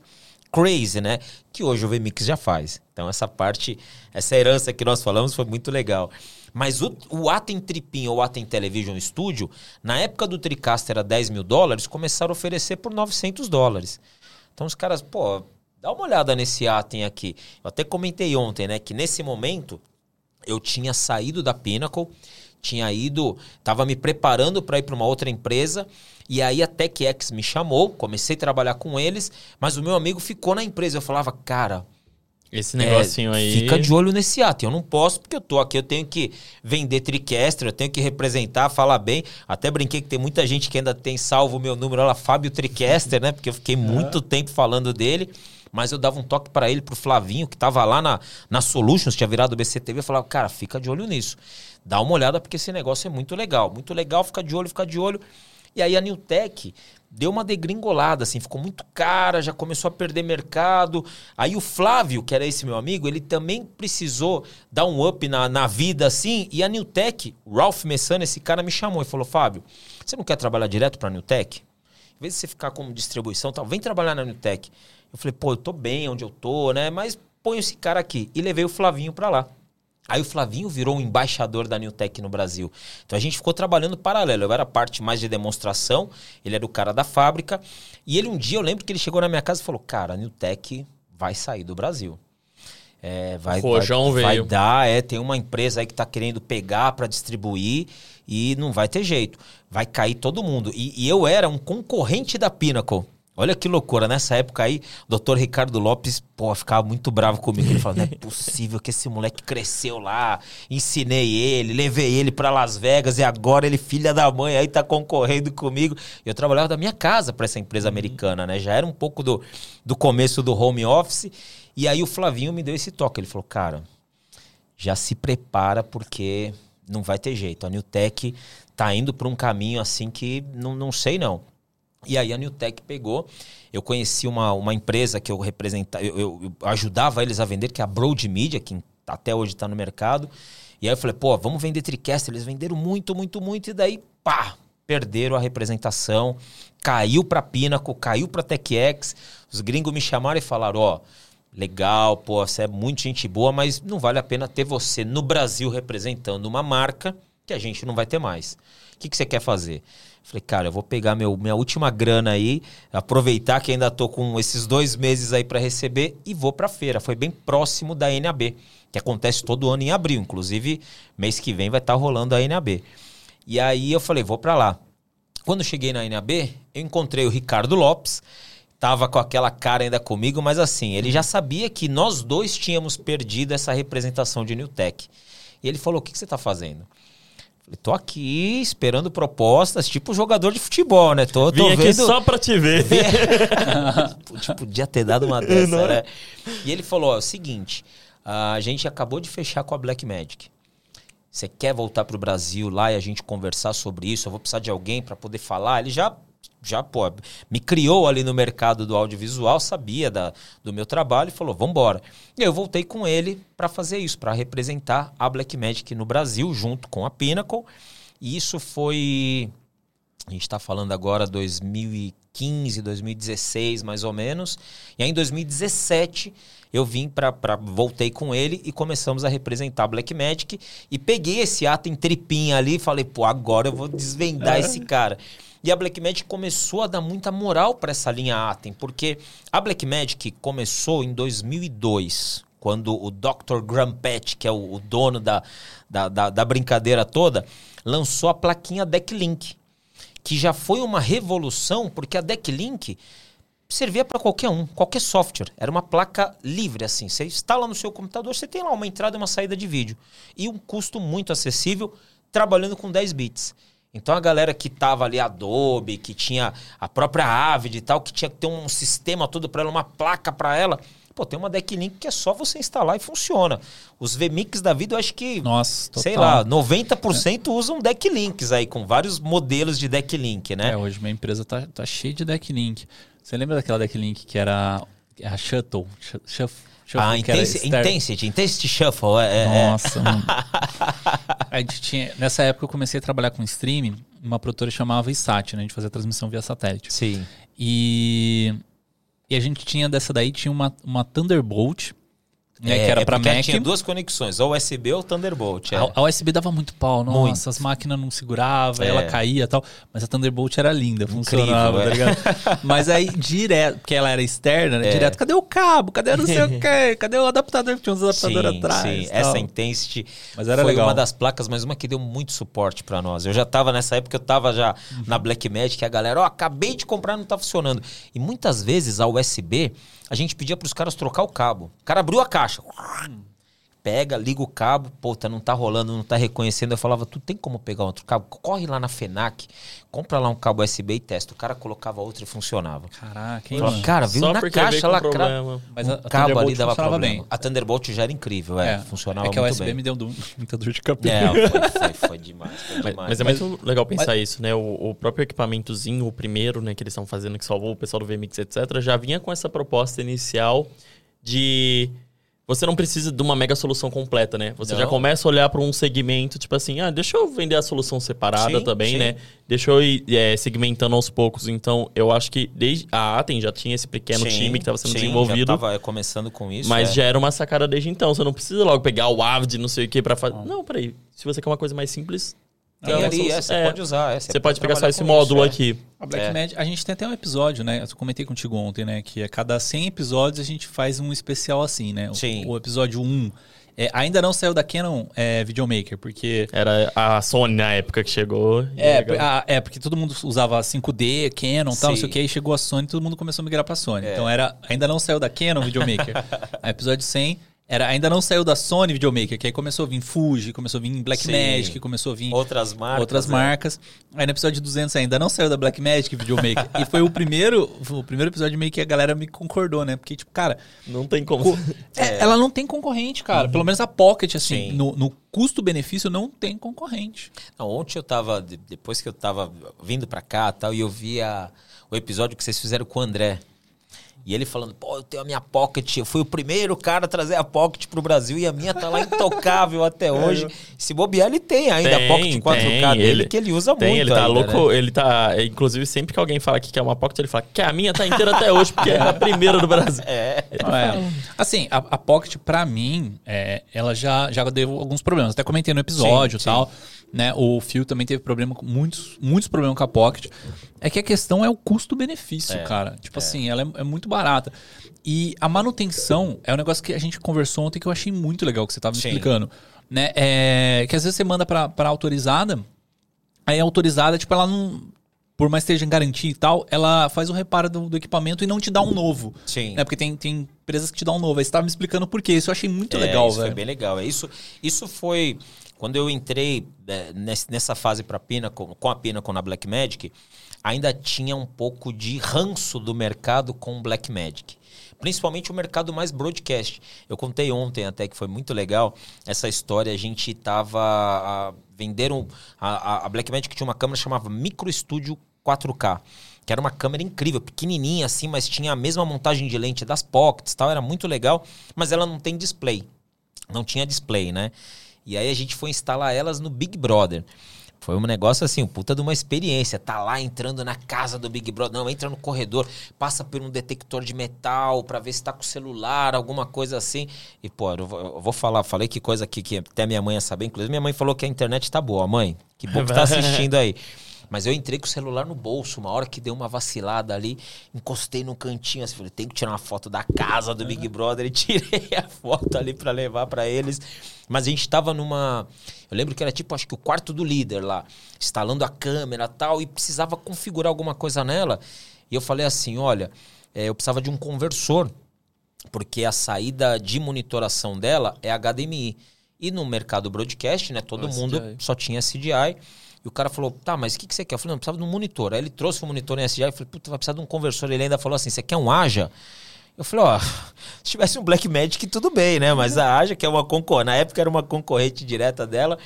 Speaker 3: crazy, né? Que hoje o VMix já faz. Então essa parte, essa herança que nós falamos foi muito legal. Mas o, o Atem Tripin ou Atem Television Studio, na época do Tricaster a 10 mil dólares, começaram a oferecer por 900 dólares. Então os caras, pô, dá uma olhada nesse Atem aqui. Eu até comentei ontem, né, que nesse momento eu tinha saído da Pinnacle, tinha ido, estava me preparando para ir para uma outra empresa, e aí a TechX me chamou, comecei a trabalhar com eles, mas o meu amigo ficou na empresa. Eu falava, cara,
Speaker 2: Esse negocinho
Speaker 3: é,
Speaker 2: aí.
Speaker 3: Fica de olho nesse ato. Eu não posso, porque eu tô aqui, eu tenho que vender Tricaster, eu tenho que representar, falar bem. Até brinquei que tem muita gente que ainda tem salvo o meu número lá, Fábio Tricaster, né? Porque eu fiquei muito tempo falando dele. Mas eu dava um toque para ele, pro Flavinho, que tava lá na, na Solutions, tinha virado o BCTV. Eu falava, cara, fica de olho nisso. Dá uma olhada, porque esse negócio é muito legal. Muito legal, fica de olho, fica de olho. E aí a Newtec deu uma degringolada, assim, ficou muito cara, já começou a perder mercado. Aí o Flávio, que era esse meu amigo, ele também precisou dar um up na, na vida, assim. E a Newtec, o Ralph Messana, esse cara me chamou e falou: Fábio, você não quer trabalhar direto para a Newtec? Em vez de você ficar como distribuição, tal, vem trabalhar na Newtec. Eu falei, pô, eu tô bem onde eu tô, né? Mas põe esse cara aqui. E levei o Flavinho para lá. Aí o Flavinho virou o embaixador da Newtec no Brasil. Então a gente ficou trabalhando paralelo. Eu era parte mais de demonstração, ele era o cara da fábrica. E ele um dia, eu lembro que ele chegou na minha casa e falou: Cara, a Newtec vai sair do Brasil. É, vai,
Speaker 2: Rojão
Speaker 3: vai, vai
Speaker 2: veio.
Speaker 3: dar, é, tem uma empresa aí que tá querendo pegar para distribuir e não vai ter jeito. Vai cair todo mundo. E, e eu era um concorrente da Pinnacle. Olha que loucura, nessa época aí, o doutor Ricardo Lopes, pô, ficava muito bravo comigo. Ele falou: não é possível que esse moleque cresceu lá, ensinei ele, levei ele para Las Vegas e agora ele, filha da mãe, aí tá concorrendo comigo. Eu trabalhava da minha casa para essa empresa americana, né? Já era um pouco do, do começo do home office. E aí o Flavinho me deu esse toque. Ele falou: cara, já se prepara porque não vai ter jeito. A Newtech tá indo para um caminho assim que não, não sei não. E aí a Newtech pegou. Eu conheci uma, uma empresa que eu representava, eu, eu, eu ajudava eles a vender, que é a Broad Media, que até hoje está no mercado. E aí eu falei, pô, vamos vender TriCast. Eles venderam muito, muito, muito. E daí, pá, perderam a representação. Caiu para Pinnacle, caiu para TechX. Os gringos me chamaram e falaram, ó, legal, pô, você é muito gente boa, mas não vale a pena ter você no Brasil representando uma marca que a gente não vai ter mais. O que, que você quer fazer? Falei, cara, eu vou pegar meu, minha última grana aí, aproveitar que ainda tô com esses dois meses aí para receber e vou pra feira. Foi bem próximo da NAB, que acontece todo ano em abril. Inclusive, mês que vem vai estar tá rolando a NAB. E aí eu falei, vou para lá. Quando cheguei na NAB, eu encontrei o Ricardo Lopes, tava com aquela cara ainda comigo, mas assim, ele já sabia que nós dois tínhamos perdido essa representação de Newtech. E ele falou: O que, que você está fazendo? Falei, tô aqui esperando propostas, tipo jogador de futebol, né? Tô,
Speaker 2: Vim
Speaker 3: tô
Speaker 2: aqui
Speaker 3: vendo...
Speaker 2: só pra te ver.
Speaker 3: tipo, podia ter dado uma dessa, né? E ele falou: ó, é o seguinte, a gente acabou de fechar com a Black Magic. Você quer voltar pro Brasil lá e a gente conversar sobre isso? Eu vou precisar de alguém para poder falar. Ele já já pô, me criou ali no mercado do audiovisual, sabia da, do meu trabalho e falou: vamos embora. E eu voltei com ele para fazer isso, para representar a Blackmagic no Brasil, junto com a Pinnacle. E isso foi. A gente está falando agora 2015, 2016, mais ou menos. E aí em 2017 eu vim para voltei com ele e começamos a representar a Blackmagic e peguei esse ato em tripinha ali e falei, pô, agora eu vou desvendar é. esse cara. E a Blackmagic começou a dar muita moral para essa linha Atem, porque a Blackmagic começou em 2002, quando o Dr. Graham Patch, que é o, o dono da, da, da, da brincadeira toda, lançou a plaquinha Decklink, que já foi uma revolução, porque a Decklink servia para qualquer um, qualquer software. Era uma placa livre, assim. Você instala no seu computador, você tem lá uma entrada e uma saída de vídeo. E um custo muito acessível, trabalhando com 10 bits. Então a galera que tava ali Adobe, que tinha a própria Avid e tal, que tinha que ter um sistema todo para ela, uma placa para ela. Pô, tem uma Decklink que é só você instalar e funciona. Os VMix da vida, eu acho que,
Speaker 1: Nossa,
Speaker 3: sei lá, 90% é. usam Decklinks aí, com vários modelos de Decklink, né?
Speaker 1: É, hoje minha empresa tá, tá cheia de Decklink. Você lembra daquela Decklink que era a Shuttle? Shuffle?
Speaker 3: Shuffle ah, Intensity, Intensity, Intensity Shuffle. É,
Speaker 1: é. Nossa, mano. a gente tinha, nessa época eu comecei a trabalhar com streaming, uma produtora chamava ISAT, né? A gente fazia transmissão via satélite.
Speaker 3: Sim.
Speaker 1: E, e a gente tinha dessa daí, tinha uma, uma Thunderbolt, né, é, que era é para Mac.
Speaker 3: tinha duas conexões, ou USB ou Thunderbolt. É.
Speaker 1: A, a, USB dava muito pau, nossa, muito. as máquinas não seguravam, é. ela caía e tal. Mas a Thunderbolt era linda, funcionava, tá é. ligado? mas aí, direto, porque ela era externa, né, é. direto, cadê o cabo? Cadê não sei o quê? Cadê o adaptador? Tinha uns adaptadores sim, atrás. Sim,
Speaker 3: essa Intensity mas era foi legal. uma das placas, mas uma que deu muito suporte para nós. Eu já tava nessa época, eu tava já uhum. na Blackmagic, a galera, ó, oh, acabei de comprar, não tá funcionando. E muitas vezes a USB a gente pedia para os caras trocar o cabo. O cara abriu a caixa. Pega, liga o cabo, puta, não tá rolando, não tá reconhecendo. Eu falava, tu tem como pegar outro cabo? Corre lá na FENAC, compra lá um cabo USB e testa. O cara colocava outro e funcionava.
Speaker 1: Caraca, hein,
Speaker 3: Falava, Cara, viu na caixa lá,
Speaker 1: Mas a, cabo ali dava problema. Bem.
Speaker 3: A Thunderbolt já era incrível, é, é funcionava
Speaker 1: é que a
Speaker 3: USB
Speaker 1: me deu muita dor de cabeça.
Speaker 3: É, foi, foi, foi demais, foi
Speaker 2: demais. Mas, mas, é muito legal pensar mas... isso, né? O, o, próprio equipamentozinho, o primeiro, né, que eles estão fazendo, que salvou o pessoal do VMix, etc., já vinha com essa proposta inicial de você não precisa de uma mega solução completa, né? Você não. já começa a olhar para um segmento, tipo assim, ah, deixa eu vender a solução separada sim, também, sim. né? Deixa eu ir é, segmentando aos poucos. Então, eu acho que desde a Atem já tinha esse pequeno sim, time que estava sendo desenvolvido. Já
Speaker 3: estava começando com isso.
Speaker 2: Mas é. já era uma sacada desde então. Você não precisa logo pegar o Avid, não sei o que, para fazer. Não, peraí. Se você quer uma coisa mais simples,
Speaker 3: tem é ali, é, você é, pode usar. É,
Speaker 2: você, você pode, pode pegar só esse módulo isso, é. aqui.
Speaker 1: A Black é. a gente tem até um episódio, né? Eu comentei contigo ontem, né? Que a cada 100 episódios a gente faz um especial assim, né?
Speaker 3: Sim.
Speaker 1: O, o episódio 1 É, ainda não saiu da Canon é, Videomaker, porque.
Speaker 2: Era a Sony na época que chegou.
Speaker 1: É, a- é, porque todo mundo usava 5D, Canon e tal, não sei o que, aí chegou a Sony e todo mundo começou a migrar pra Sony. Então era. Ainda não saiu da Canon Videomaker. Episódio 100 era. Ainda não saiu da Sony Videomaker, que aí começou a vir Fuji, começou a vir Blackmagic,
Speaker 3: Sim.
Speaker 1: começou a vir
Speaker 3: Outras marcas.
Speaker 1: outras
Speaker 3: é.
Speaker 1: marcas. Aí no episódio 200 ainda não saiu da Blackmagic Videomaker. e foi o primeiro, o primeiro episódio meio que a galera me concordou, né? Porque, tipo, cara,
Speaker 2: Não tem como.
Speaker 1: co- é, ela não tem concorrente, cara. Pelo menos a Pocket, assim,
Speaker 3: Sim.
Speaker 1: no, no custo-benefício não tem concorrente.
Speaker 3: Não, ontem eu tava, de- depois que eu tava vindo pra cá tal, e eu vi a- o episódio que vocês fizeram com o André. E ele falando, pô, eu tenho a minha Pocket, eu fui o primeiro cara a trazer a Pocket pro Brasil e a minha tá lá intocável até hoje. Se bobear, ele tem ainda a Pocket 4K dele, que ele usa
Speaker 2: tem,
Speaker 3: muito
Speaker 2: Ele tá
Speaker 3: ainda,
Speaker 2: louco,
Speaker 3: né?
Speaker 2: ele tá. Inclusive, sempre que alguém fala que quer uma Pocket, ele fala que a minha tá inteira até hoje, porque é a primeira do Brasil.
Speaker 3: É.
Speaker 1: É. Assim, a, a Pocket, pra mim, é, ela já, já deu alguns problemas. Até comentei no episódio e
Speaker 3: Sim,
Speaker 1: tal. Né? O Phil também teve problema com muitos, muitos problemas com a Pocket. É que a questão é o custo-benefício, cara. Tipo assim, ela é, é muito barata. E a manutenção é um negócio que a gente conversou ontem que eu achei muito legal que você tava me
Speaker 3: Sim.
Speaker 1: explicando. Né? É, que às vezes você manda pra, pra autorizada, aí a autorizada, tipo, ela não. Por mais que esteja em garantia e tal, ela faz o reparo do, do equipamento e não te dá um novo.
Speaker 3: Sim.
Speaker 1: Né? Porque tem, tem empresas que te dão um novo. Aí você tava me explicando por quê. Isso eu achei muito
Speaker 3: É,
Speaker 1: legal,
Speaker 3: isso
Speaker 1: velho.
Speaker 3: Foi bem legal. É Isso, isso foi quando eu entrei é, ness- nessa fase para Pinnacle, com a Pinnacle na Blackmagic, ainda tinha um pouco de ranço do mercado com Blackmagic. Principalmente o mercado mais broadcast. Eu contei ontem até que foi muito legal essa história. A gente tava a, venderam a, a, a Blackmagic tinha uma câmera chamava Micro Studio 4K que era uma câmera incrível, pequenininha assim, mas tinha a mesma montagem de lente das pockets, tal, era muito legal, mas ela não tem display. Não tinha display, né? E aí a gente foi instalar elas no Big Brother. Foi um negócio assim, puta de uma experiência. Tá lá entrando na casa do Big Brother. Não, entra no corredor, passa por um detector de metal pra ver se tá com o celular, alguma coisa assim. E, pô, eu vou, falar, falei que coisa aqui que até minha mãe ia saber. Inclusive, minha mãe falou que a internet tá boa. Mãe, que bom que tá assistindo aí. Mas eu entrei com o celular no bolso, uma hora que deu uma vacilada ali, encostei no cantinho assim, falei, tem que tirar uma foto da casa do Big Brother e tirei a foto ali pra levar pra eles. Mas a gente tava numa, eu lembro que era tipo, acho que o quarto do líder lá, instalando a câmera e tal, e precisava configurar alguma coisa nela. E eu falei assim, olha, eh, eu precisava de um conversor, porque a saída de monitoração dela é HDMI. E no mercado broadcast, né, todo mundo
Speaker 2: CDI.
Speaker 3: só tinha SDI. E o cara falou, tá, mas o que, que você quer? Eu falei, não, eu precisava de um monitor. Aí ele trouxe o monitor em SDI, eu falei, puta, vai precisar de um conversor. Ele ainda falou assim, você quer um Aja? Eu falei, ó, se tivesse um Blackmagic, tudo bem, né? Mas a Aja, que é uma concorrente, na época era uma concorrente direta dela.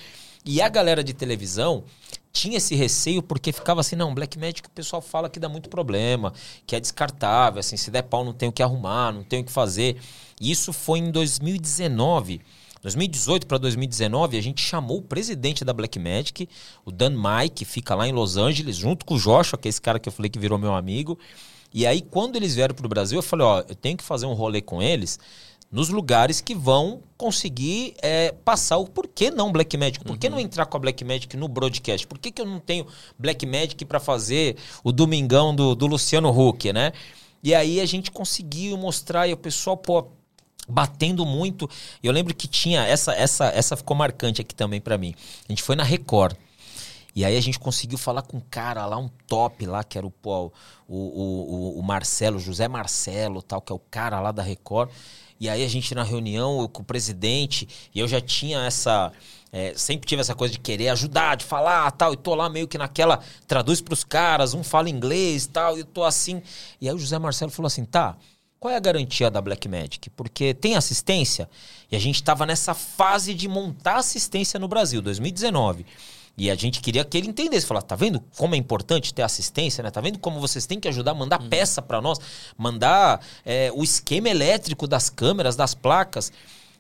Speaker 3: E a galera de televisão tinha esse receio porque ficava assim, não, Blackmagic o pessoal fala que dá muito problema, que é descartável, assim, se der pau não tem o que arrumar, não tem o que fazer. E isso foi em 2019. 2018 para 2019, a gente chamou o presidente da Blackmagic, o Dan Mike, que fica lá em Los Angeles, junto com o Joshua, que é esse cara que eu falei que virou meu amigo. E aí, quando eles vieram para o Brasil, eu falei: ó, eu tenho que fazer um rolê com eles nos lugares que vão conseguir é, passar o porquê não Blackmagic. Por que não entrar com a Blackmagic no broadcast? Por que, que eu não tenho Blackmagic para fazer o domingão do, do Luciano Huck, né? E aí a gente conseguiu mostrar e o pessoal, pô, batendo muito. E eu lembro que tinha essa essa essa ficou marcante aqui também para mim. A gente foi na Record. E aí a gente conseguiu falar com um cara lá, um top lá, que era o, pô, o, o, o- Marcelo, José Marcelo, tal, que é o cara lá da Record. E aí a gente na reunião eu com o presidente, e eu já tinha essa. é, sempre tive essa coisa de querer ajudar, de falar tal, e tô lá meio que naquela. Traduz pros caras, um fala inglês tal, e eu tô assim. E aí o José Marcelo falou assim: tá, qual é a garantia da Blackmagic? Porque tem assistência, e a gente estava nessa fase de montar assistência no Brasil, 2019. E a gente queria que ele entendesse, falar, tá vendo como é importante ter assistência, né? Tá vendo como vocês têm que ajudar, mandar peça para nós, mandar é, o esquema elétrico das câmeras, das placas.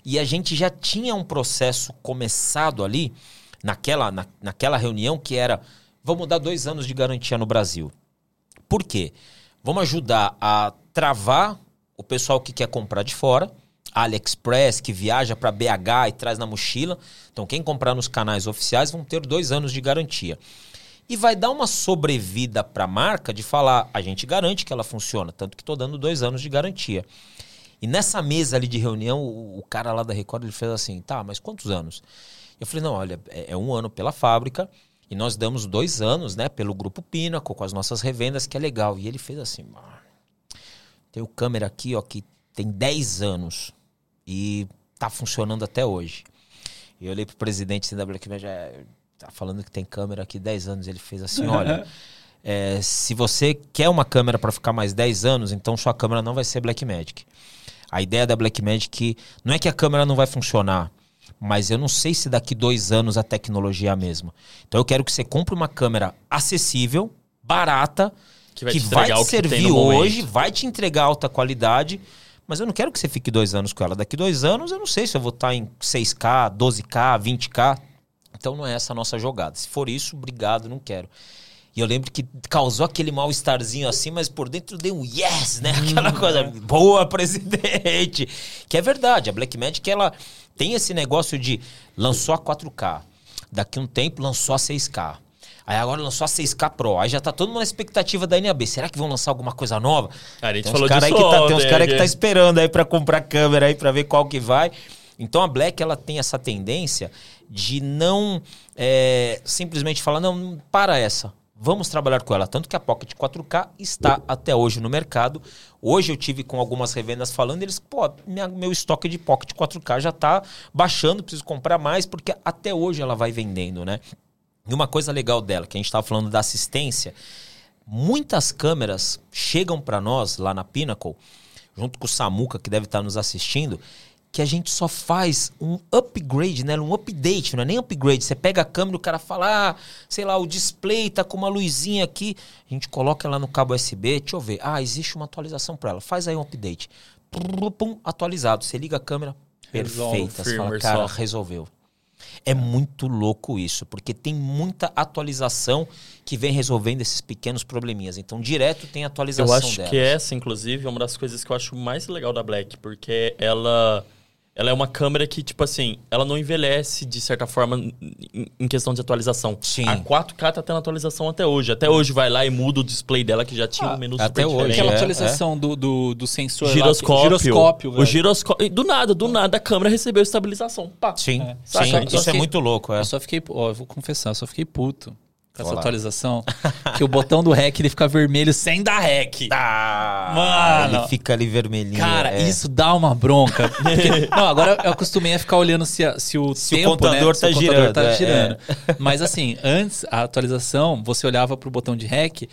Speaker 3: E a gente já tinha um processo começado ali, naquela, na, naquela reunião, que era, vamos dar dois anos de garantia no Brasil. Por quê? Vamos ajudar a travar o pessoal que quer comprar de fora, AliExpress, que viaja para BH e traz na mochila. Então, quem comprar nos canais oficiais vão ter dois anos de garantia. E vai dar uma sobrevida para a marca de falar, a gente garante que ela funciona, tanto que estou dando dois anos de garantia. E nessa mesa ali de reunião, o, cara lá da Record ele fez assim: tá, mas quantos anos? Eu falei: não, olha, é, é um ano pela fábrica e nós damos dois anos, né, pelo Grupo Pinnacle, com as nossas revendas, que é legal. E ele fez assim: "Ah, tem o câmera aqui, ó, que tem 10 anos e tá funcionando até hoje. E eu olhei pro presidente da Black Magic, é, tá falando que tem câmera aqui 10 anos. Ele fez assim: olha. É, se você quer uma câmera para ficar mais 10 anos, então sua câmera não vai ser Blackmagic. A ideia da Blackmagic não é que a câmera não vai funcionar, mas eu não sei se daqui dois anos a tecnologia é a mesma. Então eu quero que você compre uma câmera acessível, barata,
Speaker 2: Que vai
Speaker 3: que
Speaker 2: te
Speaker 3: vai te servir hoje, vai te entregar alta qualidade, mas eu não quero que você fique dois anos com ela. Daqui dois anos eu não sei se eu vou estar em 6K, 12K, 20K. Então não é essa a nossa jogada. Se for isso, obrigado, não quero. E eu lembro que causou aquele mal-estarzinho assim, mas por dentro deu um yes, né? Aquela coisa, boa, presidente. Que é verdade, a Blackmagic, ela tem esse negócio de lançou a 4K, daqui um tempo lançou a 6K. Aí agora lançou a 6K Pro. Aí já tá todo mundo na expectativa da NAB. Será que vão lançar alguma coisa nova?
Speaker 2: Cara, a gente
Speaker 3: Tem
Speaker 2: falou
Speaker 3: cara aí
Speaker 2: disso
Speaker 3: que tá, tem uns caras que tá esperando aí pra comprar câmera aí pra ver qual que vai. Então a Black ela tem essa tendência de não é, simplesmente falar não para essa. Vamos trabalhar com ela. Tanto que a Pocket 4K está até hoje no mercado. Hoje eu tive com algumas revendas falando, eles, pô, minha- meu estoque de Pocket 4K já tá baixando, preciso comprar mais, porque até hoje ela vai vendendo, né? E uma coisa legal dela, que a gente estava falando da assistência, muitas câmeras chegam para nós lá na Pinnacle, junto com o Samuca, que deve estar nos assistindo, que a gente só faz um upgrade, né? Um update, não é nem upgrade. Você pega a câmera e o cara fala, ah, sei lá, o display tá com uma luzinha aqui. A gente coloca ela no cabo USB, deixa eu ver. Ah, existe uma atualização para ela. Faz aí um update. Pum, atualizado. Você liga a câmera,
Speaker 1: Resolve,
Speaker 3: perfeita. Você fala, cara,
Speaker 2: só.
Speaker 3: resolveu. É muito louco isso, porque tem muita atualização que vem resolvendo esses pequenos probleminhas. Então, direto tem atualização
Speaker 2: Eu acho
Speaker 3: delas.
Speaker 2: que essa, inclusive, é uma das coisas que eu acho mais legal da Black, porque ela, ela é uma câmera que, tipo assim, ela não envelhece de certa forma em, questão de atualização.
Speaker 3: Sim.
Speaker 2: A 4K tá tendo atualização até hoje. Até hoje vai lá e muda o display dela, que já tinha
Speaker 1: Ah,
Speaker 2: um menu
Speaker 3: até
Speaker 2: super
Speaker 3: hoje,
Speaker 2: diferente.
Speaker 1: Aquela
Speaker 3: É,
Speaker 1: atualização Do, do, do sensor lá, que-
Speaker 2: Giroscópio.
Speaker 1: giroscópio,
Speaker 2: o
Speaker 1: velho.
Speaker 2: giroscópio. e Do nada, do nada, a câmera recebeu estabilização. Pá.
Speaker 3: Sim,
Speaker 1: É.
Speaker 3: sim.
Speaker 1: Saca?
Speaker 3: isso
Speaker 1: fiquei-
Speaker 3: é muito louco. É.
Speaker 1: Eu só fiquei, ó, eu vou confessar, eu só fiquei puto com essa
Speaker 3: Olá.
Speaker 1: atualização. que o botão do REC ele fica vermelho sem dar REC.
Speaker 3: Ah,
Speaker 1: Mano.
Speaker 3: ele fica ali vermelhinho.
Speaker 1: Cara,
Speaker 3: é.
Speaker 1: isso dá uma bronca. Porque- não, agora eu acostumei a ficar olhando se, a- se o
Speaker 3: Se o
Speaker 1: tempo,
Speaker 3: contador
Speaker 1: né,
Speaker 3: tá
Speaker 1: se o contador
Speaker 3: girando,
Speaker 1: tá
Speaker 3: é,
Speaker 1: girando. Mas assim, antes, a atualização, você olhava pro botão de REC,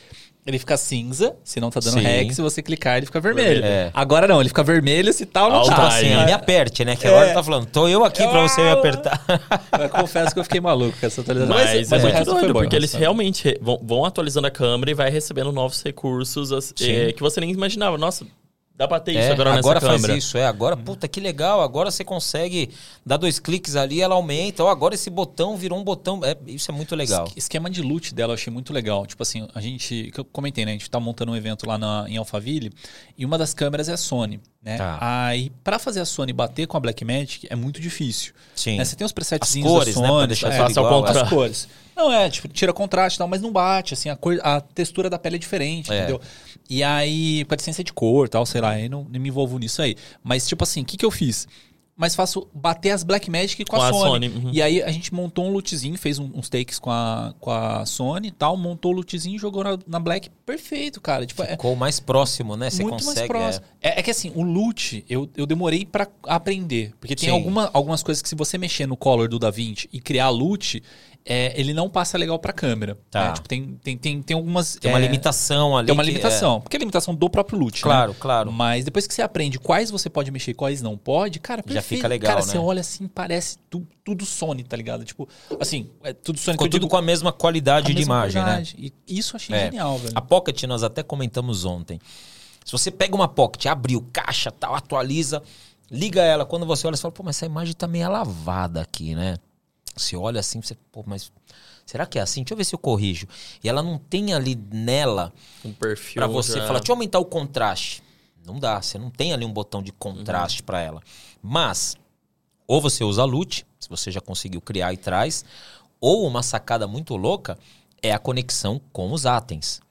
Speaker 1: ele fica cinza, se não tá dando
Speaker 3: Sim.
Speaker 1: REC, se você clicar ele fica vermelho.
Speaker 3: É.
Speaker 1: Agora não, ele fica vermelho se tal não
Speaker 2: Alto
Speaker 1: tá.
Speaker 3: assim,
Speaker 2: Aí.
Speaker 3: me aperte, né? Que agora
Speaker 1: É.
Speaker 3: ele tá falando, tô eu aqui pra você me apertar.
Speaker 1: Eu confesso que eu fiquei maluco com essa atualização.
Speaker 2: Mas, é
Speaker 1: o
Speaker 2: muito
Speaker 1: resto foi
Speaker 2: doido,
Speaker 1: bom.
Speaker 2: porque eles realmente re- vão, vão atualizando a câmera e vai recebendo novos recursos as- é, que você nem imaginava. Nossa, dá pra ter isso
Speaker 3: É,
Speaker 2: agora nessa
Speaker 3: agora faz
Speaker 2: câmera.
Speaker 3: isso, é. Agora, puta, que legal. Agora você consegue dar dois cliques ali, ela aumenta. Ó, agora esse botão virou um botão. É, isso é muito legal.
Speaker 1: Esque- Esquema de loot dela eu achei muito legal. Tipo assim, a gente. Que eu comentei, né? A gente tá montando um evento lá na, em Alphaville e uma das câmeras é a Sony. Né?
Speaker 3: Tá.
Speaker 1: Aí, pra fazer a Sony bater com a Blackmagic é muito difícil.
Speaker 3: Sim.
Speaker 1: Né? Você tem os
Speaker 3: As
Speaker 1: presetzinhos
Speaker 3: cores,
Speaker 1: da
Speaker 3: né?
Speaker 1: Sony,
Speaker 3: Pra deixar
Speaker 1: é,
Speaker 3: igual.
Speaker 2: contrário.
Speaker 1: as cores. Não, é, tipo, tira contraste e tal, mas não bate, assim, a, cor, a textura da pele é diferente,
Speaker 3: É.
Speaker 1: entendeu? E aí, com a licença de cor tal, sei lá, aí não, não me envolvo nisso aí. Mas, tipo assim, o que, que eu fiz? Mais fácil bater as Blackmagic com,
Speaker 2: Com
Speaker 1: a,
Speaker 2: a
Speaker 1: Sony.
Speaker 2: Sony, uhum.
Speaker 1: E aí a gente montou um lootzinho, fez um- uns takes com a, com a Sony e tal, montou o lootzinho, jogou na, na Black, perfeito, cara. Tipo, é,
Speaker 3: Ficou mais próximo, né? Você
Speaker 1: muito
Speaker 3: consegue.
Speaker 1: mais próximo. É. é que assim, o loot, eu, eu demorei pra aprender. Porque tem
Speaker 3: Sim.
Speaker 1: alguma, algumas coisas que se você mexer no color do DaVinci e criar loot, é, ele não passa legal pra câmera.
Speaker 3: Tá.
Speaker 1: né? Tipo, tem, tem, tem, tem algumas...
Speaker 3: Tem uma
Speaker 1: é,
Speaker 3: limitação ali.
Speaker 1: Tem uma
Speaker 3: que-
Speaker 1: limitação. Porque é limitação do próprio loot, né?
Speaker 3: Claro, claro.
Speaker 1: Mas depois que você aprende quais você pode mexer e quais não pode, cara,
Speaker 3: Já
Speaker 1: perfeito.
Speaker 3: fica legal,
Speaker 1: Cara,
Speaker 3: né?
Speaker 1: você olha assim, parece tu- tudo Sony, tá ligado? Tipo, assim, é tudo Sony
Speaker 3: Ficou tudo
Speaker 1: digo
Speaker 3: com a mesma qualidade
Speaker 1: a
Speaker 3: de
Speaker 1: mesma
Speaker 3: imagem, né?
Speaker 1: qualidade. E isso eu achei
Speaker 3: É.
Speaker 1: genial, velho.
Speaker 3: A Pocket nós até comentamos ontem. Se você pega uma Pocket, abriu, caixa, tal, atualiza, liga ela, quando você olha, você fala, pô, mas essa imagem tá meio lavada aqui, né? Você olha assim, você, pô, mas será que é assim? Deixa eu ver se eu corrijo. E ela não tem ali nela
Speaker 2: Um perfil.
Speaker 3: pra você
Speaker 2: já-
Speaker 3: falar, deixa eu aumentar o contraste. Não dá, você não tem ali um botão de contraste pra ela. Mas, ou você usa a LUT, se você já conseguiu criar e traz, ou uma sacada muito louca é a conexão com os Atens.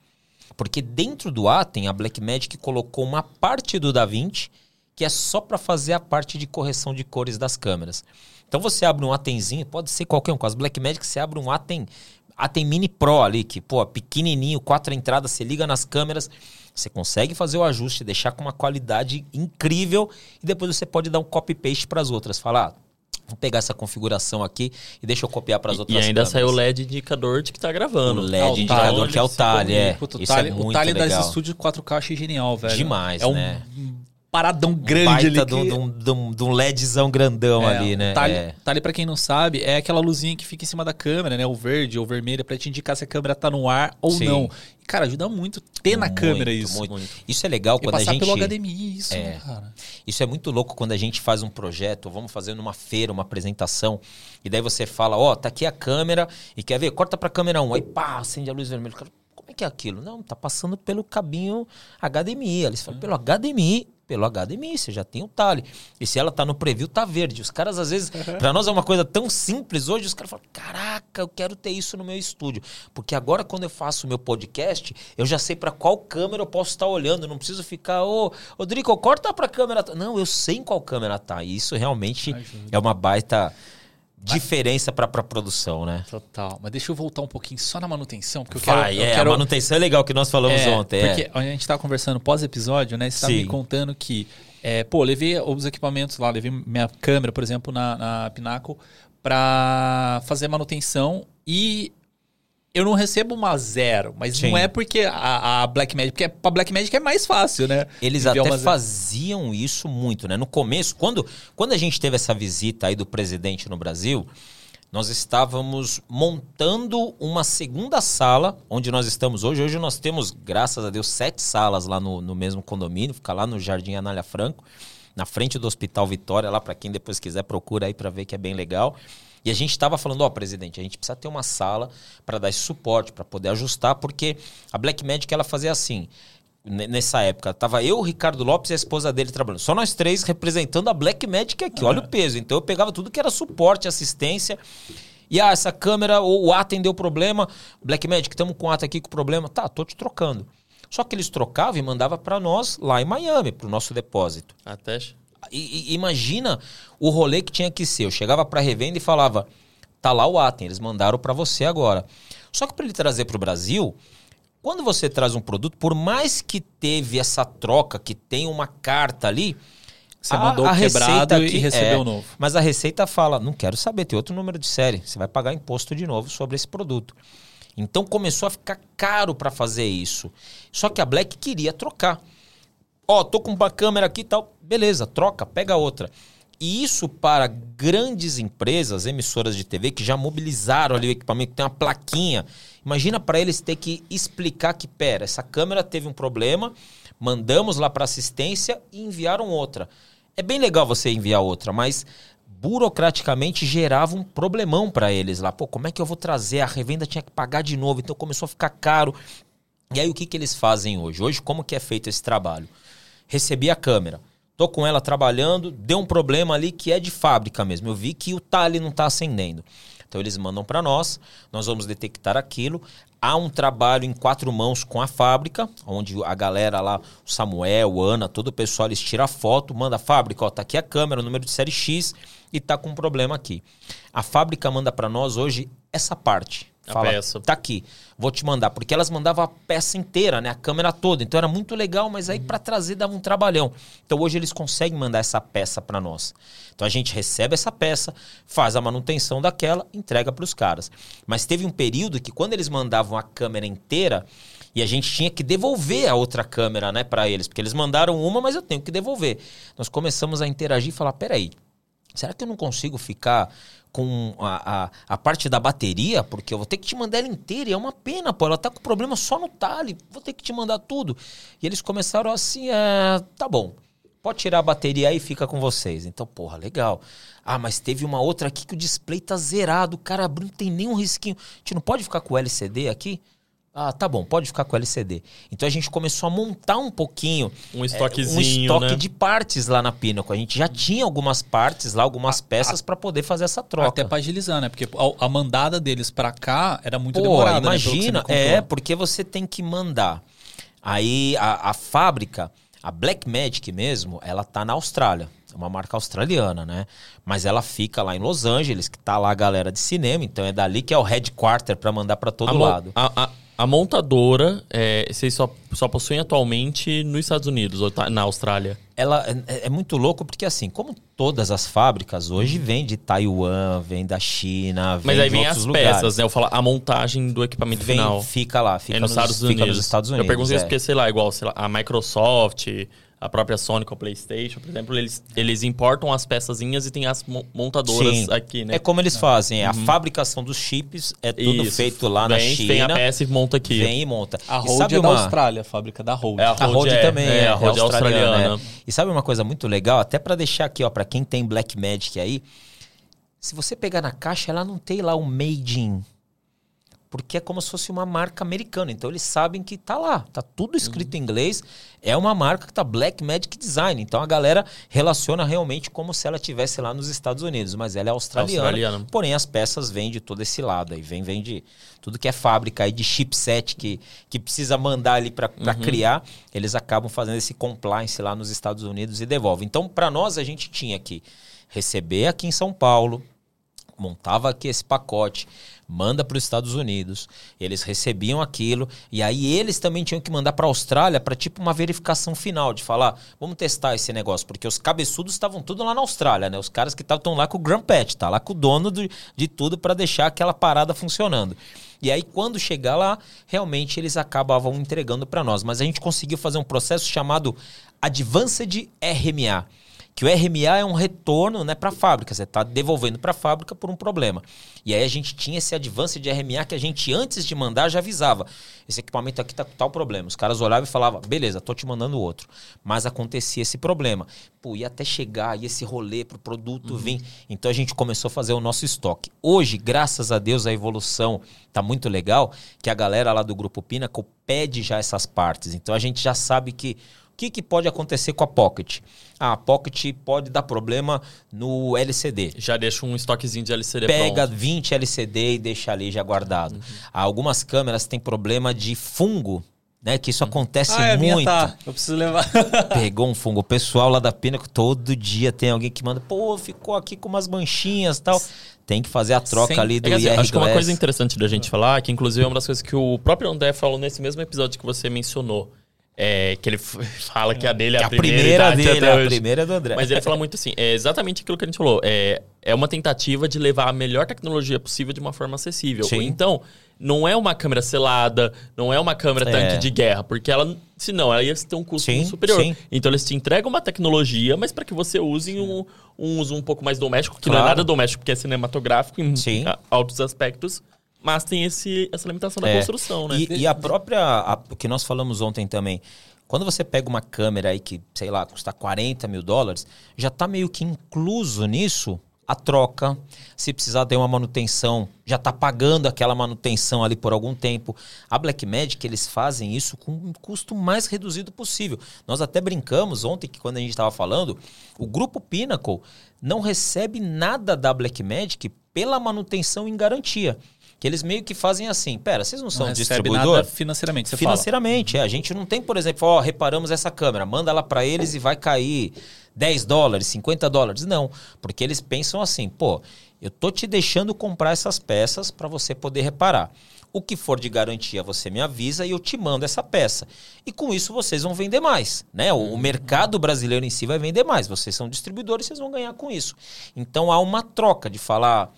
Speaker 3: Porque dentro do Atem, a Blackmagic colocou uma parte do DaVinci que é só para fazer a parte de correção de cores das câmeras. Então você abre um Atenzinho, pode ser qualquer um. Com as Blackmagic você abre um Aten, Aten Mini Pro ali, que, pô, pequenininho, quatro entradas, você liga nas câmeras, você consegue fazer o ajuste, deixar com uma qualidade incrível e depois você pode dar um copy-paste para as outras. Falar, ah, Vou pegar essa configuração aqui e deixa eu copiar para as outras
Speaker 2: E ainda
Speaker 3: câmeras.
Speaker 2: saiu o LED indicador de que tá gravando.
Speaker 3: O LED
Speaker 1: Ah, o
Speaker 3: indicador que é o Tali, é.
Speaker 1: Puta, o
Speaker 3: Isso
Speaker 1: Tali,
Speaker 3: é
Speaker 1: o
Speaker 3: legal.
Speaker 1: das estúdios 4K eu achei genial, velho.
Speaker 3: Demais,
Speaker 1: é um
Speaker 3: né?
Speaker 1: Paradão grande
Speaker 3: Baita
Speaker 1: ali.
Speaker 3: de um-
Speaker 1: que-
Speaker 3: de um- de um- de um LEDzão grandão
Speaker 1: É,
Speaker 3: ali, né?
Speaker 1: Tali,
Speaker 3: É.
Speaker 1: Tali, pra quem não sabe, é aquela luzinha que fica em cima da câmera, né? O verde ou vermelho, pra te indicar se a câmera tá no ar ou
Speaker 3: Sim.
Speaker 1: não. E, cara, ajuda muito ter na
Speaker 3: Muito,
Speaker 1: câmera isso.
Speaker 3: muito. Isso é legal
Speaker 1: E
Speaker 3: quando a
Speaker 1: passar
Speaker 3: gente.
Speaker 1: pelo HDMI, isso,
Speaker 3: É.
Speaker 1: né, cara.
Speaker 3: Isso é muito louco quando a gente faz um projeto, vamos fazer numa feira, uma apresentação, e daí você fala, ó, tá aqui a câmera, e quer ver? Corta pra câmera 1, aí pá, acende a luz vermelha. Como é que é aquilo? Não, tá passando pelo cabinho HDMI. Eles falam, pelo HDMI, pelo HDMI, você já tem o Tali. E se ela tá no preview, tá verde. Os caras, às vezes, pra nós é uma coisa tão simples hoje, os caras falam, caraca, eu quero ter isso no meu estúdio. Porque agora, quando eu faço o meu podcast, eu já sei pra qual câmera eu posso estar olhando. Não preciso ficar, ô, Rodrigo, corta pra câmera. tá." Não, eu sei em qual câmera tá. E isso realmente
Speaker 1: Ajuda.
Speaker 3: é uma baita diferença pra, pra produção, né?
Speaker 1: Total. Mas deixa eu voltar um pouquinho só na manutenção, porque eu quero... eu
Speaker 3: é,
Speaker 1: quero...
Speaker 3: a manutenção é legal que nós falamos
Speaker 1: É,
Speaker 3: ontem. é.
Speaker 1: Porque a gente tava conversando pós-episódio, né? Você tava
Speaker 3: Sim.
Speaker 1: me contando que, é, pô, levei os equipamentos lá, levei minha câmera, por exemplo, na, na Pinnacle pra fazer manutenção e eu não recebo uma zero, mas
Speaker 3: Sim.
Speaker 1: não é porque a, a Blackmagic, porque pra Blackmagic é mais fácil, né?
Speaker 3: Eles
Speaker 1: Enviar
Speaker 3: até
Speaker 1: zero.
Speaker 3: faziam isso muito, né? No começo, quando, quando a gente teve essa visita aí do presidente no Brasil, nós estávamos montando uma segunda sala, onde nós estamos hoje. Hoje nós temos, graças a Deus, sete salas lá no, no mesmo condomínio, fica lá no Jardim Anália Franco, na frente do Hospital Vitória, lá para quem depois quiser procura aí para ver que é bem legal. E a gente estava falando, ó, presidente, a gente precisa ter uma sala para dar esse suporte, para poder ajustar, porque a Blackmagic ela fazia assim, nessa época, tava eu, o Ricardo Lopes e a esposa dele trabalhando. Só nós três representando a Blackmagic aqui, olha o peso. Então eu pegava tudo que era suporte, assistência. E ah, essa câmera, o, o Atem deu problema. Blackmagic, estamos com o Atem aqui com problema. Tá, tô te trocando. Só que eles trocavam e mandavam para nós lá em Miami, para o nosso depósito.
Speaker 2: Até.
Speaker 3: E, e- imagina o rolê que tinha que ser. Eu chegava para revenda e falava: tá lá o Atem, eles mandaram para você agora. Só que para ele trazer para o Brasil, quando você traz um produto, por mais que teve essa troca, que tem uma carta ali.
Speaker 1: Você mandou o quebrado e recebeu o novo.
Speaker 3: Mas a Receita fala: não quero saber, tem outro número de série. Você vai pagar imposto de novo sobre esse produto. Então começou a ficar caro para fazer isso. Só que a Black queria trocar. Ó, tô com uma câmera aqui e tal. Beleza, troca, pega outra. E isso para grandes empresas, emissoras de TV, que já mobilizaram ali o equipamento, tem uma plaquinha. Imagina para eles ter que explicar que, pera, essa câmera teve um problema, mandamos lá para assistência e enviaram outra. É bem legal você enviar outra, mas burocraticamente gerava um problemão para eles lá. Pô, como é que eu vou trazer? A revenda tinha que pagar de novo, então começou a ficar caro. E aí o que, que eles fazem hoje? Hoje, como que é feito esse trabalho? Recebi a câmera, tô com ela trabalhando, deu um problema ali que é de fábrica mesmo. Eu vi que o tale não está acendendo. Então eles mandam para nós, nós vamos detectar aquilo. Há um trabalho em quatro mãos com a fábrica, onde a galera lá, o Samuel, o Ana, todo o pessoal, eles tiram a foto, manda a fábrica, ó, tá aqui a câmera, o número de série X e tá com um problema aqui. A fábrica manda para nós hoje essa parte.
Speaker 2: A
Speaker 3: Fala,
Speaker 2: peça.
Speaker 3: tá aqui, vou te mandar. Porque elas mandavam a peça inteira, né? A câmera toda. Então era muito legal, mas aí para trazer dava um trabalhão. Então hoje eles conseguem mandar essa peça para nós. Então a gente recebe essa peça, faz a manutenção daquela, entrega para os caras. Mas teve um período que quando eles mandavam a câmera inteira, e a gente tinha que devolver a outra câmera, né, para eles, porque eles mandaram uma, mas eu tenho que devolver. Nós começamos a interagir e falar: peraí, será que eu não consigo ficar com a, a, a parte da bateria? Porque eu vou ter que te mandar ela inteira. E é uma pena, pô. Ela tá com problema só no talhe. Vou ter que te mandar tudo. E eles começaram assim: é, tá bom. Pode tirar a bateria aí e fica com vocês. Então, porra, legal. Ah, mas teve uma outra aqui que o display tá zerado. O cara abriu, não tem nenhum risquinho. A gente não pode ficar com o LCD aqui? Ah, tá bom, pode ficar com o LCD. Então a gente começou a montar um pouquinho
Speaker 2: Um
Speaker 3: é,
Speaker 2: estoquezinho,
Speaker 3: um estoque
Speaker 2: né?
Speaker 3: de partes lá na Pinnacle. A gente já tinha algumas partes lá, algumas peças para poder fazer essa troca.
Speaker 1: Até pra agilizar, né? Porque a, a mandada deles pra cá era muito
Speaker 3: Pô,
Speaker 1: demorada. né?
Speaker 3: Imagina,
Speaker 1: contou.
Speaker 3: é, porque você tem que mandar. Aí a, a fábrica, A Blackmagic mesmo, ela tá na Austrália. É uma marca australiana, né? Mas ela fica lá em Los Angeles, que tá lá a galera de cinema, então é dali que é o headquarter para mandar para todo
Speaker 2: a,
Speaker 3: lado.
Speaker 2: a, a- a montadora, é, vocês só, só possuem atualmente nos Estados Unidos ou tá na Austrália?
Speaker 3: Ela é, é muito louco porque assim, como todas as fábricas hoje vêm de Taiwan, vem da China, vem
Speaker 2: Mas aí vem as
Speaker 3: lugares.
Speaker 2: peças, né? Eu falo a montagem do equipamento
Speaker 3: Vem,
Speaker 2: final.
Speaker 3: fica lá, fica,
Speaker 2: é nos, Estados
Speaker 3: fica
Speaker 2: Unidos.
Speaker 3: nos Estados Unidos.
Speaker 2: Eu pergunto isso
Speaker 3: é.
Speaker 2: porque, sei lá, igual sei lá, a Microsoft, a própria Sony com a PlayStation, por exemplo, eles, eles importam as peçazinhas e tem as mo- montadoras
Speaker 3: Sim.
Speaker 2: aqui, né?
Speaker 3: É como eles fazem, a fabricação dos chips é tudo
Speaker 2: Isso.
Speaker 3: feito lá na
Speaker 2: Vem,
Speaker 3: China.
Speaker 2: Tem a peça e monta aqui.
Speaker 3: Vem e monta.
Speaker 1: A
Speaker 3: e sabe
Speaker 1: é da
Speaker 3: uma...
Speaker 1: Austrália, a fábrica da Hold.
Speaker 2: É a
Speaker 3: Rode
Speaker 2: Rode é-
Speaker 3: também
Speaker 2: é,
Speaker 3: é,
Speaker 2: a Rode é australiana.
Speaker 3: né? E sabe uma coisa muito legal? Até pra deixar aqui, ó, para quem tem Black Magic aí, se você pegar na caixa, ela não tem lá o Made in. Porque é como se fosse uma marca americana. Então eles sabem que tá lá, tá tudo escrito em inglês. É uma marca que tá Black Magic Design. Então a galera relaciona realmente como se ela estivesse lá nos Estados Unidos, mas ela é australiana.
Speaker 2: Australiana.
Speaker 3: Porém as peças vêm de todo esse lado aí, vem vem de tudo que é fábrica aí de chipset que, que precisa mandar ali para criar, eles acabam fazendo esse compliance lá nos Estados Unidos e devolvem. Então para nós a gente tinha que receber aqui em São Paulo, montava aqui esse pacote, manda para os Estados Unidos, eles recebiam aquilo e aí eles também tinham que mandar para a Austrália para tipo uma verificação final de falar, vamos testar esse negócio, porque os cabeçudos estavam tudo lá na Austrália, né? Os caras que estavam lá com o Grand Pet, tá lá com o dono do- de tudo para deixar aquela parada funcionando. E aí quando chegar lá, realmente eles acabavam entregando para nós, mas a gente conseguiu fazer um processo chamado Advanced RMA que o RMA é um retorno né, para a fábrica, você está devolvendo para a fábrica por um problema. E aí a gente tinha esse advance de RMA que a gente, antes de mandar, já avisava. Esse equipamento aqui está com tal problema. Os caras olhavam e falavam, beleza, tô te mandando outro. Mas acontecia esse problema. Pô, ia até chegar, ia esse rolê para o produto vir. Então a gente começou a fazer o nosso estoque. Hoje, graças a Deus, a evolução tá muito legal, que a galera lá do Grupo Pinnacle pede já essas partes. Então a gente já sabe que que, que pode acontecer com a Pocket? Ah, a Pocket pode dar problema no LCD.
Speaker 2: Já deixa um estoquezinho de LCD
Speaker 3: Pega
Speaker 2: pronto.
Speaker 3: 20 LCD e deixa ali já guardado. Ah, Algumas câmeras têm problema de fungo, né? Que isso acontece
Speaker 1: Ah, é,
Speaker 3: muito.
Speaker 1: tá. Eu preciso levar.
Speaker 3: Pegou um fungo. O pessoal lá da Pinnacle, todo dia tem alguém que manda, pô, ficou aqui com umas manchinhas e tal. Tem que fazer a troca
Speaker 1: Sim.
Speaker 3: ali do
Speaker 2: É que, assim,
Speaker 3: IR
Speaker 2: acho que uma
Speaker 3: Glass.
Speaker 2: coisa interessante da gente falar, que inclusive é uma das coisas que o próprio André falou nesse mesmo episódio que você mencionou. É, que ele fala que a dele é a,
Speaker 3: a primeira
Speaker 2: idade
Speaker 3: dele,
Speaker 2: até
Speaker 3: a
Speaker 2: hoje.
Speaker 3: primeira é do André.
Speaker 2: Mas ele fala muito assim, é exatamente aquilo que a gente falou. É, é uma tentativa de levar a melhor tecnologia possível de uma forma acessível.
Speaker 3: Sim.
Speaker 2: Então, não é uma câmera selada, não é uma câmera
Speaker 3: É.
Speaker 2: tanque de guerra, porque ela, senão, ela ia ter um custo
Speaker 3: Sim,
Speaker 2: superior.
Speaker 3: sim.
Speaker 2: Então, eles te entregam uma tecnologia, mas para que você use em um, um uso um pouco mais doméstico, que não é
Speaker 3: Claro.
Speaker 2: nada doméstico, porque é cinematográfico em
Speaker 3: Sim.
Speaker 2: altos aspectos, mas tem esse, essa limitação da
Speaker 3: É.
Speaker 2: construção, né?
Speaker 3: E, e a própria, a- o que nós falamos ontem também, quando você pega uma câmera aí que, sei lá, custa 40 mil dólares, já está meio que incluso nisso a troca. Se precisar ter uma manutenção, já está pagando aquela manutenção ali por algum tempo. A Blackmagic, eles fazem isso com um custo mais reduzido possível. Nós até brincamos ontem que quando a gente estava falando, o grupo Pinnacle não recebe nada da Blackmagic pela manutenção em garantia. Que eles meio que fazem assim, pera, vocês não são
Speaker 1: Não
Speaker 3: distribuidor?
Speaker 1: financeiramente, você fala.
Speaker 3: Financeiramente, é. A gente não tem, por exemplo, ó, reparamos essa câmera, manda ela para eles e vai cair 10 dólares, 50 dólares. Não, porque eles pensam assim, pô, eu tô te deixando comprar essas peças para você poder reparar. O que for de garantia, você me avisa e eu te mando essa peça. E com isso vocês vão vender mais, né? O, o mercado brasileiro em si vai vender mais. Vocês são distribuidores, vocês vão ganhar com isso. Então há uma troca de falar,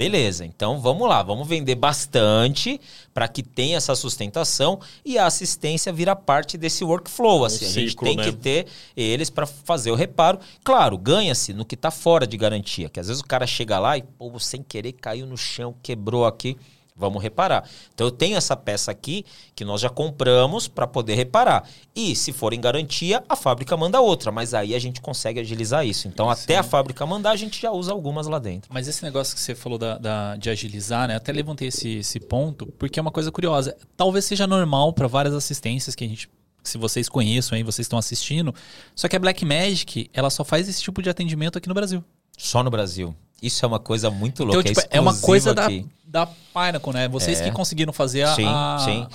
Speaker 3: Beleza, então vamos lá, vamos vender bastante para que tenha essa sustentação e a assistência vira parte desse workflow. Assim, a gente
Speaker 2: ciclo,
Speaker 3: tem
Speaker 2: né?
Speaker 3: que ter eles para fazer o reparo. Claro, ganha-se no que está fora de garantia, que às vezes o cara chega lá e, pô, sem querer caiu no chão, quebrou aqui. Vamos reparar. Então eu tenho essa peça aqui que nós já compramos para poder reparar. E se for em garantia, a fábrica manda outra, mas aí a gente consegue agilizar isso. Então até a fábrica mandar, a gente já usa algumas lá dentro.
Speaker 1: Mas esse negócio que você falou da, da- de agilizar, né? Até levantei esse, esse ponto, porque é uma coisa curiosa. Talvez seja normal para várias assistências que a gente. Se vocês conheçam aí, vocês estão assistindo. Só que a Blackmagic, ela só faz esse tipo de atendimento aqui no Brasil.
Speaker 3: Só no Brasil. Isso é uma coisa muito louca.
Speaker 1: Então, tipo, é uma
Speaker 3: exclusivo
Speaker 1: coisa da,
Speaker 3: aqui.
Speaker 1: da Pinnacle, né? Vocês
Speaker 3: É.
Speaker 1: que conseguiram fazer a.
Speaker 3: Sim,
Speaker 1: a-
Speaker 3: sim.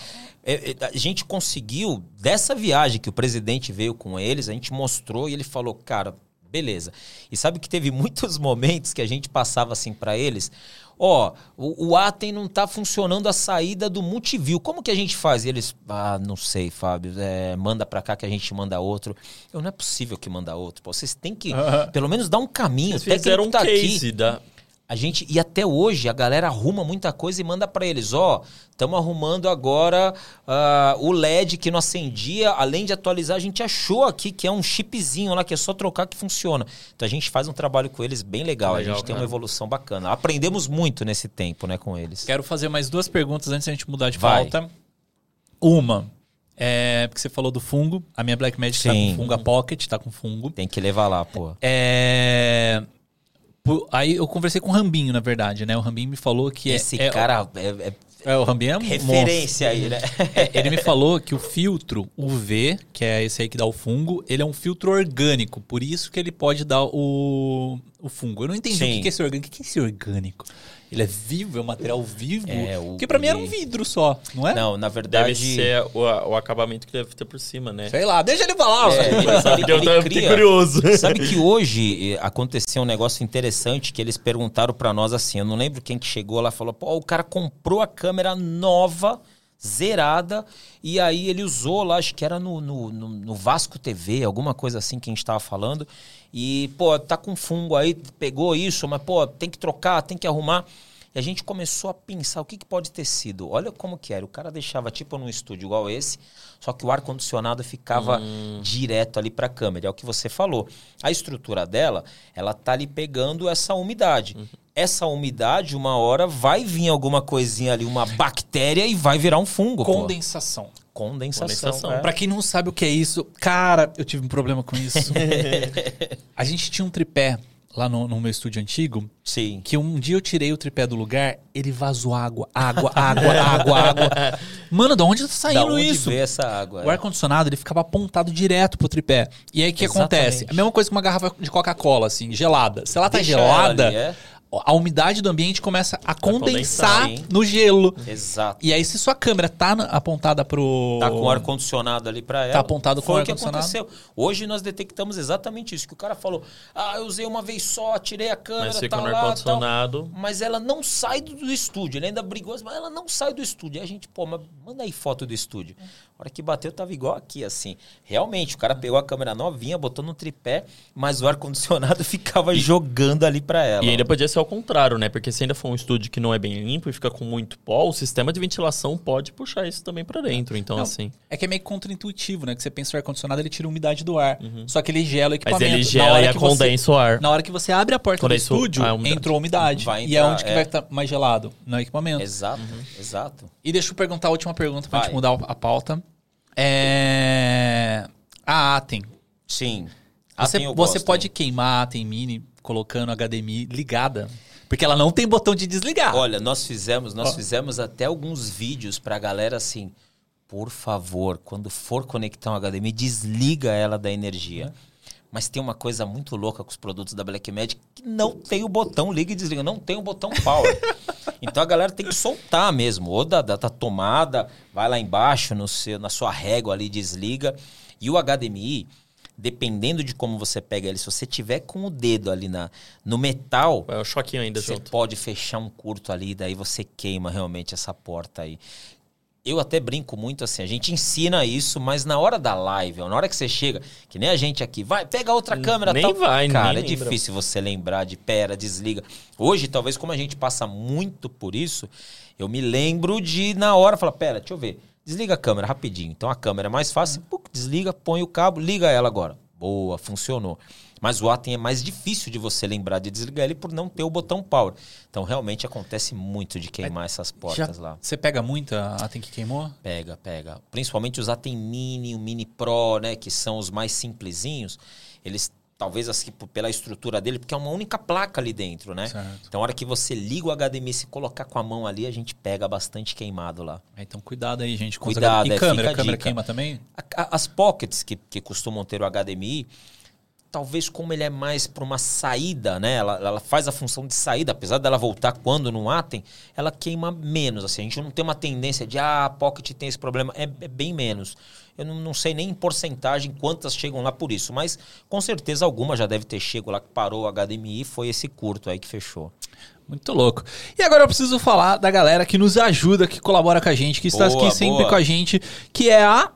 Speaker 3: é, é, a gente conseguiu, dessa viagem que o presidente veio com eles, a gente mostrou e ele falou, cara, beleza. E sabe que teve muitos momentos que a gente passava assim para eles, ó, o, o Atem não tá funcionando a saída do multiview. Como que a gente faz? E eles, ah, não sei, Fábio, é, manda para cá que a gente manda outro. Eu, não é possível que manda outro. Pô, vocês têm que, pelo menos, dar um caminho.
Speaker 2: Vocês fizeram um
Speaker 3: tá
Speaker 2: case
Speaker 3: aqui.
Speaker 2: da...
Speaker 3: A gente e até hoje a galera arruma muita coisa e manda para eles, ó, estamos arrumando agora ah, o LED que não acendia, além de atualizar, a gente achou aqui que é um chipzinho lá que é só trocar que funciona. Então a gente faz um trabalho com eles bem legal,
Speaker 2: Legal,
Speaker 3: a gente tem uma
Speaker 2: cara.
Speaker 3: evolução bacana. Aprendemos muito nesse tempo, né, com eles.
Speaker 1: Quero fazer mais duas perguntas antes da gente mudar de
Speaker 3: Vai.
Speaker 1: pauta. Uma, é porque você falou do fungo. A minha Black Magic tá com fungo, a Pocket tá com fungo.
Speaker 3: Tem que levar lá, pô.
Speaker 1: É. Aí eu conversei com o Rambinho, na verdade, né? O Rambinho me falou que é-
Speaker 3: Esse
Speaker 1: é,
Speaker 3: cara é, é
Speaker 1: É, o Rambinho é um
Speaker 3: referência aí, né?
Speaker 1: monstro. É, ele me falou que o filtro UV, que é esse aí que dá o fungo, ele é um filtro orgânico. Por isso que ele pode dar o, o fungo. Eu não entendi o
Speaker 3: Sim.
Speaker 1: que que é esse orgânico. O que que é esse orgânico? Ele é vivo, é um material vivo?
Speaker 3: É, o-
Speaker 1: Porque pra mim era um
Speaker 3: ele-
Speaker 1: vidro só, não é?
Speaker 3: Não, na
Speaker 2: Deve
Speaker 3: verdade.
Speaker 2: ser o, o acabamento que deve ter por cima, né?
Speaker 1: Sei lá, deixa ele falar.
Speaker 3: É, ele-
Speaker 2: Sabe que eu
Speaker 3: ele
Speaker 2: tô
Speaker 3: cria-
Speaker 2: curioso.
Speaker 3: Sabe que hoje eh, aconteceu um negócio interessante que eles perguntaram pra nós assim, eu não lembro quem que chegou lá e falou, pô, o cara comprou a câmera nova, zerada, e aí ele usou lá, acho que era no, no, no- no Vasco TV, alguma coisa assim que a gente tava falando, e, pô, tá com fungo aí, pegou isso, mas, pô, tem que trocar, tem que arrumar. E a gente começou a pensar o que, que pode ter sido. Olha como que era. O cara deixava tipo num estúdio igual esse, só que o ar-condicionado ficava direto ali para a câmera. É o que você falou. A estrutura dela, ela tá ali pegando essa umidade. Essa umidade, uma hora, vai vir alguma coisinha ali, uma bactéria e vai virar um fungo. pô.
Speaker 1: Condensação.
Speaker 3: Condensação.
Speaker 2: Condensação.
Speaker 3: é.
Speaker 1: Pra quem não sabe o que é isso, cara, eu tive um problema com isso. a gente tinha um tripé lá no, no meu estúdio antigo,
Speaker 3: Sim.
Speaker 1: que um dia eu tirei o tripé do lugar, ele vazou água, água, água, água, água. Mano, da onde tá
Speaker 3: Da
Speaker 1: saindo
Speaker 3: onde
Speaker 1: isso?
Speaker 3: veio essa água?
Speaker 1: O ar-condicionado, ele ficava apontado direto pro tripé. E aí, o que
Speaker 3: Exatamente.
Speaker 1: acontece? A mesma coisa com uma garrafa de Coca-Cola, assim, gelada. Se ela tá
Speaker 3: Deixa
Speaker 1: gelada,
Speaker 3: ela ali, é?
Speaker 1: A umidade do ambiente começa a condensar
Speaker 3: condensar,
Speaker 1: no gelo.
Speaker 3: Exato.
Speaker 1: E aí, se sua câmera tá apontada pro...
Speaker 3: Tá com o ar-condicionado ali pra ela.
Speaker 1: Tá apontado com
Speaker 3: Foi
Speaker 1: o
Speaker 3: o que aconteceu. Hoje nós detectamos exatamente isso. Que o cara falou, ah, eu usei uma vez só, tirei a câmera,
Speaker 2: Mas fica
Speaker 3: tá
Speaker 2: no
Speaker 3: lá, tal.
Speaker 2: ar-condicionado.
Speaker 3: Mas ela não sai do, do estúdio. Ele ainda brigou, mas ela não sai do estúdio. Aí a gente, pô, mas manda aí foto do estúdio. A hora que bateu, tava igual aqui, assim. Realmente, o cara pegou a câmera novinha, botou no tripé, mas o ar-condicionado ficava jogando ali pra ela.
Speaker 2: E ainda podia ser ao contrário, né? Porque se ainda for um estúdio que não é bem limpo e fica com muito pó, o sistema de ventilação pode puxar isso também pra dentro. Então,
Speaker 1: Não,
Speaker 2: assim.
Speaker 1: É que é meio contraintuitivo, né? Que você pensa que o ar-condicionado ele tira a umidade do ar. Só que ele gela o
Speaker 2: Mas
Speaker 1: equipamento.
Speaker 2: ele
Speaker 1: Na
Speaker 2: gela
Speaker 1: hora
Speaker 2: e
Speaker 1: que você-
Speaker 2: condensa o ar.
Speaker 1: Na hora que você abre a porta
Speaker 2: Condensa
Speaker 1: do estúdio,
Speaker 2: a umidade.
Speaker 1: entrou a umidade.
Speaker 3: Vai
Speaker 1: e é
Speaker 3: entrar,
Speaker 1: onde que
Speaker 3: é.
Speaker 1: vai estar mais gelado? No equipamento.
Speaker 3: Exato, exato.
Speaker 1: E deixa eu perguntar a última pergunta pra
Speaker 3: Vai.
Speaker 1: gente mudar a pauta. É... A Atem.
Speaker 3: Sim.
Speaker 1: Você,
Speaker 3: Atem eu
Speaker 1: você
Speaker 3: gosto,
Speaker 1: pode
Speaker 3: hein?
Speaker 1: queimar a Atem Mini colocando a HDMI ligada? Porque ela não tem botão de desligar.
Speaker 3: Olha, nós fizemos, nós
Speaker 1: Ó.
Speaker 3: fizemos até alguns vídeos pra galera assim, por favor, quando for conectar um HDMI, desliga ela da energia. Mas tem uma coisa muito louca com os produtos da Blackmagic que não tem o botão liga e desliga, não tem o botão power. então a galera tem que soltar mesmo, ou da, da, da tomada, vai lá embaixo no seu, na sua régua ali, desliga. E o HDMI, dependendo de como você pega ele, se você tiver com o dedo ali na, no metal,
Speaker 2: É o choquinho ainda
Speaker 3: você
Speaker 2: junto.
Speaker 3: pode fechar um curto ali, daí você queima realmente essa porta aí. Eu até brinco muito assim, a gente ensina isso, mas na hora da live, ó, na hora que você chega, que nem a gente aqui, vai, pega outra câmera,
Speaker 2: nem
Speaker 3: tal.
Speaker 2: vai,
Speaker 3: Cara,
Speaker 2: nem
Speaker 3: é
Speaker 2: lembra.
Speaker 3: difícil você lembrar de pera, desliga. Hoje, talvez como a gente passa muito por isso, eu me lembro de na hora falar, pera, deixa eu ver. Desliga a câmera rapidinho. Então a câmera é mais fácil, puc, desliga, põe o cabo, liga ela agora. Boa, funcionou. Mas o Atem é mais difícil de você lembrar de desligar ele por não ter o botão power. Então realmente acontece muito de queimar essas
Speaker 1: Já-
Speaker 3: portas lá.
Speaker 1: Você pega muito a Atem que queimou?
Speaker 3: Pega, pega. Principalmente os Atem Mini, o Mini Pro, né? Que são os mais simplesinhos. Eles, talvez assim, pela estrutura dele, porque é uma única placa ali dentro, né?
Speaker 1: Certo.
Speaker 3: Então, a hora que você liga o HDMI, se colocar com a mão ali, a gente pega bastante queimado lá.
Speaker 1: É, Então cuidado aí, gente. com os
Speaker 3: Cuidado,
Speaker 1: HDMI.
Speaker 3: é,
Speaker 1: E câmera? câmera queima também?
Speaker 3: A- a- As pockets que, que costumam ter o HDMI, talvez como ele é mais para uma saída, né? Ela, ela faz a função de saída, apesar dela voltar quando não há, tem, ela queima menos. Assim, a gente não tem uma tendência de, ah, a Pocket tem esse problema. É, é bem menos. Eu não, não, sei nem em porcentagem quantas chegam lá por isso, mas com certeza alguma já deve ter chego lá que parou o HDMI e foi esse curto aí que fechou.
Speaker 1: Muito louco. E agora eu preciso falar da galera que nos ajuda, que colabora com a gente, que está boa, aqui sempre boa. com a gente, que é a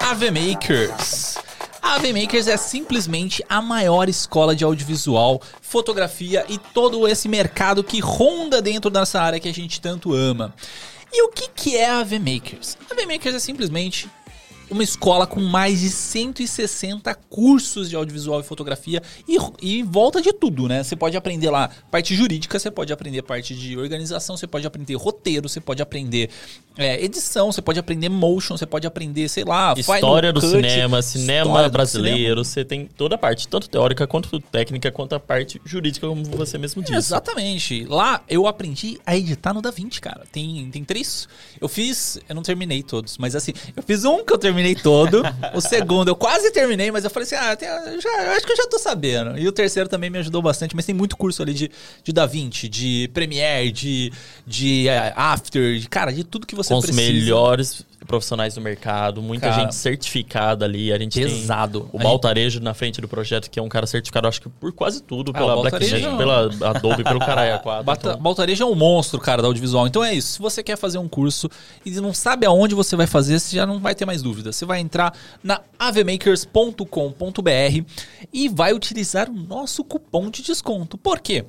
Speaker 1: AV Makers. A AV Makers é simplesmente a maior escola de audiovisual, fotografia e todo esse mercado que ronda dentro dessa área que a gente tanto ama. E o que, que é a AV Makers? A AV Makers é simplesmente uma escola com mais de 160 cursos de audiovisual e fotografia e, e volta de tudo, né? Você pode aprender lá parte jurídica, você pode aprender parte de organização, você pode aprender roteiro, você pode aprender é, edição, você pode aprender motion, você pode aprender, sei lá,
Speaker 2: história do cut, cinema, cinema brasileiro, cinema. você tem toda a parte, tanto teórica quanto técnica, quanto a parte jurídica, como você mesmo disse.
Speaker 1: exatamente. Lá eu aprendi a editar no DaVinci, cara. Tem, tem três. Eu fiz, eu não terminei todos, mas assim, eu fiz um que eu terminei todo. O segundo eu quase terminei, mas eu falei assim: ah, tem, já, eu acho que eu já tô sabendo. E o terceiro também me ajudou bastante, mas tem muito curso ali de, de DaVinci, de Premiere, de, de uh, After, de, cara, de tudo que você
Speaker 2: Com
Speaker 1: precisa.
Speaker 2: os melhores profissionais do mercado, muita cara, gente certificada ali. A gente
Speaker 1: pesado.
Speaker 2: tem o Baltarejo na frente do projeto, que é um cara certificado, acho que por quase tudo, ah, pela Blackjack, é pela Adobe, pelo Caralho 4.
Speaker 1: Bata, então. Baltarejo é um monstro, cara, da audiovisual. Então é isso. Se você quer fazer um curso e não sabe aonde você vai fazer, você já não vai ter mais dúvida. Você vai entrar na avemakers.com.br e vai utilizar o nosso cupom de desconto. Por quê?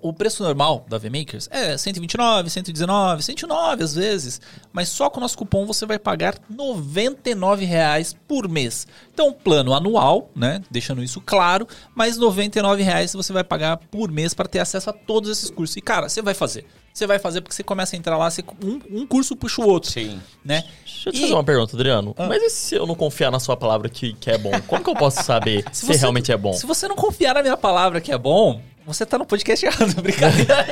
Speaker 1: O preço normal da AVMakers é 129, 119, 109 às vezes, mas só com o nosso cupom você vai pagar 99 reais por mês. Então, plano anual, né? Deixando isso claro, mas 99 reais você vai pagar por mês para ter acesso a todos esses cursos. E, cara, você vai fazer. Você vai fazer porque você começa a entrar lá, você, um, um curso puxa o outro.
Speaker 3: Sim.
Speaker 1: Né?
Speaker 2: Deixa eu te e... fazer uma pergunta, Adriano. Ah. Mas e se eu não confiar na sua palavra que, que é bom? Como que eu posso saber se, se você, realmente é bom?
Speaker 1: Se você não confiar na minha palavra que é bom, você tá no podcast errado, brincadeira.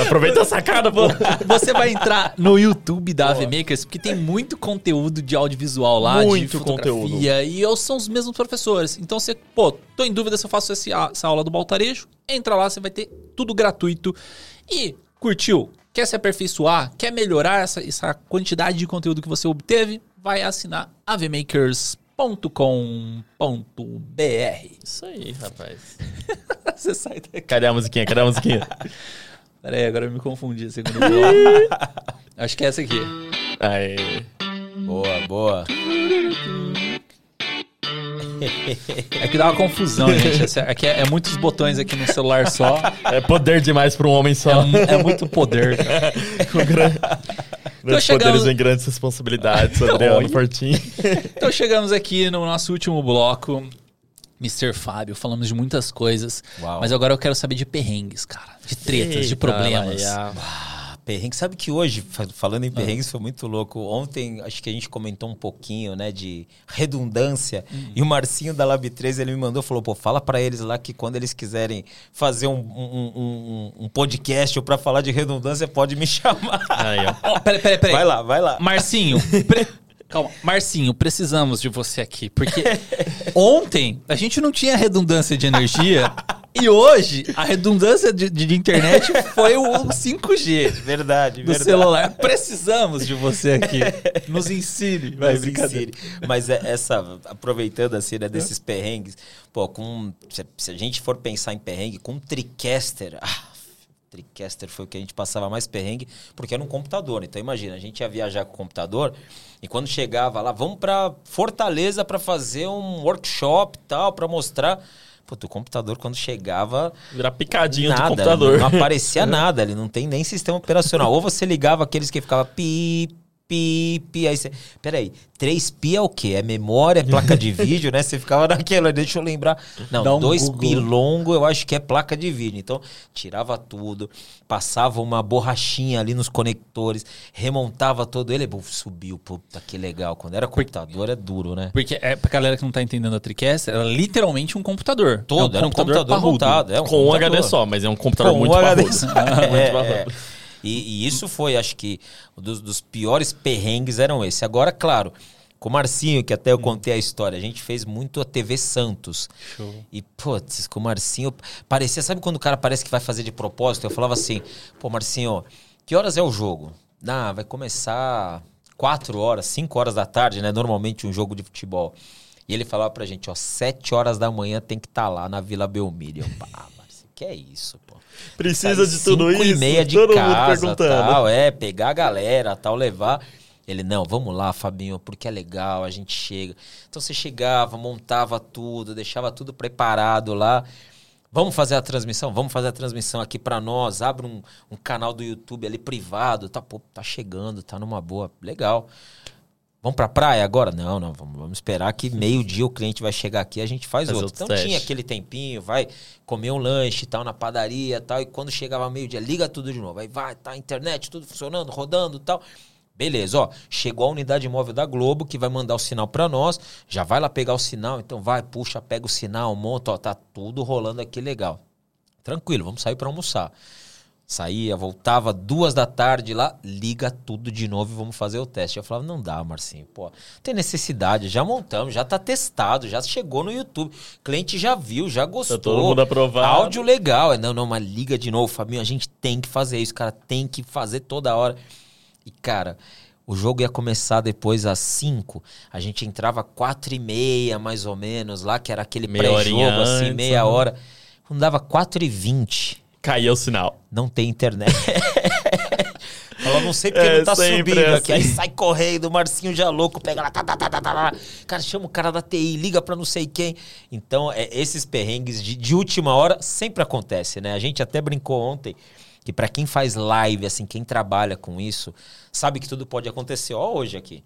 Speaker 2: Aproveita a sacada, pô.
Speaker 1: Você vai entrar no YouTube da Ave Makers, porque tem muito conteúdo de audiovisual lá,
Speaker 2: muito
Speaker 1: de
Speaker 2: conteúdo.
Speaker 1: E eu são os mesmos professores. Então você, pô, tô em dúvida se eu faço essa aula do Baltarejo. Entra lá, você vai ter tudo gratuito. E curtiu? Quer se aperfeiçoar? Quer melhorar essa, essa quantidade de conteúdo que você obteve? Vai assinar avemakers.com com.br.
Speaker 2: Isso aí, rapaz.
Speaker 1: Você sai daqui.
Speaker 2: Cadê a musiquinha? Cadê a musiquinha?
Speaker 1: Pera aí, agora eu me confundi. Segundo. Acho que é essa aqui.
Speaker 2: Aí.
Speaker 3: Boa, boa.
Speaker 1: É que dá uma confusão, gente. Aqui é, é, muitos botões aqui no celular só.
Speaker 2: É poder demais para um homem só.
Speaker 1: É, é muito poder.
Speaker 2: Grandes então, poderes em grandes responsabilidades, Adriano Fortinho.
Speaker 1: então chegamos aqui no nosso último bloco. Mr. Fábio, falamos de muitas coisas. Uau. Mas agora eu quero saber de perrengues, cara. De tretas, Eita, de problemas.
Speaker 3: Perrengue. Sabe que hoje, falando em ah. perrengues, foi muito louco. Ontem, acho que a gente comentou um pouquinho, né, de redundância. Uhum. E o Marcinho da Lab 3, ele me mandou, falou, pô, fala para eles lá que quando eles quiserem fazer um, um, um, um podcast ou pra falar de redundância, pode me chamar.
Speaker 1: Aí, ó. oh, peraí, peraí, peraí.
Speaker 3: Vai lá, vai lá.
Speaker 1: Marcinho, pre... Calma, Marcinho, precisamos de você aqui. Porque ontem a gente não tinha redundância de energia. E hoje a redundância de, de, internet foi o 5G.
Speaker 3: Verdade,
Speaker 1: do
Speaker 3: verdade.
Speaker 1: celular. Precisamos de você aqui. Nos ensine.
Speaker 3: Vai, Nos ensine. Mas é essa, aproveitando assim, né, desses perrengues, pô, com, se, se, a gente for pensar em perrengue, com um TriCaster. Ah, TriCaster foi o que a gente passava mais perrengue, porque era um computador. Então imagina, a gente ia viajar com o computador e quando chegava lá, vamos para Fortaleza para fazer um workshop e tal, para mostrar. Pô, o computador quando chegava.
Speaker 2: Virar picadinho nada, do computador.
Speaker 3: Não, não aparecia nada, ele não tem nem sistema operacional. Ou você ligava aqueles que ficava pi, pi, pi. Aí você. Peraí, 3pi é o quê? É memória, é placa de vídeo, né? Você ficava naquela, deixa eu lembrar. Não, um 2pi longo eu acho que é placa de vídeo. Então, tirava tudo, passava uma borrachinha ali nos conectores, remontava todo ele, subiu, puta que legal. Quando era computador é duro, né?
Speaker 1: Porque é pra galera que não tá entendendo a TriCast, era literalmente um computador.
Speaker 3: Todo, é um era computador um computador montado. É
Speaker 2: um Com computador. um HD só, mas é um computador Com muito um HD só.
Speaker 3: é, é. E, e, isso foi, acho que, um dos, dos piores perrengues eram esse. Agora, claro, Com o Marcinho, que até eu contei a história. A gente fez muito a TV Santos.
Speaker 1: Show.
Speaker 3: E, putz, com o Marcinho, parecia, sabe quando o cara parece que vai fazer de propósito? Eu falava assim, pô, Marcinho, que horas é o jogo? Ah, vai começar 4 horas, 5 horas da tarde, né? Normalmente um jogo de futebol. E ele falava pra gente, ó, 7 horas da manhã tem que estar lá na Vila Belmiro. Eu, pá, Marcinho, que é isso?
Speaker 2: Precisa de tudo isso?
Speaker 3: e meia de
Speaker 2: Todo mundo
Speaker 3: casa,
Speaker 2: perguntando.
Speaker 3: tal, é, pegar a galera, tal, levar. Ele, não, vamos lá, Fabinho, porque é legal, a gente chega. Então você chegava, montava tudo, deixava tudo preparado lá. Vamos fazer a transmissão? Vamos fazer a transmissão aqui pra nós. Abre um, um canal do YouTube ali privado. Tá, pô, tá chegando, tá numa boa. Legal. Vamos pra praia agora? Não, não, vamos, vamos esperar que meio-dia o cliente vai chegar aqui e a gente faz
Speaker 2: Fazer
Speaker 3: outro.
Speaker 2: outro
Speaker 3: Então tinha
Speaker 2: teste.
Speaker 3: aquele tempinho, vai comer um lanche e tal na padaria e tal. E quando chegava meio-dia, liga tudo de novo. Aí vai, tá a internet, tudo funcionando, rodando e tal. Beleza, ó. Chegou a unidade móvel da Globo que vai mandar o sinal pra nós. Já vai lá pegar o sinal, então vai, puxa, pega o sinal, monta, ó, tá tudo rolando aqui legal. Tranquilo, vamos sair pra almoçar. Saía, voltava duas da tarde lá, liga tudo de novo e vamos fazer o teste. Eu falava, não dá, Marcinho, pô, tem necessidade, já montamos, já tá testado, já chegou no YouTube, cliente já viu, já gostou.
Speaker 2: Tá todo mundo aprovado.
Speaker 3: Áudio legal. É, Não, não, mas liga de novo, Fabinho, a gente tem que fazer isso, cara, tem que fazer toda hora. E, cara, o jogo ia começar depois às 5, a gente entrava quatro e meia, mais ou menos, lá, que era aquele pré-jogo, assim, meia hora. Quando dava 4 e 20
Speaker 2: Caía o sinal.
Speaker 3: não tem internet. Ela não sei porque
Speaker 2: É
Speaker 3: não tá subindo aqui. Aí
Speaker 2: assim.
Speaker 3: sai correndo, o Marcinho já louco, pega lá, tá, tá, tá, tá, tá, lá. Cara, chama o cara da TI, liga pra não sei quem. Então, é, esses perrengues de, de última hora sempre acontece, né? A gente até brincou ontem que pra quem faz live, assim, quem trabalha com isso, sabe que tudo pode acontecer. Ó, hoje aqui.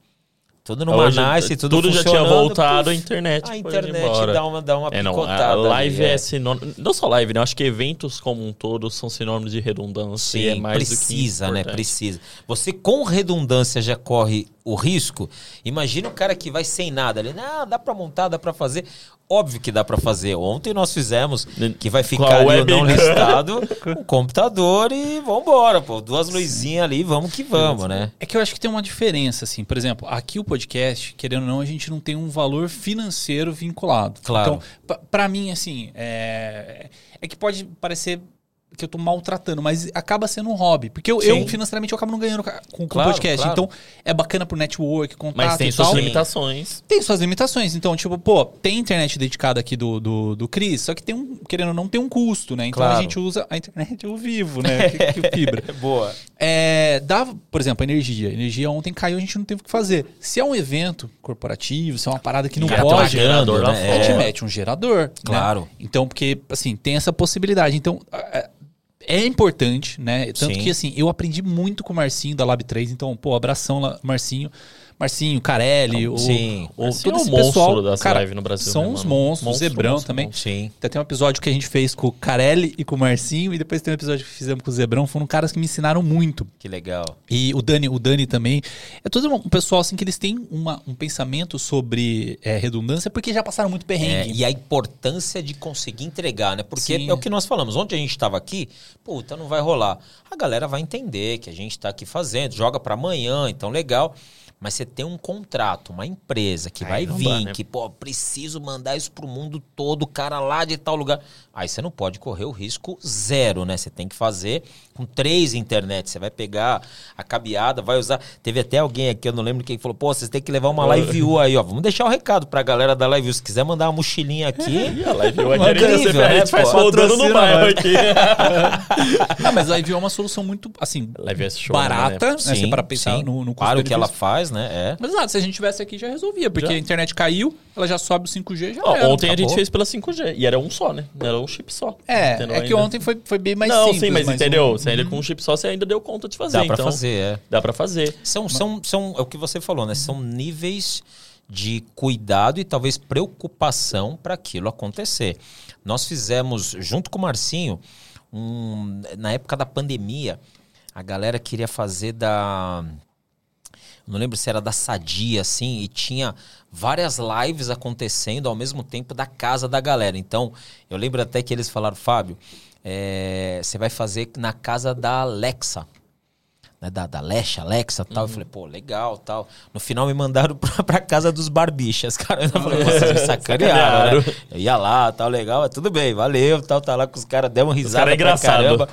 Speaker 3: Tudo numa
Speaker 2: Hoje,
Speaker 3: nice, tudo,
Speaker 2: tudo já tinha voltado, a internet
Speaker 3: A internet dá uma, dá uma
Speaker 2: É, não,
Speaker 3: picotada.
Speaker 2: a live
Speaker 3: ali,
Speaker 2: é sinônimo. Não só live, né? Eu acho que eventos como um todo são sinônimos de redundância. é
Speaker 3: Sim,
Speaker 2: mais
Speaker 3: precisa, né? Precisa. Você com redundância já corre o risco. Imagina o cara que vai sem nada ali. Não, dá pra montar, dá pra fazer. Óbvio que dá pra fazer. Ontem nós fizemos que vai ficar ali o não listado, um computador e vambora, pô. Duas luzinhas ali, vamos que vamos, né?
Speaker 1: É que eu acho que tem uma diferença, assim. Por exemplo, aqui o podcast, querendo ou não, a gente não tem um valor financeiro vinculado.
Speaker 3: Claro.
Speaker 1: Então, pa- pra mim, assim, é, é que pode parecer que eu tô maltratando, mas acaba sendo um hobby. Porque eu, eu, financeiramente, eu acabo não ganhando com, o
Speaker 3: Claro,
Speaker 1: podcast.
Speaker 3: claro.
Speaker 1: Então, é bacana pro network, contato
Speaker 2: Mas tem suas
Speaker 1: tal.
Speaker 2: limitações.
Speaker 1: Tem suas limitações. Então, tipo, pô, tem internet dedicada aqui do, do, do Cris, só que tem um, querendo ou não, tem um custo, né? Então
Speaker 3: Claro.
Speaker 1: a gente usa a internet ao vivo, né? que, que fibra.
Speaker 3: Boa.
Speaker 1: É, dava, por exemplo, a energia. A energia ontem caiu, a gente não teve o que fazer. Se é um evento corporativo, se é uma parada que não
Speaker 3: Já
Speaker 1: pode,
Speaker 3: gerador lá
Speaker 1: a gente mete um gerador. né?
Speaker 3: Claro.
Speaker 1: Então, porque, assim, tem essa possibilidade. Então, é- importante, né? Tanto
Speaker 3: Sim.
Speaker 1: que, assim, eu aprendi muito com o Marcinho da Lab 3. Então, pô, abração Marcinho. Marcinho, Carelli, o,
Speaker 3: sim.
Speaker 1: o,
Speaker 2: Marcinho
Speaker 1: todo
Speaker 2: é o
Speaker 1: esse
Speaker 2: monstro
Speaker 1: pessoal.
Speaker 2: dessa
Speaker 1: cara,
Speaker 2: live no Brasil,
Speaker 1: São
Speaker 2: né,
Speaker 1: uns monstros,
Speaker 2: Monstro,
Speaker 1: Zebrão
Speaker 2: monstro,
Speaker 1: também.
Speaker 2: monstro.
Speaker 3: Sim.
Speaker 1: Até tem um episódio que a gente fez com o Carelli e com o Marcinho, e depois tem um episódio que fizemos com o Zebrão. Foram caras que me ensinaram muito.
Speaker 3: Que legal.
Speaker 1: E o Dani, o Dani também. É todo um pessoal assim que eles têm uma, um pensamento sobre é, redundância porque já passaram muito
Speaker 3: É,
Speaker 1: perrengue.
Speaker 3: e a importância de conseguir entregar, né? Porque
Speaker 1: Sim.
Speaker 3: é o que nós falamos. Ontem a gente estava aqui, puta, não vai rolar. A galera vai entender que a gente está aqui fazendo, joga para amanhã, então legal. Mas você tem um contrato, uma empresa que
Speaker 2: Aí
Speaker 3: vai
Speaker 2: não
Speaker 3: vir,
Speaker 2: dá, né?
Speaker 3: que, pô, preciso mandar isso pro mundo todo, o cara lá de tal lugar. Aí você não pode correr o risco zero, né? Você tem que fazer com três internet. Você vai pegar a cabeada, vai usar. Teve até alguém aqui, eu não lembro quem falou, pô, vocês têm que levar uma live view aí, ó. Vamos deixar o recado pra galera da live view. Se quiser mandar uma mochilinha aqui.
Speaker 2: E a live eu
Speaker 3: Incrível,
Speaker 2: queria sempre a
Speaker 3: né,
Speaker 2: gente faz no bairro
Speaker 1: nós.
Speaker 2: aqui.
Speaker 1: Ah, mas a Live é uma solução muito, assim,
Speaker 2: Live é show,
Speaker 1: barata, né?
Speaker 3: Sim,
Speaker 1: Você para pensar
Speaker 3: sim.
Speaker 1: no, no
Speaker 3: Claro que ela
Speaker 1: custo-benefício.
Speaker 3: Faz, né? É.
Speaker 1: Mas nada, se a gente tivesse aqui já resolvia, porque
Speaker 2: Já.
Speaker 1: a internet caiu, ela já sobe o 5G, já
Speaker 2: Ó,
Speaker 1: era.
Speaker 2: ontem a gente
Speaker 3: acabou.
Speaker 2: fez pela 5G. E era um só, né? Era um chip só.
Speaker 1: É,
Speaker 2: Entendeu
Speaker 1: é que
Speaker 2: ainda?
Speaker 1: ontem foi, foi bem mais
Speaker 2: não,
Speaker 1: simples.
Speaker 2: sim, mas, entendeu?
Speaker 1: um-
Speaker 2: Você ainda com um chip só, você ainda deu conta de fazer.
Speaker 3: Dá pra
Speaker 2: então,
Speaker 3: fazer, é.
Speaker 2: Dá pra fazer.
Speaker 3: São, são, são, é o que você falou, né? São níveis de cuidado e talvez preocupação para aquilo acontecer. Nós fizemos, junto com o Marcinho, um, na época da pandemia, a galera queria fazer da. Não lembro se era da Sadia, assim, e tinha várias lives acontecendo ao mesmo tempo da casa da galera. Então, eu lembro até que eles falaram, Fábio, é, você vai fazer na casa da Alexa. né, da, da Lesh, Alexa tal. Eu falei, pô, legal tal. No final me mandaram pra, pra casa dos barbichas, cara. Eu falei, vocês me sacanearam, né? Eu ia lá, tal, legal, mas tudo bem, valeu, tal, tá lá com os caras, demos risada
Speaker 2: cara é engraçado.
Speaker 3: caramba.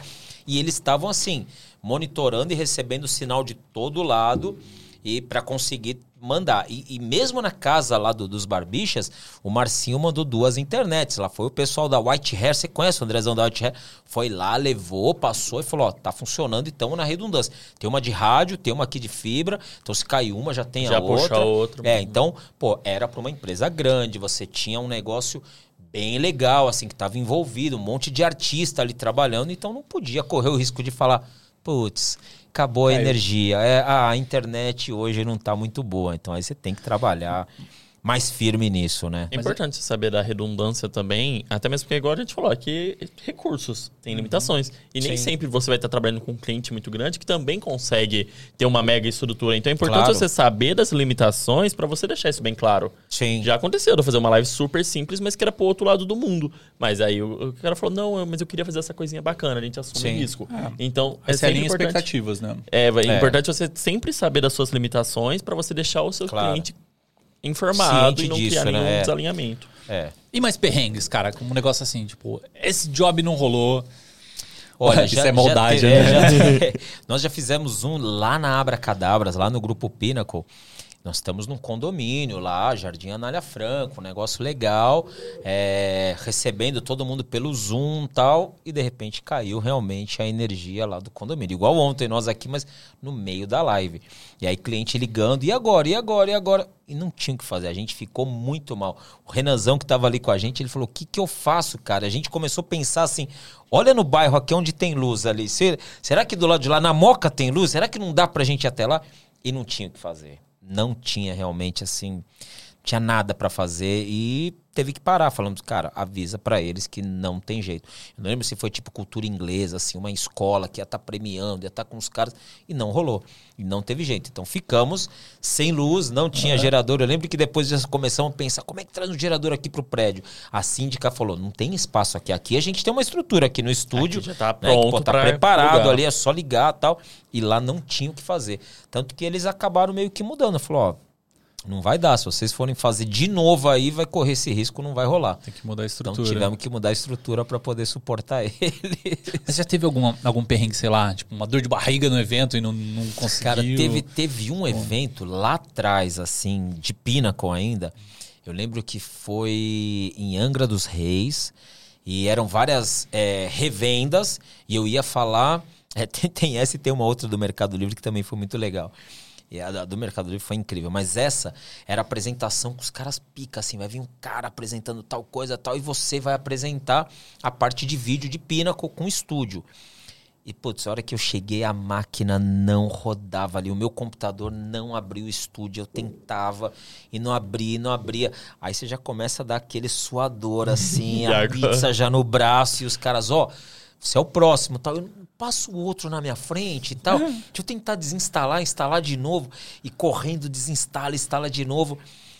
Speaker 3: E eles estavam assim, monitorando e recebendo sinal de todo lado e para conseguir mandar. E, e mesmo na casa lá do- dos barbichas, o Marcinho mandou duas internets. Lá foi o pessoal da White Hair, você conhece o Andrezão da White Hair? Foi lá, levou, passou e falou: ó, tá funcionando, então na redundância. Tem uma de rádio, tem uma aqui de fibra, então se cai uma, já tem
Speaker 2: Já
Speaker 3: a outra.
Speaker 2: a outra.
Speaker 3: É, então, pô, era para uma empresa grande, você tinha um negócio bem legal, assim, que estava envolvido, um monte de artista ali trabalhando, então não podia correr o risco de falar, putz, acabou a
Speaker 1: Caiu.
Speaker 3: energia, é, ah, a internet hoje não tá muito boa, então aí você tem que trabalhar mais firme nisso, né?
Speaker 2: É importante você saber da redundância também, até mesmo porque, igual a gente falou, aqui recursos têm limitações. E nem
Speaker 3: Sim.
Speaker 2: sempre você vai estar trabalhando com um cliente muito grande que também consegue ter uma mega estrutura. Então é importante
Speaker 3: Claro.
Speaker 2: você saber das limitações para você deixar isso bem claro.
Speaker 3: Sim.
Speaker 2: Já aconteceu de eu fazer uma live super simples, mas que era pro outro lado do mundo. Mas aí o, o cara falou: não, eu- mas eu queria fazer essa coisinha bacana, a gente assume
Speaker 3: Sim.
Speaker 2: risco. Então, é
Speaker 1: Essa é a
Speaker 2: sempre importante.
Speaker 1: expectativas, né?
Speaker 2: É, é
Speaker 3: É.
Speaker 2: importante você sempre saber das suas limitações para você deixar o seu
Speaker 3: Claro.
Speaker 2: cliente informado
Speaker 3: Ciente
Speaker 2: e não
Speaker 3: disso,
Speaker 2: criar
Speaker 3: né?
Speaker 2: nenhum
Speaker 3: É.
Speaker 2: desalinhamento.
Speaker 3: É.
Speaker 1: E mais perrengues, cara, como um negócio assim, tipo, esse job não rolou.
Speaker 3: Olha,
Speaker 1: Isso
Speaker 3: já-
Speaker 1: é maldade,
Speaker 3: já
Speaker 1: né?
Speaker 3: é, já- nós já fizemos um lá na Abracadabras, lá no grupo Pinnacle. Nós estamos num condomínio lá, Jardim Anália Franco, um negócio legal, é, recebendo todo mundo pelo Zoom tal, e de repente caiu realmente a energia lá do condomínio. Igual ontem nós aqui, mas no meio da live. E aí cliente ligando, e agora, e agora, e agora? E não tinha o que fazer, a gente ficou muito mal. O Renanzão que estava ali com a gente, ele falou, o que, que eu faço, cara? A gente começou a pensar assim, olha no bairro aqui onde tem luz ali, se- será que do lado de lá, na Moca tem luz? Será que não dá pra gente ir até lá? E não tinha o que fazer. Não tinha realmente assim, tinha nada pra fazer e teve que parar. Falamos, cara, avisa pra eles que não tem jeito. Eu não lembro se foi tipo cultura inglesa, assim, uma escola que ia estar premiando, ia estar com os caras, e não rolou. E não teve jeito. Então ficamos sem luz, não tinha gerador. Eu lembro que depois já começamos a pensar, como é que traz um gerador aqui pro prédio? A síndica falou, não tem espaço aqui. Aqui a gente tem uma estrutura aqui no estúdio.
Speaker 2: Aqui já tá
Speaker 3: né,
Speaker 2: pronto
Speaker 3: que, pô, tá preparado ali, é só ligar e tal. E lá não tinha o que fazer. Tanto que eles acabaram meio que mudando. Falou, ó, não vai dar. Se vocês forem fazer de novo aí, vai correr esse risco, não vai rolar.
Speaker 1: Tem que mudar a
Speaker 3: Então
Speaker 1: estrutura.
Speaker 3: tivemos que mudar a estrutura para poder suportar ele.
Speaker 1: Mas já teve alguma, algum perrengue, sei lá, tipo, uma dor de barriga no evento e não, não conseguiu?
Speaker 3: Cara, teve, teve um evento lá atrás, assim, de Pinnacle ainda. Eu lembro que foi em Angra dos Reis. E eram várias é, revendas. E eu ia falar. é, tem, tem essa e tem uma outra do Mercado Livre que também foi muito legal. E a do Mercado Livre foi incrível. Mas essa era a apresentação com os caras pica, assim. Vai vir um cara apresentando tal coisa, tal. E você vai apresentar a parte de vídeo de Pinnacle com estúdio. E, putz, a hora que eu cheguei, a máquina não rodava ali. O meu computador não abriu o estúdio. Eu tentava e não abria, e não abria. Aí você já começa a dar aquele suador, assim, a pizza já no braço. E os caras, ó, você é o próximo, tal. Eu passo o outro na minha frente e tal. Deixa eu tentar desinstalar, instalar de novo. E correndo, desinstala, instala de novo.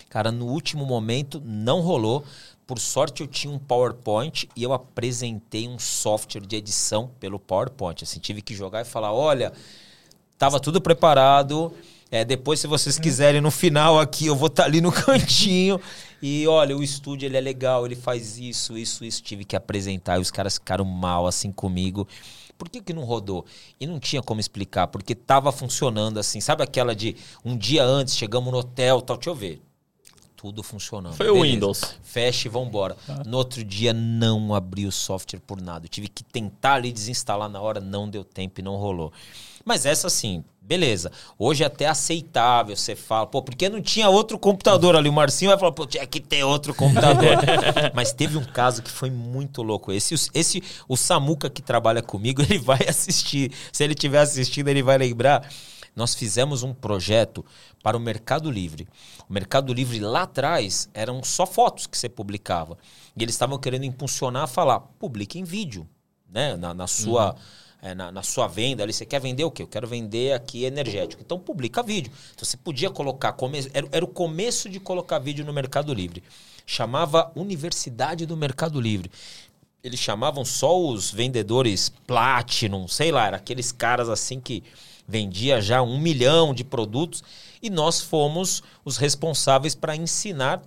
Speaker 3: Cara, no último momento não rolou. Por sorte eu tinha um PowerPoint e eu apresentei um software de edição pelo PowerPoint. Assim, tive que jogar e falar, olha, tava tudo preparado. É, depois, se vocês quiserem, no final aqui, eu vou estar ali no cantinho. E olha, o estúdio ele é legal, ele faz isso, isso, isso. Tive que apresentar e os caras ficaram mal assim comigo. Por que, que não rodou? E não tinha como explicar, porque tava funcionando assim. Sabe aquela de um dia antes, chegamos no hotel, tal, deixa eu ver. Tudo funcionando.
Speaker 2: Foi o. Windows.
Speaker 3: Fecha e vambora. No outro dia não abri o software por nada. Eu tive que tentar ali desinstalar na hora, não deu tempo e não rolou. Mas essa sim, beleza. Hoje é até aceitável. Você fala, pô, porque não tinha outro computador ali? O Marcinho vai falar, pô, tinha que ter outro computador. Mas teve um caso que foi muito louco. Esse, esse, o Samuca que trabalha comigo, ele vai assistir. Se ele tiver assistindo, ele vai lembrar. Nós fizemos um projeto para o Mercado Livre. O Mercado Livre lá atrás eram só fotos que você publicava. E eles estavam querendo impulsionar a falar, publique em vídeo, né? Na, na sua. É, na, na sua venda ali, você quer vender o quê? Eu quero vender aqui energético. Então publica vídeo. Então você podia colocar. come- Era, era o começo de colocar vídeo no Mercado Livre. Chamava Universidade do Mercado Livre. Eles chamavam só os vendedores Platinum, sei lá, era aqueles caras assim que vendia já um milhão de produtos e nós fomos os responsáveis para ensinar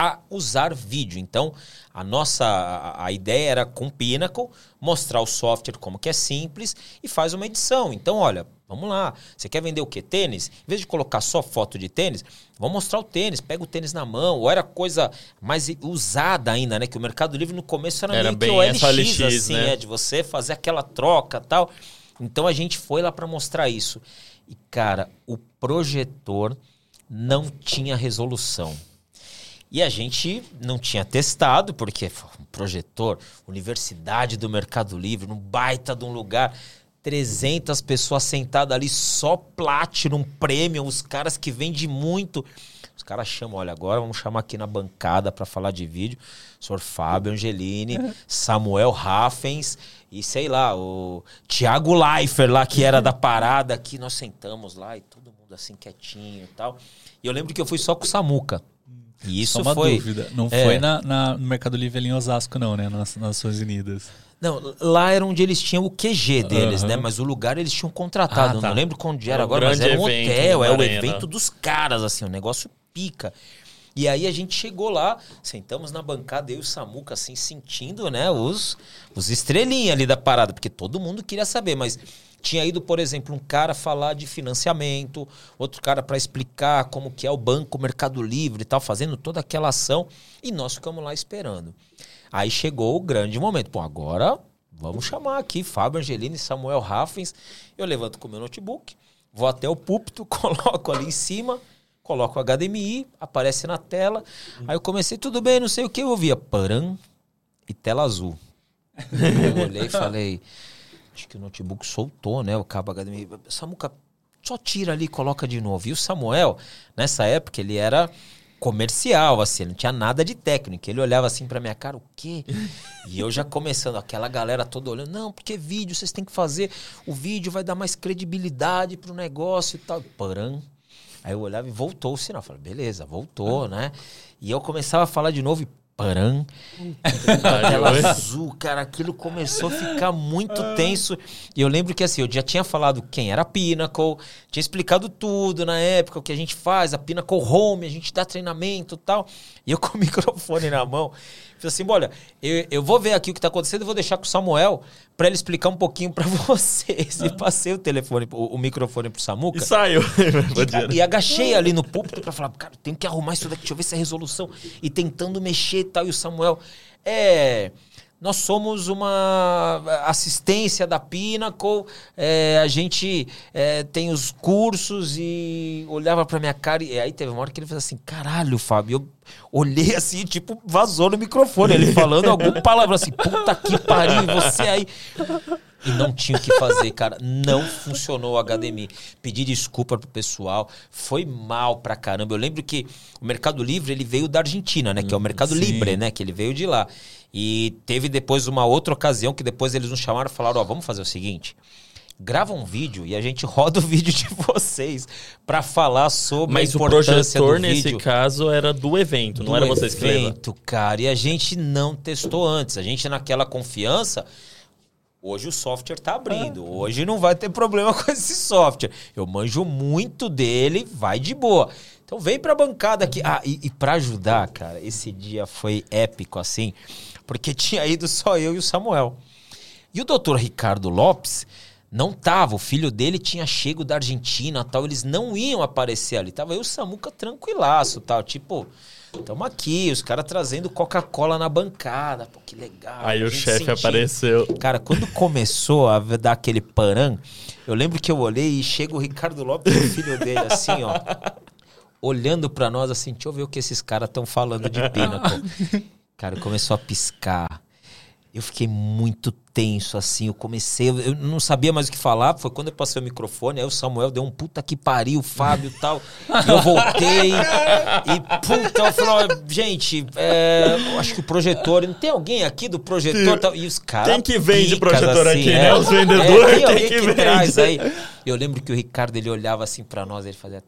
Speaker 3: a usar vídeo. Então, a nossa a, a, ideia era com Pinnacle mostrar o software como que é simples e faz uma edição. Então, olha, vamos lá. Você quer vender o que? Tênis? Em vez de colocar só foto de tênis, vamos mostrar o tênis. Pega o tênis na mão. Ou era coisa mais usada ainda, né? Que o Mercado Livre no começo era,
Speaker 2: Era
Speaker 3: meio
Speaker 2: bem
Speaker 3: que OLX,
Speaker 2: essa LX,
Speaker 3: assim,
Speaker 2: né?
Speaker 3: é, de você fazer aquela troca tal. Então a gente foi lá para mostrar isso. E, cara, o projetor não tinha resolução. E a gente não tinha testado, porque um projetor, Universidade do Mercado Livre, num baita de um lugar, 300 pessoas sentadas ali, só Platinum Premium, os caras que vendem muito. Os caras chamam, olha, agora vamos chamar aqui na bancada para falar de vídeo. O senhor Fábio Angelini, Samuel Raffens e sei lá, o Thiago Leifert lá, que era da parada aqui. Nós sentamos lá e todo mundo assim quietinho e tal. E eu lembro que eu fui só com o Samuca. E isso
Speaker 1: Só uma
Speaker 3: foi.
Speaker 1: dúvida. Não
Speaker 3: É.
Speaker 1: foi na, na- no Mercado Livre ali em Osasco, não, né? Nas Nações Unidas.
Speaker 3: Não, lá era onde eles tinham o QG deles,
Speaker 1: Aham.
Speaker 3: né? Mas o lugar eles tinham contratado.
Speaker 1: Ah, tá.
Speaker 3: não lembro onde
Speaker 2: É
Speaker 3: era
Speaker 2: um
Speaker 3: agora, mas
Speaker 2: grande
Speaker 3: era um hotel, é o evento dos caras, assim, um negócio pica. E aí a gente chegou lá, sentamos na bancada, eu e o Samuca, assim, sentindo, né, os, os estrelinhas ali da parada, porque todo mundo queria saber, mas tinha ido, por exemplo, um cara falar de financiamento, outro cara para explicar como que é o banco Mercado Livre e tal, fazendo toda aquela ação, e nós ficamos lá esperando. Aí chegou o grande momento. Pô, agora vamos chamar aqui Fábio Angelini Samuel Raffens. Eu levanto com o meu notebook, vou até o púlpito, coloco ali em cima, coloco o HDMI, aparece na tela. Aí eu comecei, tudo bem, não sei o que, eu ouvia param e tela azul. Eu olhei e falei, acho que o notebook soltou, né? O cabo HDMI. Samuca, só tira ali e coloca de novo. E o Samuel, nessa época, ele era comercial, assim, não tinha nada de técnico. Ele olhava assim pra minha cara, o quê? E eu já começando, aquela galera toda olhando, não, porque vídeo vocês têm que fazer, o vídeo vai dar mais credibilidade pro negócio e tal. Param. Aí eu olhava e voltou o sinal. Falei, beleza, voltou, né? E eu começava a falar de novo e param. Tela azul, cara, aquilo começou a ficar muito tenso. E eu lembro que assim, eu já tinha falado quem era a Pinnacle, tinha explicado tudo na época, o que a gente faz, a Pinnacle Home, a gente dá treinamento e tal. E eu com o microfone na mão, falei assim: olha, eu, eu vou ver aqui o que tá acontecendo, eu vou deixar com o Samuel para ele explicar um pouquinho para vocês. E passei o telefone, o, o microfone pro Samuca.
Speaker 2: E saiu.
Speaker 3: E, e agachei ali no púlpito pra falar, cara, tenho que arrumar isso daqui, deixa eu ver se é resolução. E tentando mexer e tal. E o Samuel, é. Nós somos uma assistência da Pinnacle, é, a gente é, tem os cursos e olhava pra minha cara e aí teve uma hora que ele fez assim, caralho, Fábio, eu olhei assim, tipo, vazou no microfone, ele falando alguma palavra assim, puta que pariu, você aí... E não tinha o que fazer, cara. Não funcionou o HDMI. Pedi desculpa pro pessoal. Foi mal pra caramba. Eu lembro que o Mercado Livre ele veio da Argentina, né? Que é o Mercado
Speaker 1: sim.
Speaker 3: Libre, né? Que ele veio de lá. E teve depois uma outra ocasião que depois eles nos chamaram e falaram: Ó, vamos fazer o seguinte. Grava um vídeo e a gente roda o vídeo de vocês pra falar sobre
Speaker 2: Mas
Speaker 3: a
Speaker 2: o
Speaker 3: importância
Speaker 2: projetor,
Speaker 3: do
Speaker 2: nesse
Speaker 3: vídeo.
Speaker 2: caso, era do evento, não
Speaker 3: do
Speaker 2: era vocês que
Speaker 3: evento, cara. E a gente não testou antes. A gente, naquela confiança, hoje o software tá abrindo. Hoje não vai ter problema com esse software. Eu manjo muito dele, vai de boa. Então vem pra bancada aqui. Ah, e, e para ajudar, cara, esse dia foi épico assim, porque tinha ido só eu e o Samuel. E o doutor Ricardo Lopes não tava, o filho dele tinha chego da Argentina tal, eles não iam aparecer ali. Tava eu e o Samuca tranquilaço tal, tipo, tamo aqui, os caras trazendo Coca-Cola na bancada, pô, que legal.
Speaker 2: Aí o chefe
Speaker 3: sentindo.
Speaker 2: apareceu.
Speaker 3: Cara, quando começou a dar aquele paran, eu lembro que eu olhei e chega o Ricardo Lopes, o filho dele, assim, ó, olhando pra nós assim, deixa eu ver o que esses caras estão falando de Pinnacle. Cara, começou a piscar. Eu fiquei muito tenso, assim. Eu comecei, eu- não sabia mais o que falar. Foi quando eu passei o microfone. Aí o Samuel deu um puta que pariu, o Fábio e tal. E eu voltei. E puta, eu falei: gente, é, acho que o projetor. Não tem alguém aqui do projetor? Tal, e os caras.
Speaker 2: Quem que vende
Speaker 3: picas,
Speaker 2: projetor
Speaker 3: assim,
Speaker 2: aqui,
Speaker 3: é.
Speaker 2: né? Os vendedores,
Speaker 3: É, tem alguém
Speaker 2: que
Speaker 3: que
Speaker 2: vende?
Speaker 3: aí. Eu lembro que o Ricardo ele olhava assim pra nós, ele fazia.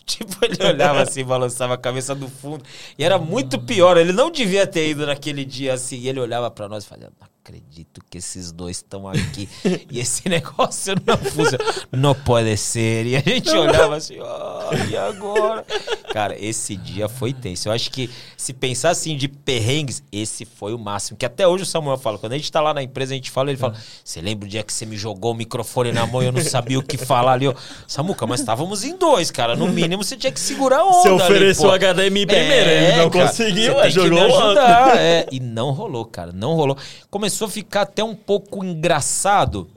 Speaker 3: Tipo, ele olhava assim, balançava a cabeça do fundo. E era muito pior. Ele não devia ter ido naquele dia assim. E ele olhava pra nós e Não acredito que esses dois estão aqui e esse negócio não funciona. Não pode ser. E a gente olhava assim, ó, e agora? Cara, esse dia foi tenso. Eu acho que se pensar assim de perrengues, esse foi o máximo. Que até hoje o Samuel fala, quando a gente tá lá na empresa, a gente fala, ele fala, você lembra o dia que você me jogou o microfone na mão e eu não sabia o que falar ali? Eu, Samuca, mas estávamos em dois, cara. No mínimo você tinha que segurar a onda
Speaker 2: Você
Speaker 3: ali,
Speaker 2: ofereceu
Speaker 3: pô.
Speaker 2: o HDMI primeiro, ele não
Speaker 3: cara,
Speaker 2: conseguiu,
Speaker 3: que
Speaker 2: jogou
Speaker 3: me ajudar, é. E não rolou, cara, não rolou. Começou a ficar até um pouco engraçado.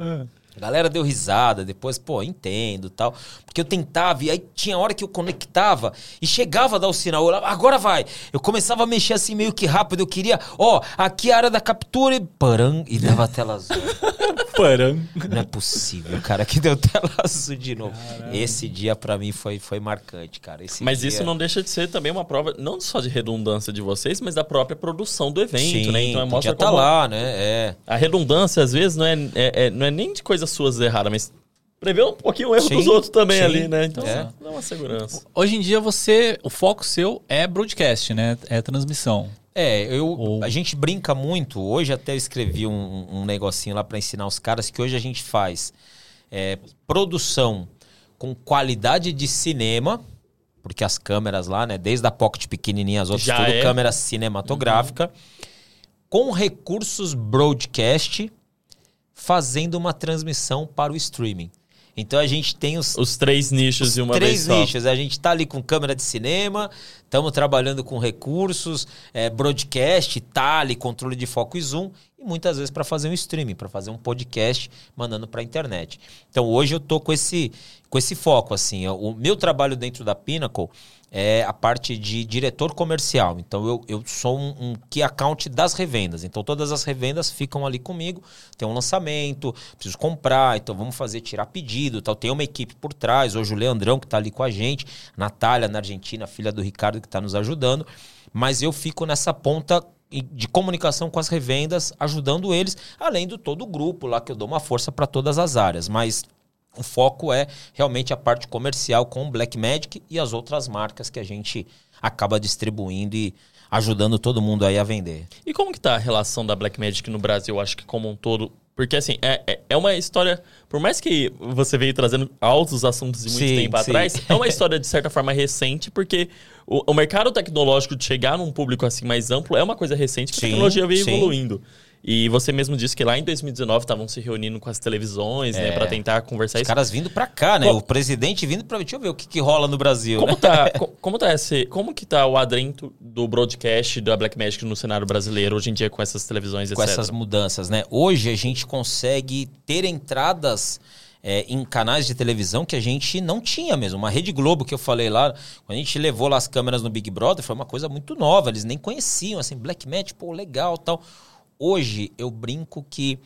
Speaker 3: A galera deu risada, depois, pô, entendo tal. Porque eu tentava, e aí tinha hora que eu conectava e chegava a dar o sinal. Eu agora vai. Eu começava a mexer assim meio que rápido. Eu queria, ó, aqui é a área da captura e param, e dava a tela azul.
Speaker 2: Parando.
Speaker 3: Não é possível, cara, que deu tela azul de novo. Esse dia pra mim foi, foi marcante, cara. Esse
Speaker 2: Mas
Speaker 3: dia-
Speaker 2: isso não deixa de ser também uma prova, não só de redundância de vocês, mas da própria produção do evento,
Speaker 3: Sim,
Speaker 2: né? Então
Speaker 3: podia
Speaker 2: mostra
Speaker 3: tá
Speaker 2: como
Speaker 3: lá, né? É.
Speaker 2: a redundância, às vezes, não é, é- é- não é nem de coisas suas erradas, mas prever um pouquinho o erro
Speaker 3: Sim,
Speaker 2: dos outros também
Speaker 3: sim,
Speaker 2: ali, né? Então,
Speaker 3: é.
Speaker 2: dá uma segurança.
Speaker 1: Hoje em dia você, o foco seu é broadcast, né? É transmissão.
Speaker 3: É, eu,
Speaker 1: Ou-
Speaker 3: a gente brinca muito. Hoje até eu escrevi um, um negocinho lá pra ensinar os caras que hoje a gente faz é, produção com qualidade de cinema, porque as câmeras lá, né, desde a Pocket pequenininha, as outras
Speaker 2: Já
Speaker 3: tudo
Speaker 2: é.
Speaker 3: câmera cinematográfica, com recursos broadcast, fazendo uma transmissão para o streaming. Então a gente tem os,
Speaker 2: Os três nichos de uma
Speaker 3: três
Speaker 2: vez só.
Speaker 3: nichos. A gente tá ali com câmera de cinema, estamos trabalhando com recursos, é, broadcast, tally, controle de foco e zoom, e muitas vezes para fazer um streaming, para fazer um podcast, mandando para internet. Então hoje eu tô com esse, com esse foco assim. O meu trabalho dentro da Pinnacle é a parte de diretor comercial. Então eu, eu sou um, um key account das revendas. Então todas as revendas ficam ali comigo. Tem um lançamento, preciso comprar, então vamos fazer tirar pedido, tal. Tem uma equipe por trás. Hoje o Leandrão que está ali com a gente, Natália na Argentina, filha do Ricardo que está nos ajudando. Mas eu fico nessa ponta de comunicação com as revendas, ajudando eles, além do todo o grupo lá que eu dou uma força para todas as áreas. Mas o foco é realmente a parte comercial com o Blackmagic e as outras marcas que a gente acaba distribuindo e ajudando todo mundo aí a vender.
Speaker 2: E como que tá a relação da Blackmagic no Brasil, acho que como um todo? Porque, assim, é, é, é uma história... Por mais que você veio trazendo altos assuntos de muito
Speaker 3: Sim,
Speaker 2: tempo
Speaker 3: sim.
Speaker 2: atrás, é uma história, de certa forma, recente, porque o, o mercado tecnológico de chegar num público assim mais amplo é uma coisa recente, que
Speaker 3: Sim,
Speaker 2: a tecnologia veio evoluindo. E você mesmo disse que lá em 2019 estavam se reunindo com as televisões, né, pra tentar conversar
Speaker 3: É. Os
Speaker 2: isso.
Speaker 3: caras vindo pra cá, né? O presidente vindo pra... Deixa eu ver o que, que rola no Brasil,
Speaker 2: Como
Speaker 3: né?
Speaker 2: tá, co- como tá esse, como que tá o adrento do broadcast da Blackmagic no cenário brasileiro hoje em dia com essas televisões,
Speaker 3: com
Speaker 2: etc?
Speaker 3: essas mudanças, né? Hoje a gente consegue ter entradas é, em canais de televisão que a gente não tinha mesmo. Uma Rede Globo que eu falei lá, quando a gente levou lá as câmeras no Big Brother, foi uma coisa muito nova. Eles nem conheciam, assim, Black Match, pô, legal tal. Hoje eu brinco que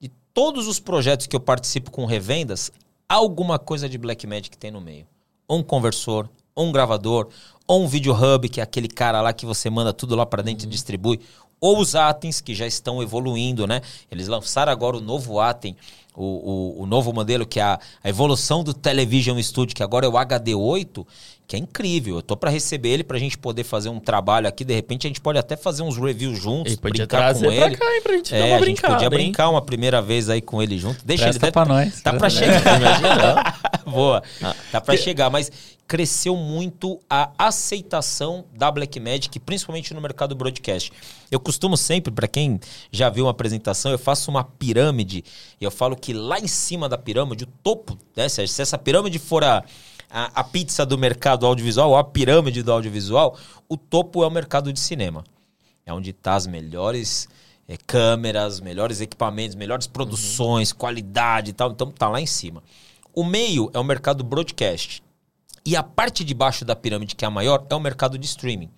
Speaker 3: de todos os projetos que eu participo com revendas, alguma coisa de Black Magic tem no meio. Ou um conversor, ou um gravador, ou um video hub, que é aquele cara lá que você manda tudo lá para dentro e distribui, ou os Atens, que já estão evoluindo, né? Eles lançaram agora o novo Atem, o, o, o novo modelo, que é a, a evolução do Television Studio, que agora é o HD8, que é incrível. Eu tô para receber ele pra gente poder fazer um trabalho aqui. De repente a gente pode até fazer uns reviews juntos,
Speaker 2: Ele podia
Speaker 3: brincar com
Speaker 2: trazer pra
Speaker 3: ele.
Speaker 2: cá, hein, pra gente dar
Speaker 3: É,
Speaker 2: uma
Speaker 3: a gente podia brincar uma primeira vez aí com ele junto. Deixa
Speaker 1: Presta
Speaker 3: ele
Speaker 1: pra nós.
Speaker 3: Tá pra
Speaker 1: Presta-
Speaker 3: chegar.
Speaker 2: Imagina.
Speaker 3: Boa. Tá pra chegar, mas cresceu muito a aceitação da Blackmagic, principalmente no mercado broadcast. Eu costumo sempre, pra quem já viu uma apresentação, eu faço uma pirâmide e eu falo que lá em cima da pirâmide, o topo, né, se essa pirâmide for a, a, a pizza do mercado audiovisual, ou a pirâmide do audiovisual, o topo é o mercado de cinema. É onde tá as melhores eh, câmeras, melhores equipamentos, melhores produções, qualidade e tal. Então tá lá em cima. O meio é o mercado broadcast. E a parte de baixo da pirâmide, que é a maior, é o mercado de streaming.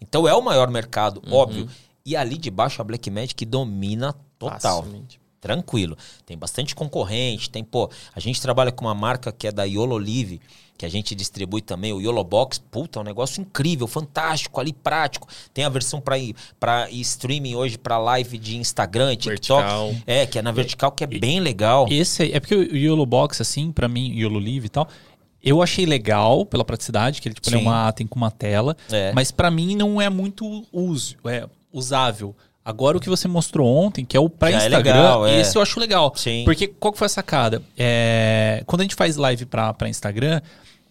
Speaker 3: Então é o maior mercado, óbvio. E ali de baixo a Blackmagic domina total.
Speaker 2: Facilmente.
Speaker 3: Tranquilo. Tem bastante concorrente, tem, pô, a gente trabalha com uma marca que é da Yolo Live, que a gente distribui também, o Yolo Box. Puta, é um negócio incrível, fantástico, ali prático. Tem a versão para para streaming hoje para live de Instagram, TikTok.
Speaker 2: Vertical.
Speaker 3: É, que é na vertical que é bem legal.
Speaker 1: Esse aí, é porque o YOLO Box, assim, pra mim, YOLO Live e tal, eu achei legal pela praticidade, que ele tipo, ele é uma tem com uma tela,
Speaker 3: É.
Speaker 1: mas pra mim não é muito uso, é usável. Agora o que você mostrou ontem, que é o para
Speaker 3: Já é
Speaker 1: Instagram,
Speaker 3: legal, é.
Speaker 1: esse eu acho legal.
Speaker 3: Sim.
Speaker 1: Porque qual que foi a sacada? É, quando a gente faz live para Instagram,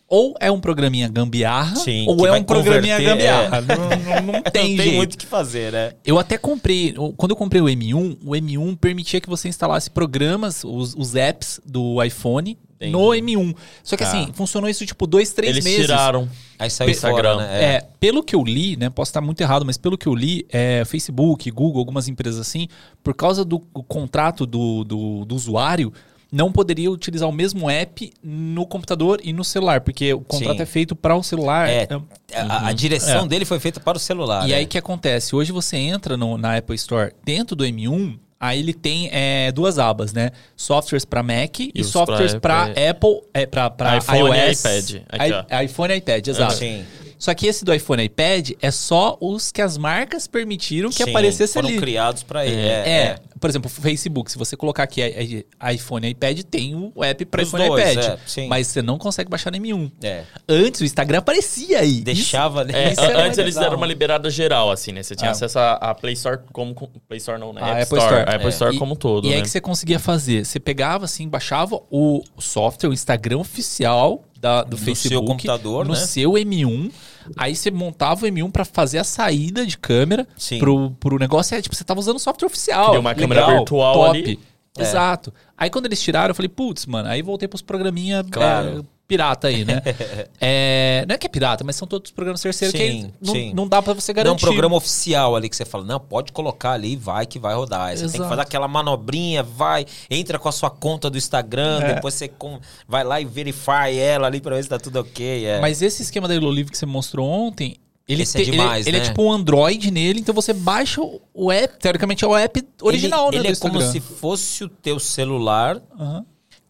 Speaker 1: ou é um programinha gambiarra,
Speaker 3: Sim,
Speaker 1: ou é um programinha gambiarra.
Speaker 3: é.
Speaker 1: Não, não- não tem,
Speaker 3: Não tem muito o que fazer, né?
Speaker 1: Eu até comprei, quando eu comprei o M1, o M1 permitia que você instalasse programas, os, os apps do iPhone
Speaker 2: Entendi.
Speaker 1: no M1. Só que
Speaker 3: Tá.
Speaker 1: assim, funcionou isso tipo dois, três
Speaker 2: Eles
Speaker 1: meses.
Speaker 2: tiraram.
Speaker 3: Aí saiu
Speaker 2: Instagram.
Speaker 3: fora, né?
Speaker 1: É. pelo que eu li, né? Posso estar muito errado, mas pelo que eu li, é, Facebook, Google, algumas empresas assim, por causa do contrato do, do, do usuário, não poderia utilizar o mesmo app no computador e no celular, porque o contrato
Speaker 3: Sim.
Speaker 1: é feito para o celular.
Speaker 3: É,
Speaker 1: né?
Speaker 3: a, a direção
Speaker 1: É.
Speaker 3: dele foi feita para o celular.
Speaker 1: E
Speaker 3: né?
Speaker 1: aí o que acontece? Hoje você entra no- na Apple Store dentro do M1, aí ele tem é, duas abas, né? Softwares para Mac e,
Speaker 2: os
Speaker 1: softwares para
Speaker 2: pra-
Speaker 1: Apple, é, para
Speaker 2: iPhone e
Speaker 1: iOS,
Speaker 2: iPad. Aqui.
Speaker 1: I- iPhone e iPad, exato.
Speaker 3: Sim.
Speaker 1: Só que esse do iPhone e iPad é só os que as marcas permitiram que
Speaker 3: Sim,
Speaker 1: aparecesse
Speaker 3: foram
Speaker 1: ali.
Speaker 3: criados para ele.
Speaker 1: É,
Speaker 3: É,
Speaker 1: por exemplo, o Facebook, se você colocar aqui é, é, iPhone e iPad, tem o app para iPhone
Speaker 3: dois,
Speaker 1: e iPad.
Speaker 3: é, sim.
Speaker 1: mas você não consegue baixar no M1.
Speaker 3: é.
Speaker 1: Antes o Instagram aparecia aí.
Speaker 3: Deixava ali.
Speaker 2: É,
Speaker 1: Isso era
Speaker 2: antes eles deram uma liberada geral, assim, né? Você tinha
Speaker 1: Ah.
Speaker 2: acesso à Play Store como. com- Play Store não, né?
Speaker 1: A
Speaker 2: App
Speaker 1: Apple
Speaker 2: Store.
Speaker 1: Store.
Speaker 2: A Apple
Speaker 3: É.
Speaker 2: Store
Speaker 1: E-
Speaker 2: como um todo,
Speaker 1: E
Speaker 2: né?
Speaker 1: aí que você conseguia fazer? Você pegava assim, baixava o software, o Instagram oficial da, do
Speaker 3: No
Speaker 1: Facebook.
Speaker 3: seu computador,
Speaker 1: no
Speaker 3: né?
Speaker 1: seu M1. Aí você montava o M1 pra fazer a saída de câmera
Speaker 3: Sim.
Speaker 1: pro, pro negócio. É tipo, você tava usando software oficial.
Speaker 2: Cria uma câmera
Speaker 1: Legal,
Speaker 2: virtual
Speaker 1: top.
Speaker 2: ali.
Speaker 3: É.
Speaker 1: Exato. Aí quando eles tiraram, eu falei, putz, mano, aí voltei pros programinha
Speaker 3: Claro.
Speaker 1: é, pirata aí, né? É, não é que é pirata, mas são todos programas terceiros que
Speaker 3: Sim,
Speaker 1: não,
Speaker 3: sim.
Speaker 1: não dá pra você
Speaker 3: Não é um
Speaker 1: garantir.
Speaker 3: programa oficial ali que você fala, não, pode colocar ali, vai que vai rodar. Aí você tem que
Speaker 1: Exato.
Speaker 3: fazer aquela manobrinha, vai, entra com a sua conta do Instagram,
Speaker 1: É.
Speaker 3: depois você com- vai lá e verify ela ali pra ver se tá tudo ok. É.
Speaker 1: Mas esse esquema da Elolive que você mostrou ontem, ele,
Speaker 3: Esse é
Speaker 1: te-
Speaker 3: demais,
Speaker 1: ele, ele
Speaker 3: né?
Speaker 1: é tipo um Android nele, então você baixa o- app, teoricamente é o app original,
Speaker 3: ele,
Speaker 1: né?
Speaker 3: ele é como se fosse o teu celular
Speaker 1: Aham.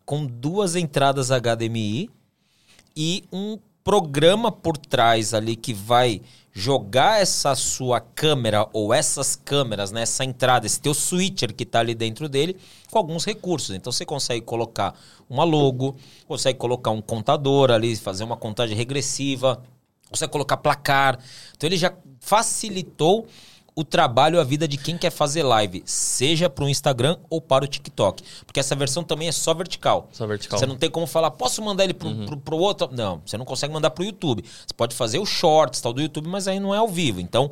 Speaker 3: com duas entradas HDMI e um programa por trás ali que vai jogar essa sua câmera ou essas câmeras, né, essa entrada, esse teu switcher que tá ali dentro dele, com alguns recursos. Então você consegue colocar uma logo, consegue colocar um contador ali, fazer uma contagem regressiva, consegue colocar placar. Então ele já facilitou o trabalho, a vida de quem quer fazer live, seja para o Instagram ou para o TikTok. Porque essa versão também é só vertical.
Speaker 2: Só vertical.
Speaker 3: Você não tem como falar, posso mandar ele pro, pro, pro outro? Não, você não consegue mandar pro YouTube. Você pode fazer o shorts tal do YouTube, mas aí não é ao vivo. Então,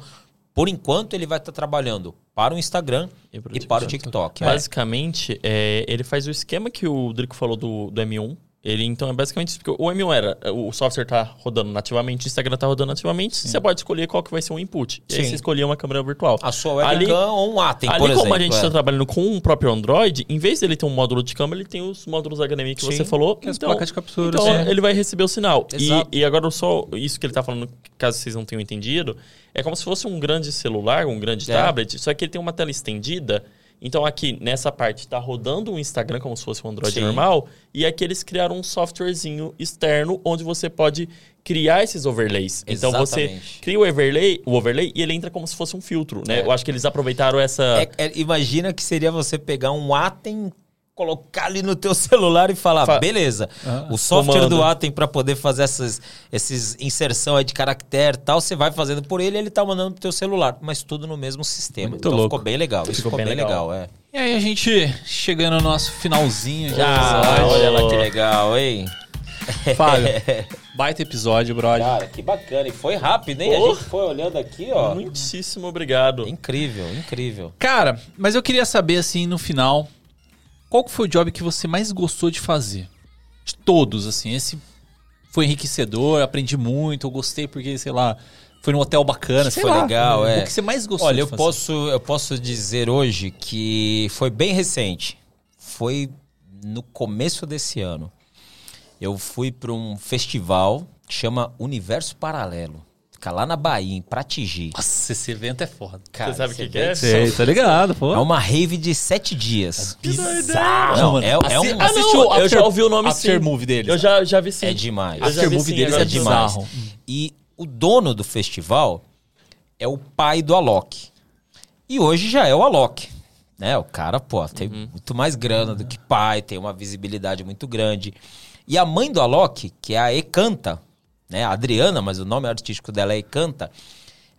Speaker 3: por enquanto, ele vai estar trabalhando para o Instagram
Speaker 2: E
Speaker 3: para o
Speaker 2: TikTok.
Speaker 3: TikTok. É.
Speaker 2: Basicamente, é, ele faz o esquema que o Drico falou do, do M1. Ele, então, é basicamente isso. Porque o M1 era, o software tá rodando nativamente, o Instagram tá rodando nativamente, você pode escolher qual que vai ser o input. E aí
Speaker 3: Sim.
Speaker 2: você escolhia uma câmera virtual.
Speaker 3: A sua
Speaker 2: Ali-
Speaker 3: webcam ou um Atem,
Speaker 2: Ali,
Speaker 3: por exemplo.
Speaker 2: como a gente
Speaker 3: é.
Speaker 2: está trabalhando com um próprio Android, em vez dele ter um módulo de câmera, ele tem os módulos HDMI que
Speaker 3: Sim,
Speaker 2: você falou.
Speaker 1: que é as
Speaker 2: então,
Speaker 1: placas de captura,
Speaker 2: Então,
Speaker 1: sim.
Speaker 2: ele vai receber o sinal.
Speaker 3: Exato.
Speaker 2: E, e agora, só isso que ele está falando, caso vocês não tenham entendido, é como se fosse um grande celular, um grande
Speaker 3: É.
Speaker 2: tablet, só que ele tem uma tela estendida. Então, aqui, nessa parte, está rodando o Instagram como se fosse um Android
Speaker 3: Sim.
Speaker 2: normal. E aqui eles criaram um softwarezinho externo onde você pode criar esses overlays. Então, você
Speaker 3: Exatamente.
Speaker 2: cria o overlay, o overlay e ele entra como se fosse um filtro, né?
Speaker 3: É.
Speaker 2: Eu acho que eles aproveitaram essa...
Speaker 3: É- é- imagina que seria você pegar um Atem, colocar ali no teu celular e falar,
Speaker 2: Fa-
Speaker 3: beleza,
Speaker 1: Ah,
Speaker 3: o software
Speaker 2: comando.
Speaker 3: do Atem para poder fazer essas esses inserção aí de caractere e tal, você vai fazendo por ele e ele tá mandando pro teu celular, mas tudo no mesmo sistema.
Speaker 1: Muito
Speaker 3: então
Speaker 1: louco.
Speaker 3: ficou bem legal. Isso ficou, bem legal, é.
Speaker 1: E aí a gente chegando no nosso finalzinho já.
Speaker 3: Ah,
Speaker 1: episódio.
Speaker 3: olha lá que legal, hein?
Speaker 1: Fábio, baita episódio, brother.
Speaker 3: Cara, que bacana. E foi rápido, hein?
Speaker 2: Oh.
Speaker 3: A gente foi olhando aqui, ó.
Speaker 2: Muitíssimo obrigado.
Speaker 3: Incrível, incrível.
Speaker 1: Cara, mas eu queria saber, assim, no final, qual foi o job que você mais gostou de fazer? De todos, assim, esse foi enriquecedor, aprendi muito, eu gostei porque, sei lá, foi num hotel bacana,
Speaker 3: Foi
Speaker 1: lá.
Speaker 3: legal, é.
Speaker 1: O que você mais gostou
Speaker 3: Olha,
Speaker 1: de
Speaker 3: eu
Speaker 1: fazer?
Speaker 3: posso, eu posso dizer hoje que foi bem recente. Foi no começo desse ano. Eu fui para um festival que chama Universo Paralelo. Fica lá na Bahia, em Pratigi.
Speaker 1: Nossa, esse evento é foda.
Speaker 3: Cara,
Speaker 2: Você sabe o que, que
Speaker 3: vê
Speaker 2: é?
Speaker 1: Sei, tá ligado, pô.
Speaker 3: É uma rave de sete dias.
Speaker 1: bizarro,
Speaker 3: Não,
Speaker 1: mano.
Speaker 3: é- é um-
Speaker 2: Ah, não,
Speaker 1: o
Speaker 2: eu
Speaker 1: after-
Speaker 2: já ouvi o nome
Speaker 1: after
Speaker 2: sim.
Speaker 1: movie deles.
Speaker 2: Eu já, já vi sim.
Speaker 3: É demais.
Speaker 1: After
Speaker 2: vi
Speaker 1: movie
Speaker 2: sim,
Speaker 1: deles é
Speaker 2: vi
Speaker 3: demais.
Speaker 1: bizarro.
Speaker 3: E o dono do festival é o pai do Alok. E hoje já é o Alok. Né? O cara, pô, tem muito mais grana do que pai, tem uma visibilidade muito grande. E a mãe do Alok, que é a Ekanta, né? A Adriana, mas o nome artístico dela é Ekanta,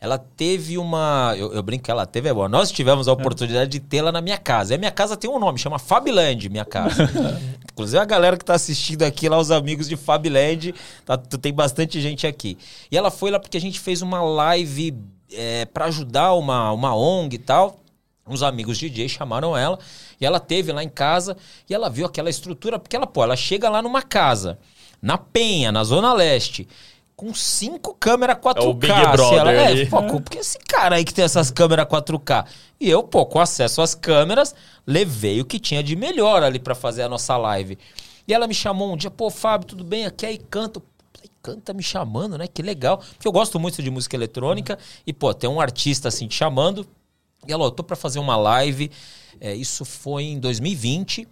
Speaker 3: ela teve uma. Eu, eu brinco que ela teve, é bom. Nós tivemos a oportunidade de tê-la na minha casa. E a minha casa tem um nome, chama Fabiland, minha casa. Inclusive a galera que tá assistindo aqui lá, os amigos de Fabiland, tá, tem bastante gente aqui. E ela foi lá porque a gente fez uma live é, para ajudar uma, uma ONG e tal. Uns amigos DJ chamaram ela e ela teve lá em casa e ela viu aquela estrutura, porque ela, pô, ela chega lá numa casa, na Penha, na Zona Leste, com cinco câmeras 4K.
Speaker 2: É o Big Brother
Speaker 3: ela, é, pô, porque esse cara aí que tem essas câmeras 4K. E eu, pô, com acesso às câmeras, levei o que tinha de melhor ali pra fazer a nossa live. E ela me chamou um dia, pô, Fábio, tudo bem? Aqui é Icanto. Canta me chamando, né? Que legal. Porque eu gosto muito de música eletrônica. E, pô, tem um artista assim te chamando. E ela, ó, eu tô pra fazer uma live. É, isso foi em 2020.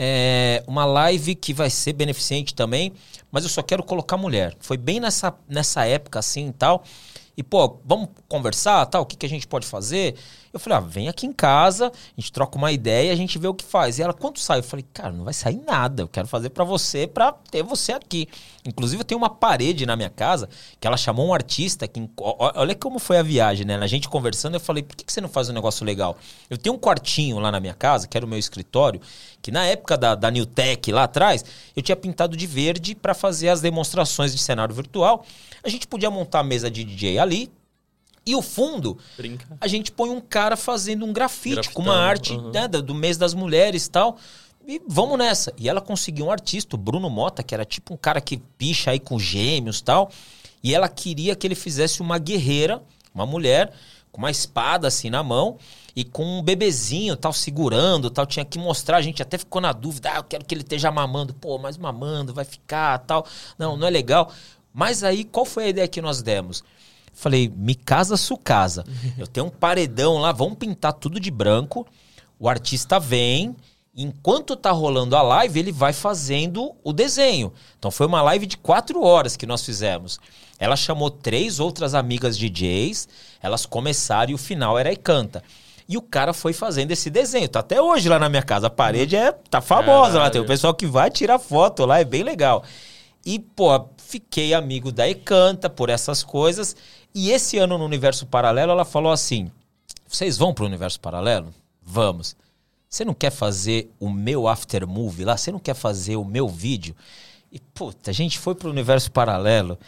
Speaker 3: É, uma live que vai ser beneficente também. Mas eu só quero colocar mulher. Foi bem nessa, nessa época assim e tal. E, pô, vamos conversar, tal, o que, que a gente pode fazer? Eu falei, ah, vem aqui em casa, a gente troca uma ideia a gente vê o que faz. E ela, quanto sai? Eu falei, cara, não vai sair nada. Eu quero fazer pra você, pra ter você aqui. Inclusive, eu tenho uma parede na minha casa que ela chamou um artista. Que, olha como foi a viagem, né? A gente conversando, eu falei, por que, você não faz um negócio legal? Eu tenho um quartinho lá na minha casa, que era o meu escritório, que na época da, da New Tech, lá atrás, eu tinha pintado de verde pra fazer as demonstrações de cenário virtual. A gente podia montar a mesa de DJ ali, e o fundo,
Speaker 2: Brinca.
Speaker 3: a gente põe um cara fazendo um grafite com uma arte
Speaker 2: uhum.
Speaker 3: né, do do mês das mulheres e tal. E vamos nessa. E ela conseguiu um artista, o Bruno Mota, que era tipo um cara que picha aí com gêmeos e tal. E ela queria que ele fizesse uma guerreira, uma mulher, com uma espada assim na mão e com um bebezinho tal, segurando tal. Tinha que mostrar, a gente até ficou na dúvida. Ah, eu quero que ele esteja mamando. Pô, mas mamando, vai ficar tal. Não, não é legal. Mas aí, qual foi a ideia que nós demos? Falei, me casa, su casa. Eu tenho um paredão lá, vamos pintar tudo de branco. O artista vem, enquanto tá rolando a live, ele vai fazendo o desenho. Então foi uma live de quatro horas que nós fizemos. Ela chamou três outras amigas DJs, elas começaram e o final era e canta. E o cara foi fazendo esse desenho. Tá até hoje lá na minha casa. A parede é, tá famosa lá. Tem o
Speaker 2: Caralho.
Speaker 3: pessoal que vai tirar foto lá, é bem legal. E, pô, fiquei amigo da Ecanta por essas coisas. E esse ano no Universo Paralelo, ela falou assim: vocês vão pro Universo Paralelo? Vamos. Você não quer fazer o meu after movie lá? Você não quer fazer o meu vídeo? E, puta, a gente foi pro Universo Paralelo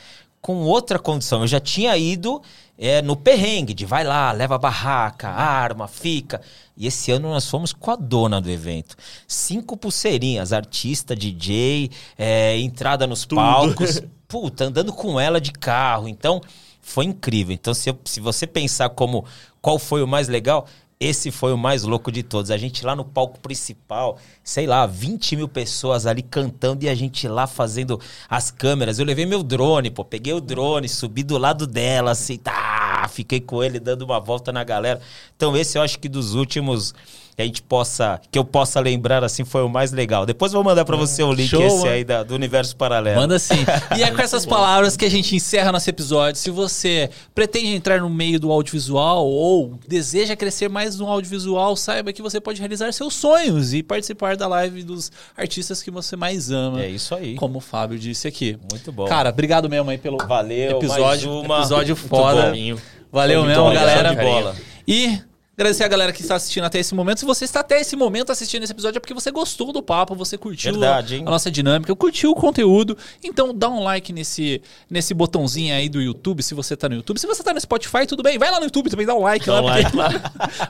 Speaker 3: com outra condição. Eu já tinha ido é, no perrengue de vai lá, leva a barraca, arma, fica. E esse ano nós fomos com a dona do evento. Cinco pulseirinhas, artista, DJ, é, entrada nos palcos. Puta, andando com ela de carro. Então, foi incrível. Então, se, eu- se você pensar como qual foi o mais legal, esse foi o mais louco de todos. A gente lá no palco principal, sei lá, 20 mil pessoas ali cantando e a gente lá fazendo as câmeras. Eu levei meu drone, pô, peguei o drone, subi do lado dela, assim, tá, fiquei com ele dando uma volta na galera. Então, esse eu acho que dos últimos que a gente possa, que eu possa lembrar assim, foi o mais legal. Depois eu vou mandar pra você o link
Speaker 1: Show,
Speaker 3: esse aí da- do universo paralelo.
Speaker 1: Manda sim. E é com essas palavras que a gente encerra nosso episódio. Se você pretende entrar no meio do audiovisual ou deseja crescer mais no audiovisual, saiba que você pode realizar seus sonhos e participar da live dos artistas que você mais ama.
Speaker 3: É isso aí.
Speaker 1: Como o Fábio disse aqui.
Speaker 3: Muito bom.
Speaker 1: Cara, obrigado mesmo aí pelo
Speaker 3: Valeu,
Speaker 1: episódio.
Speaker 3: mais uma.
Speaker 1: Episódio foda. Valeu mesmo, galera.
Speaker 3: show de bola.
Speaker 1: E agradecer a galera que está assistindo até esse momento. Se você está até esse momento assistindo esse episódio é porque você gostou do papo, você curtiu
Speaker 3: Verdade,
Speaker 1: a, a nossa dinâmica, curtiu o conteúdo. Então dá um like nesse, nesse botãozinho aí do YouTube, se você tá no YouTube. Se você tá no Spotify, tudo bem. Vai lá no YouTube também, dá um like
Speaker 2: Dá
Speaker 1: lá.
Speaker 2: um
Speaker 1: porque,
Speaker 2: like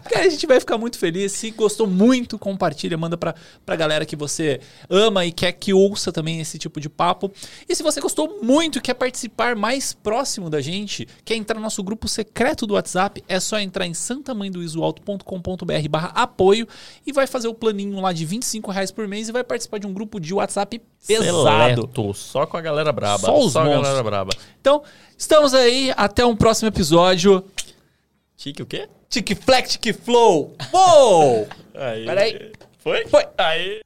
Speaker 1: porque a gente vai ficar muito feliz. Se gostou muito, compartilha, manda pra, pra galera que você ama e quer que ouça também esse tipo de papo. E se você gostou muito quer participar mais próximo da gente, quer entrar no nosso grupo secreto do WhatsApp, é só entrar em santamandoisoalto.com.br barra apoio e vai fazer o planinho lá de 25 reais por mês e vai participar de um grupo de WhatsApp pesado.
Speaker 2: Seleto, só com a galera braba.
Speaker 1: Só os
Speaker 2: a
Speaker 1: monstros.
Speaker 2: galera braba.
Speaker 1: Então, estamos aí. Até um próximo episódio.
Speaker 2: Tique o quê?
Speaker 1: Tic Flex, Tic Flow. Uou!
Speaker 2: Aí.
Speaker 1: Peraí.
Speaker 2: Foi?
Speaker 1: Foi.
Speaker 2: Aí.